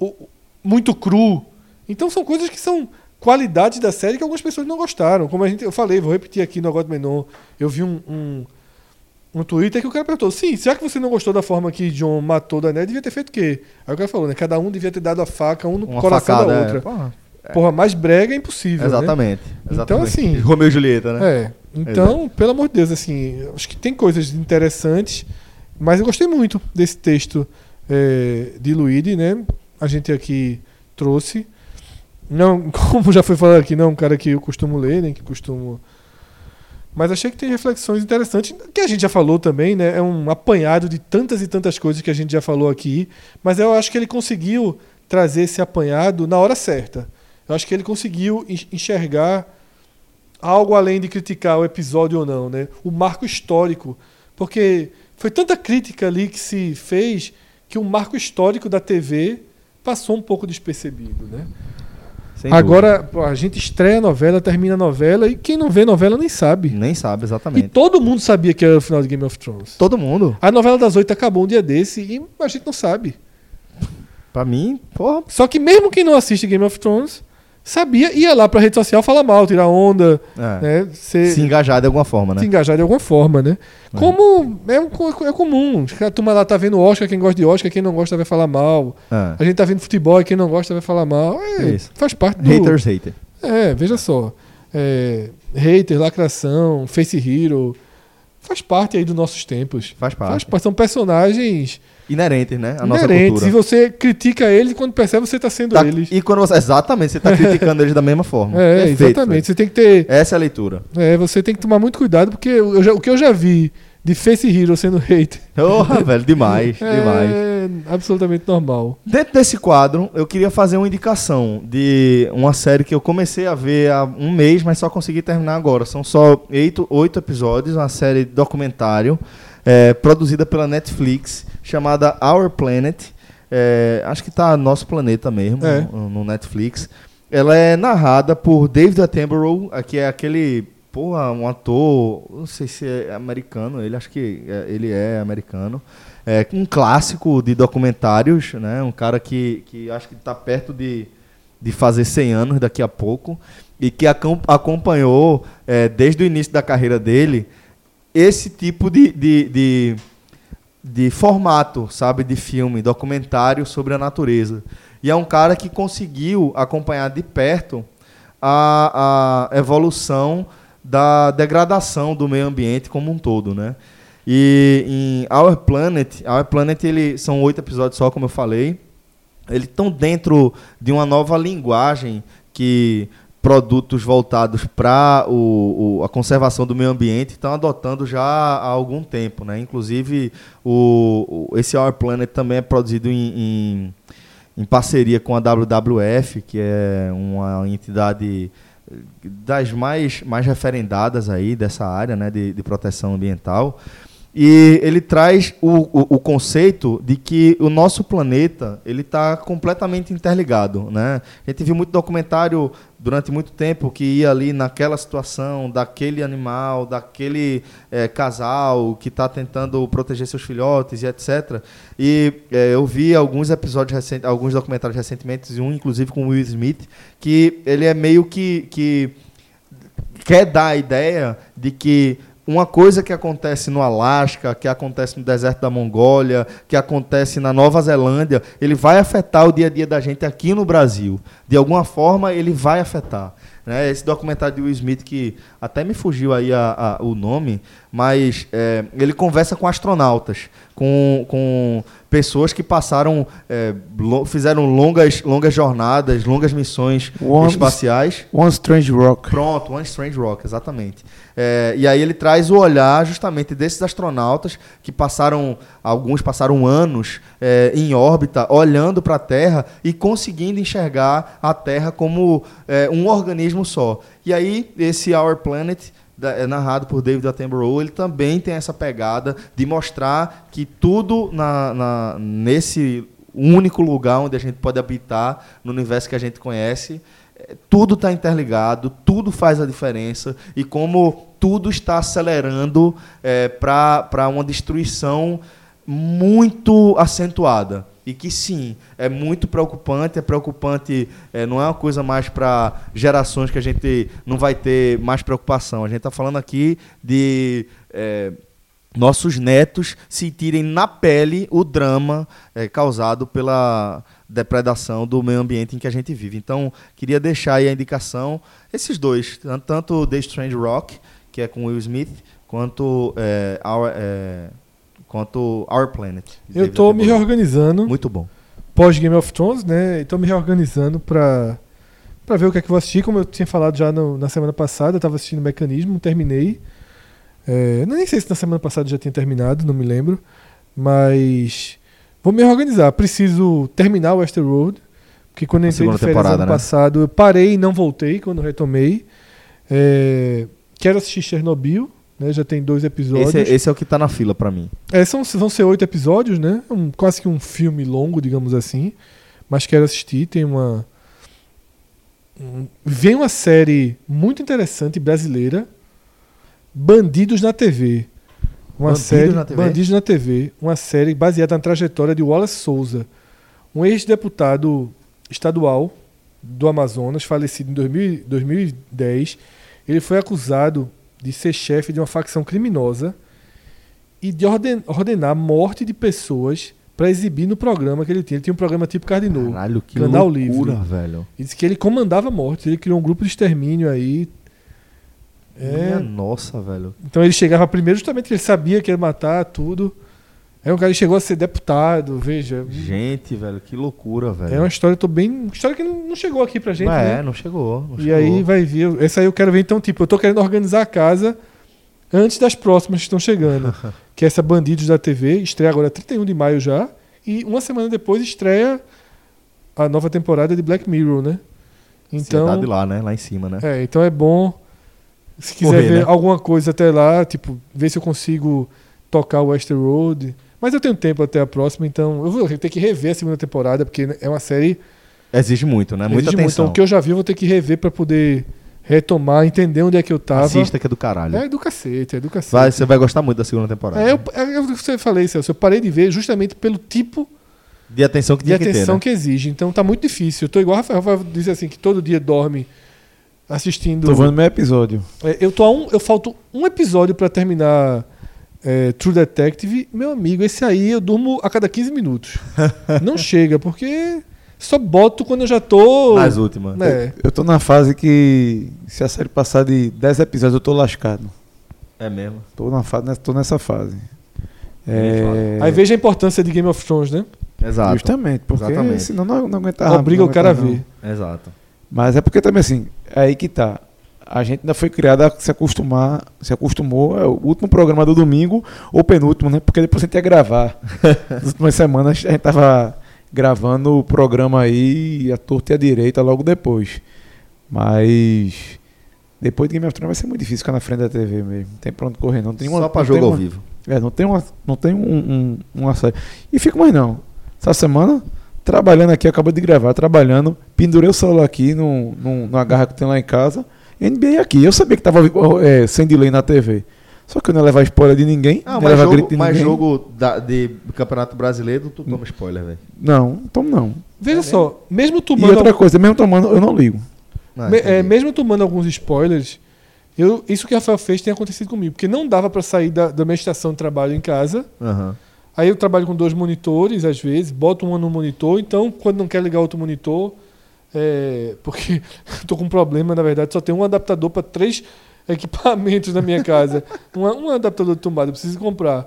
o- muito cru. Então são coisas que são qualidades da série que algumas pessoas não gostaram. Como a gente, eu falei, vou repetir aqui no God Menon, eu vi um, um, um Twitter que o cara perguntou, sim, já que você não gostou da forma que John matou Daenerys, devia ter feito o quê? Aí o cara falou, né, cada um devia ter dado a faca, um no Uma coração facada. da é. outra. Porra, Porra, mais brega é impossível, né? exatamente. Então, exatamente. assim- *laughs* Romeu e Julieta, né? É. Então, pelo amor de Deus, assim, acho que tem coisas interessantes, mas eu gostei muito desse texto é, de Luíde, né? A gente aqui trouxe. Não, *laughs* como já foi falado aqui, não é um cara que eu costumo ler, nem que costumo. Mas achei que tem reflexões interessantes, que a gente já falou também, né? É um apanhado de tantas e tantas coisas que a gente já falou aqui, mas eu acho que ele conseguiu trazer esse apanhado na hora certa. Eu acho que ele conseguiu en- enxergar algo além de criticar o episódio ou não, né? O marco histórico, porque foi tanta crítica ali que se fez que o marco histórico da TV passou um pouco despercebido, né? Sem Agora pô, a gente estreia a novela, termina a novela e quem não vê novela nem sabe. Nem sabe, E exatamente. todo mundo sabia que era o final de Game of Thrones. Todo mundo. A novela das oito acabou um dia desse e a gente não sabe. Pra mim, porra. Só que mesmo quem não assiste Game of Thrones sabia, ia lá pra rede social falar mal, tirar onda, É. né? Ser, Se engajar de alguma forma, né? se engajar de alguma forma, né? Como é, um co- é comum. A turma lá tá vendo Oscar, quem gosta de Oscar, quem não gosta vai falar mal. É. A gente tá vendo futebol quem não gosta vai falar mal. É, Isso. faz parte do. Haters, hater. É, veja só. É, hater, lacração, face hero. Faz parte aí dos nossos tempos. Faz parte. Faz parte. São personagens Inerentes, né? A nossa inerentes. cultura. E você critica eles quando percebe você tá sendo Tá- eles. E quando você. Exatamente, você tá *laughs* criticando eles da mesma forma. É, Perfeito, exatamente. velho. Você tem que ter. Essa é a leitura. É, você tem que tomar muito cuidado, porque já- o que eu já vi de Face Hero sendo hater *laughs* Porra, velho, demais, *laughs* demais. é absolutamente normal. Dentro desse quadro, eu queria fazer uma indicação de uma série que eu comecei a ver há um mês, mas só consegui terminar agora. São só oito, oito episódios, uma série documentário é, produzida pela Netflix, chamada Our Planet. É, acho que tá Nosso Planeta mesmo, É. no, no Netflix. Ela é narrada por David Attenborough, que é aquele, porra, um ator, não sei se é americano, ele acho que é- ele é americano. É um clássico de documentários, né? Um cara que, que acho que está perto de, de fazer 100 anos daqui a pouco e que acom- acompanhou é, desde o início da carreira dele esse tipo de, de, de, de formato, sabe, de filme, documentário sobre a natureza. E é um cara que conseguiu acompanhar de perto a, a evolução da degradação do meio ambiente como um todo, né? E em Our Planet, Our Planet ele são oito episódios só, como eu falei. Eles estão dentro de uma nova linguagem que produtos voltados para a conservação do meio ambiente estão adotando já há algum tempo, né? Inclusive o, o- esse Our Planet também é produzido em, em, em parceria com a WWF, que é uma entidade das mais, mais referendadas aí dessa área né, de, de proteção ambiental. E ele traz o, o, o conceito de que o nosso planeta ele está completamente interligado. Né? A gente viu muito documentário durante muito tempo que ia ali naquela situação daquele animal, daquele eh, casal que está tentando proteger seus filhotes e etc. E eh, eu vi alguns episódios recentes, alguns documentários recentemente, um inclusive com Will Smith, que ele é meio que, que quer dar a ideia de que uma coisa que acontece no Alasca, que acontece no deserto da Mongólia, que acontece na Nova Zelândia, ele vai afetar o dia a dia da gente aqui no Brasil. De alguma forma, ele vai afetar. Né? Esse documentário de Will Smith que até me fugiu aí a- a- o nome, mas é, ele conversa com astronautas, com, com pessoas que passaram, é, lo- fizeram longas, longas jornadas, longas missões One- espaciais. One Strange Rock. Pronto, One Strange Rock, exatamente. É, e aí ele traz o olhar justamente desses astronautas que passaram, alguns passaram anos é, em órbita, olhando para a Terra e conseguindo enxergar a Terra como é, um organismo só. E aí esse Our Planet é narrado por David Attenborough, ele também tem essa pegada de mostrar que tudo na, na- nesse único lugar onde a gente pode habitar, no universo que a gente conhece, é, tudo está interligado, tudo faz a diferença e como tudo está acelerando para uma destruição muito acentuada. E que sim, é muito preocupante, é preocupante, é, não é uma coisa mais para gerações que a gente não vai ter mais preocupação. A gente está falando aqui de é, nossos netos sentirem na pele o drama é, causado pela depredação do meio ambiente em que a gente vive. Então, queria deixar aí a indicação, esses dois, tan- tanto The Strange Rock, que é com Will Smith, quanto é, Our, é, quanto Our Planet. Eu tô me reorganizando Muito bom. pós Game of Thrones, né? E tô me reorganizando pra, pra ver o que é que eu vou assistir. Como eu tinha falado já no- na semana passada, eu tava assistindo Mecanismo, terminei. É, nem sei se na semana passada já tinha terminado, não me lembro. Mas vou me reorganizar. Preciso terminar o Westworld. Porque quando eu entrei de férias ano né? passado, eu parei e não voltei quando retomei. É, quero assistir Chernobyl, né? Já tem dois episódios. Esse, é- esse é o que tá na fila pra mim. É, são, vão ser oito episódios, né? Um, quase que um filme longo, digamos assim. Mas quero assistir. Tem uma. um- vem uma série muito interessante brasileira. Bandidos na TV. Uma Bandidos série. na TV? Bandidos na TV. Uma série baseada na trajetória de Wallace Souza. Um ex-deputado estadual do Amazonas, falecido em 2000 2010. Ele foi acusado de ser chefe de uma facção criminosa e de orden- ordenar a morte de pessoas para exibir no programa que ele tinha. Ele tinha um programa tipo Cardinal. Caralho, que Canal loucura, Livre. velho. E disse que ele comandava mortes, ele criou um grupo de extermínio aí. Minha É, nossa, velho. então ele chegava primeiro justamente porque ele sabia que ia matar tudo. Aí um cara chegou a ser deputado, veja. Gente, velho, que loucura, velho. É uma história, tô bem. História que não chegou aqui pra gente, é, né? não chegou. não E chegou. aí vai vir. Essa aí eu quero ver, então, tipo, eu tô querendo organizar a casa antes das próximas que estão chegando. *laughs* que é essa Bandidos da TV, estreia agora 31 de maio já. E uma semana depois estreia a nova temporada de Black Mirror, né? Então, Então. de lá, né? Lá em cima, né? É, então é bom. Se quiser Correr, ver né? alguma coisa até lá, tipo, ver se eu consigo tocar o Westworld. Mas eu tenho tempo até a próxima, então eu vou ter que rever a segunda temporada, porque é uma série Exige muito, né? Muita exige muito. atenção. Então o que eu já vi eu vou ter que rever pra poder retomar, entender onde é que eu tava. Assista que é do caralho. É do cacete, é do cacete. Vai, você vai gostar muito da segunda temporada. É, eu, é o que você falei, Celso. Eu parei de ver justamente pelo tipo De atenção que de tinha que ter, atenção né? que exige. Então tá muito difícil. Eu tô igual o Rafael, Rafael diz assim, que todo dia dorme assistindo. Tô vendo meu episódio. É, eu tô a um, eu falto um episódio pra terminar é, True Detective. Meu amigo, esse aí eu durmo a cada 15 minutos. *laughs* Não chega, porque só boto quando eu já tô. Nas últimas. É. Eu tô na fase que se a série passar de 10 episódios eu tô lascado. É mesmo. Tô, na fase, tô nessa fase. É, Aí veja a importância de Game of Thrones, né? Exato. Justamente, porque Exatamente. senão não, não aguentava. Obriga não o cara a aguentava, ver. Exato. Mas é porque também assim, é aí que tá. A gente ainda foi criado a se acostumar, se acostumou, é o último programa do domingo, ou penúltimo, né? Porque depois a gente ia gravar. *laughs* Nas últimas semanas a gente tava gravando o programa aí, a torta e a direita logo depois. Mas depois de Game of Thrones vai ser muito difícil ficar na frente da TV mesmo. Não tem pra onde correr, não. Tem uma, Só pra jogo ao uma- vivo. é, não tem uma, não tem um, um, uma série. E fico mais não. Essa semana, trabalhando aqui, acabou de gravar, trabalhando, pendurei o celular aqui no, no, numa garra que tem lá em casa. NBA aqui. Eu sabia que tava é, sem delay na TV. Só que eu não ia levar spoiler de ninguém. Ah, não mas levar jogo, grito de mas ninguém. jogo da- de Campeonato Brasileiro, tu toma spoiler, velho. Não, tomo não. Veja É só, mesmo E tomando, outra coisa, mesmo tomando, eu não ligo. Ah, me- é, mesmo tomando alguns spoilers, eu, isso que o Rafael fez tem acontecido comigo. Porque não dava pra sair da, da minha estação de trabalho em casa. Aham. Aí eu trabalho com dois monitores, às vezes, boto um no monitor, então quando não quer ligar outro monitor, É, porque *laughs* tô com um problema, na verdade, só tem um adaptador para três *laughs* equipamentos na minha casa. um, um adaptador de tomada, eu preciso comprar.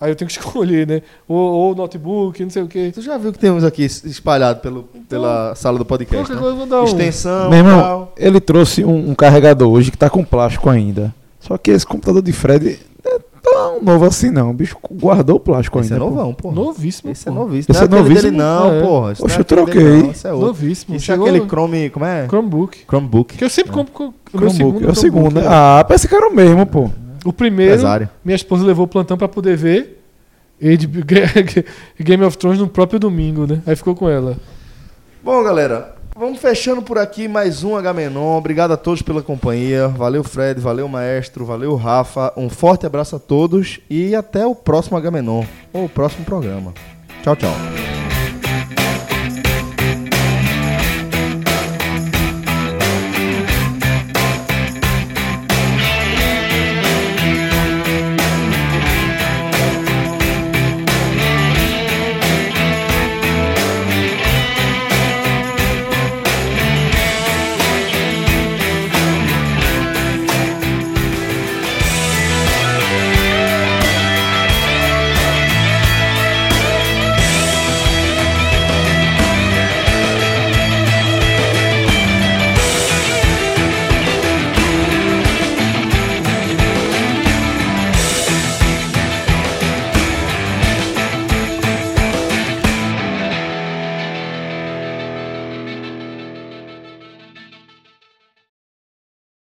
Aí eu tenho que *laughs* escolher, né? Ou, ou notebook, não sei o quê. Tu já viu que temos aqui espalhado pelo, pela sala do podcast, né? coisa vou dar um. Extensão, Meu irmão, ele trouxe um, um carregador hoje que tá com plástico ainda. Só que esse computador de Fred tão novo assim não. O bicho guardou o plástico Esse é ainda. pô. novão, porra. Novíssimo. Esse é pô. novíssimo. Esse não é é aquele novíssimo? dele não, É. porra. Esse Oxe, não é eu aquele dele, troquei. Esse é outro. Novíssimo. Isso é Chegou aquele no Chrome, como é? Chromebook. Chromebook. Que eu sempre compro com o meu segundo É o segundo, né? Chromebook. Ah, pensei que era o mesmo, pô. O primeiro, Empresário. minha esposa levou o plantão pra poder ver. E *laughs* Game of Thrones no próprio domingo, né? Aí ficou com ela. Bom, galera, vamos fechando por aqui mais um H-Menon. Obrigado a todos pela companhia. Valeu, Fred. Valeu, maestro. Valeu, Rafa. Um forte abraço a todos e até o próximo H-Menon ou o próximo programa. Tchau, tchau.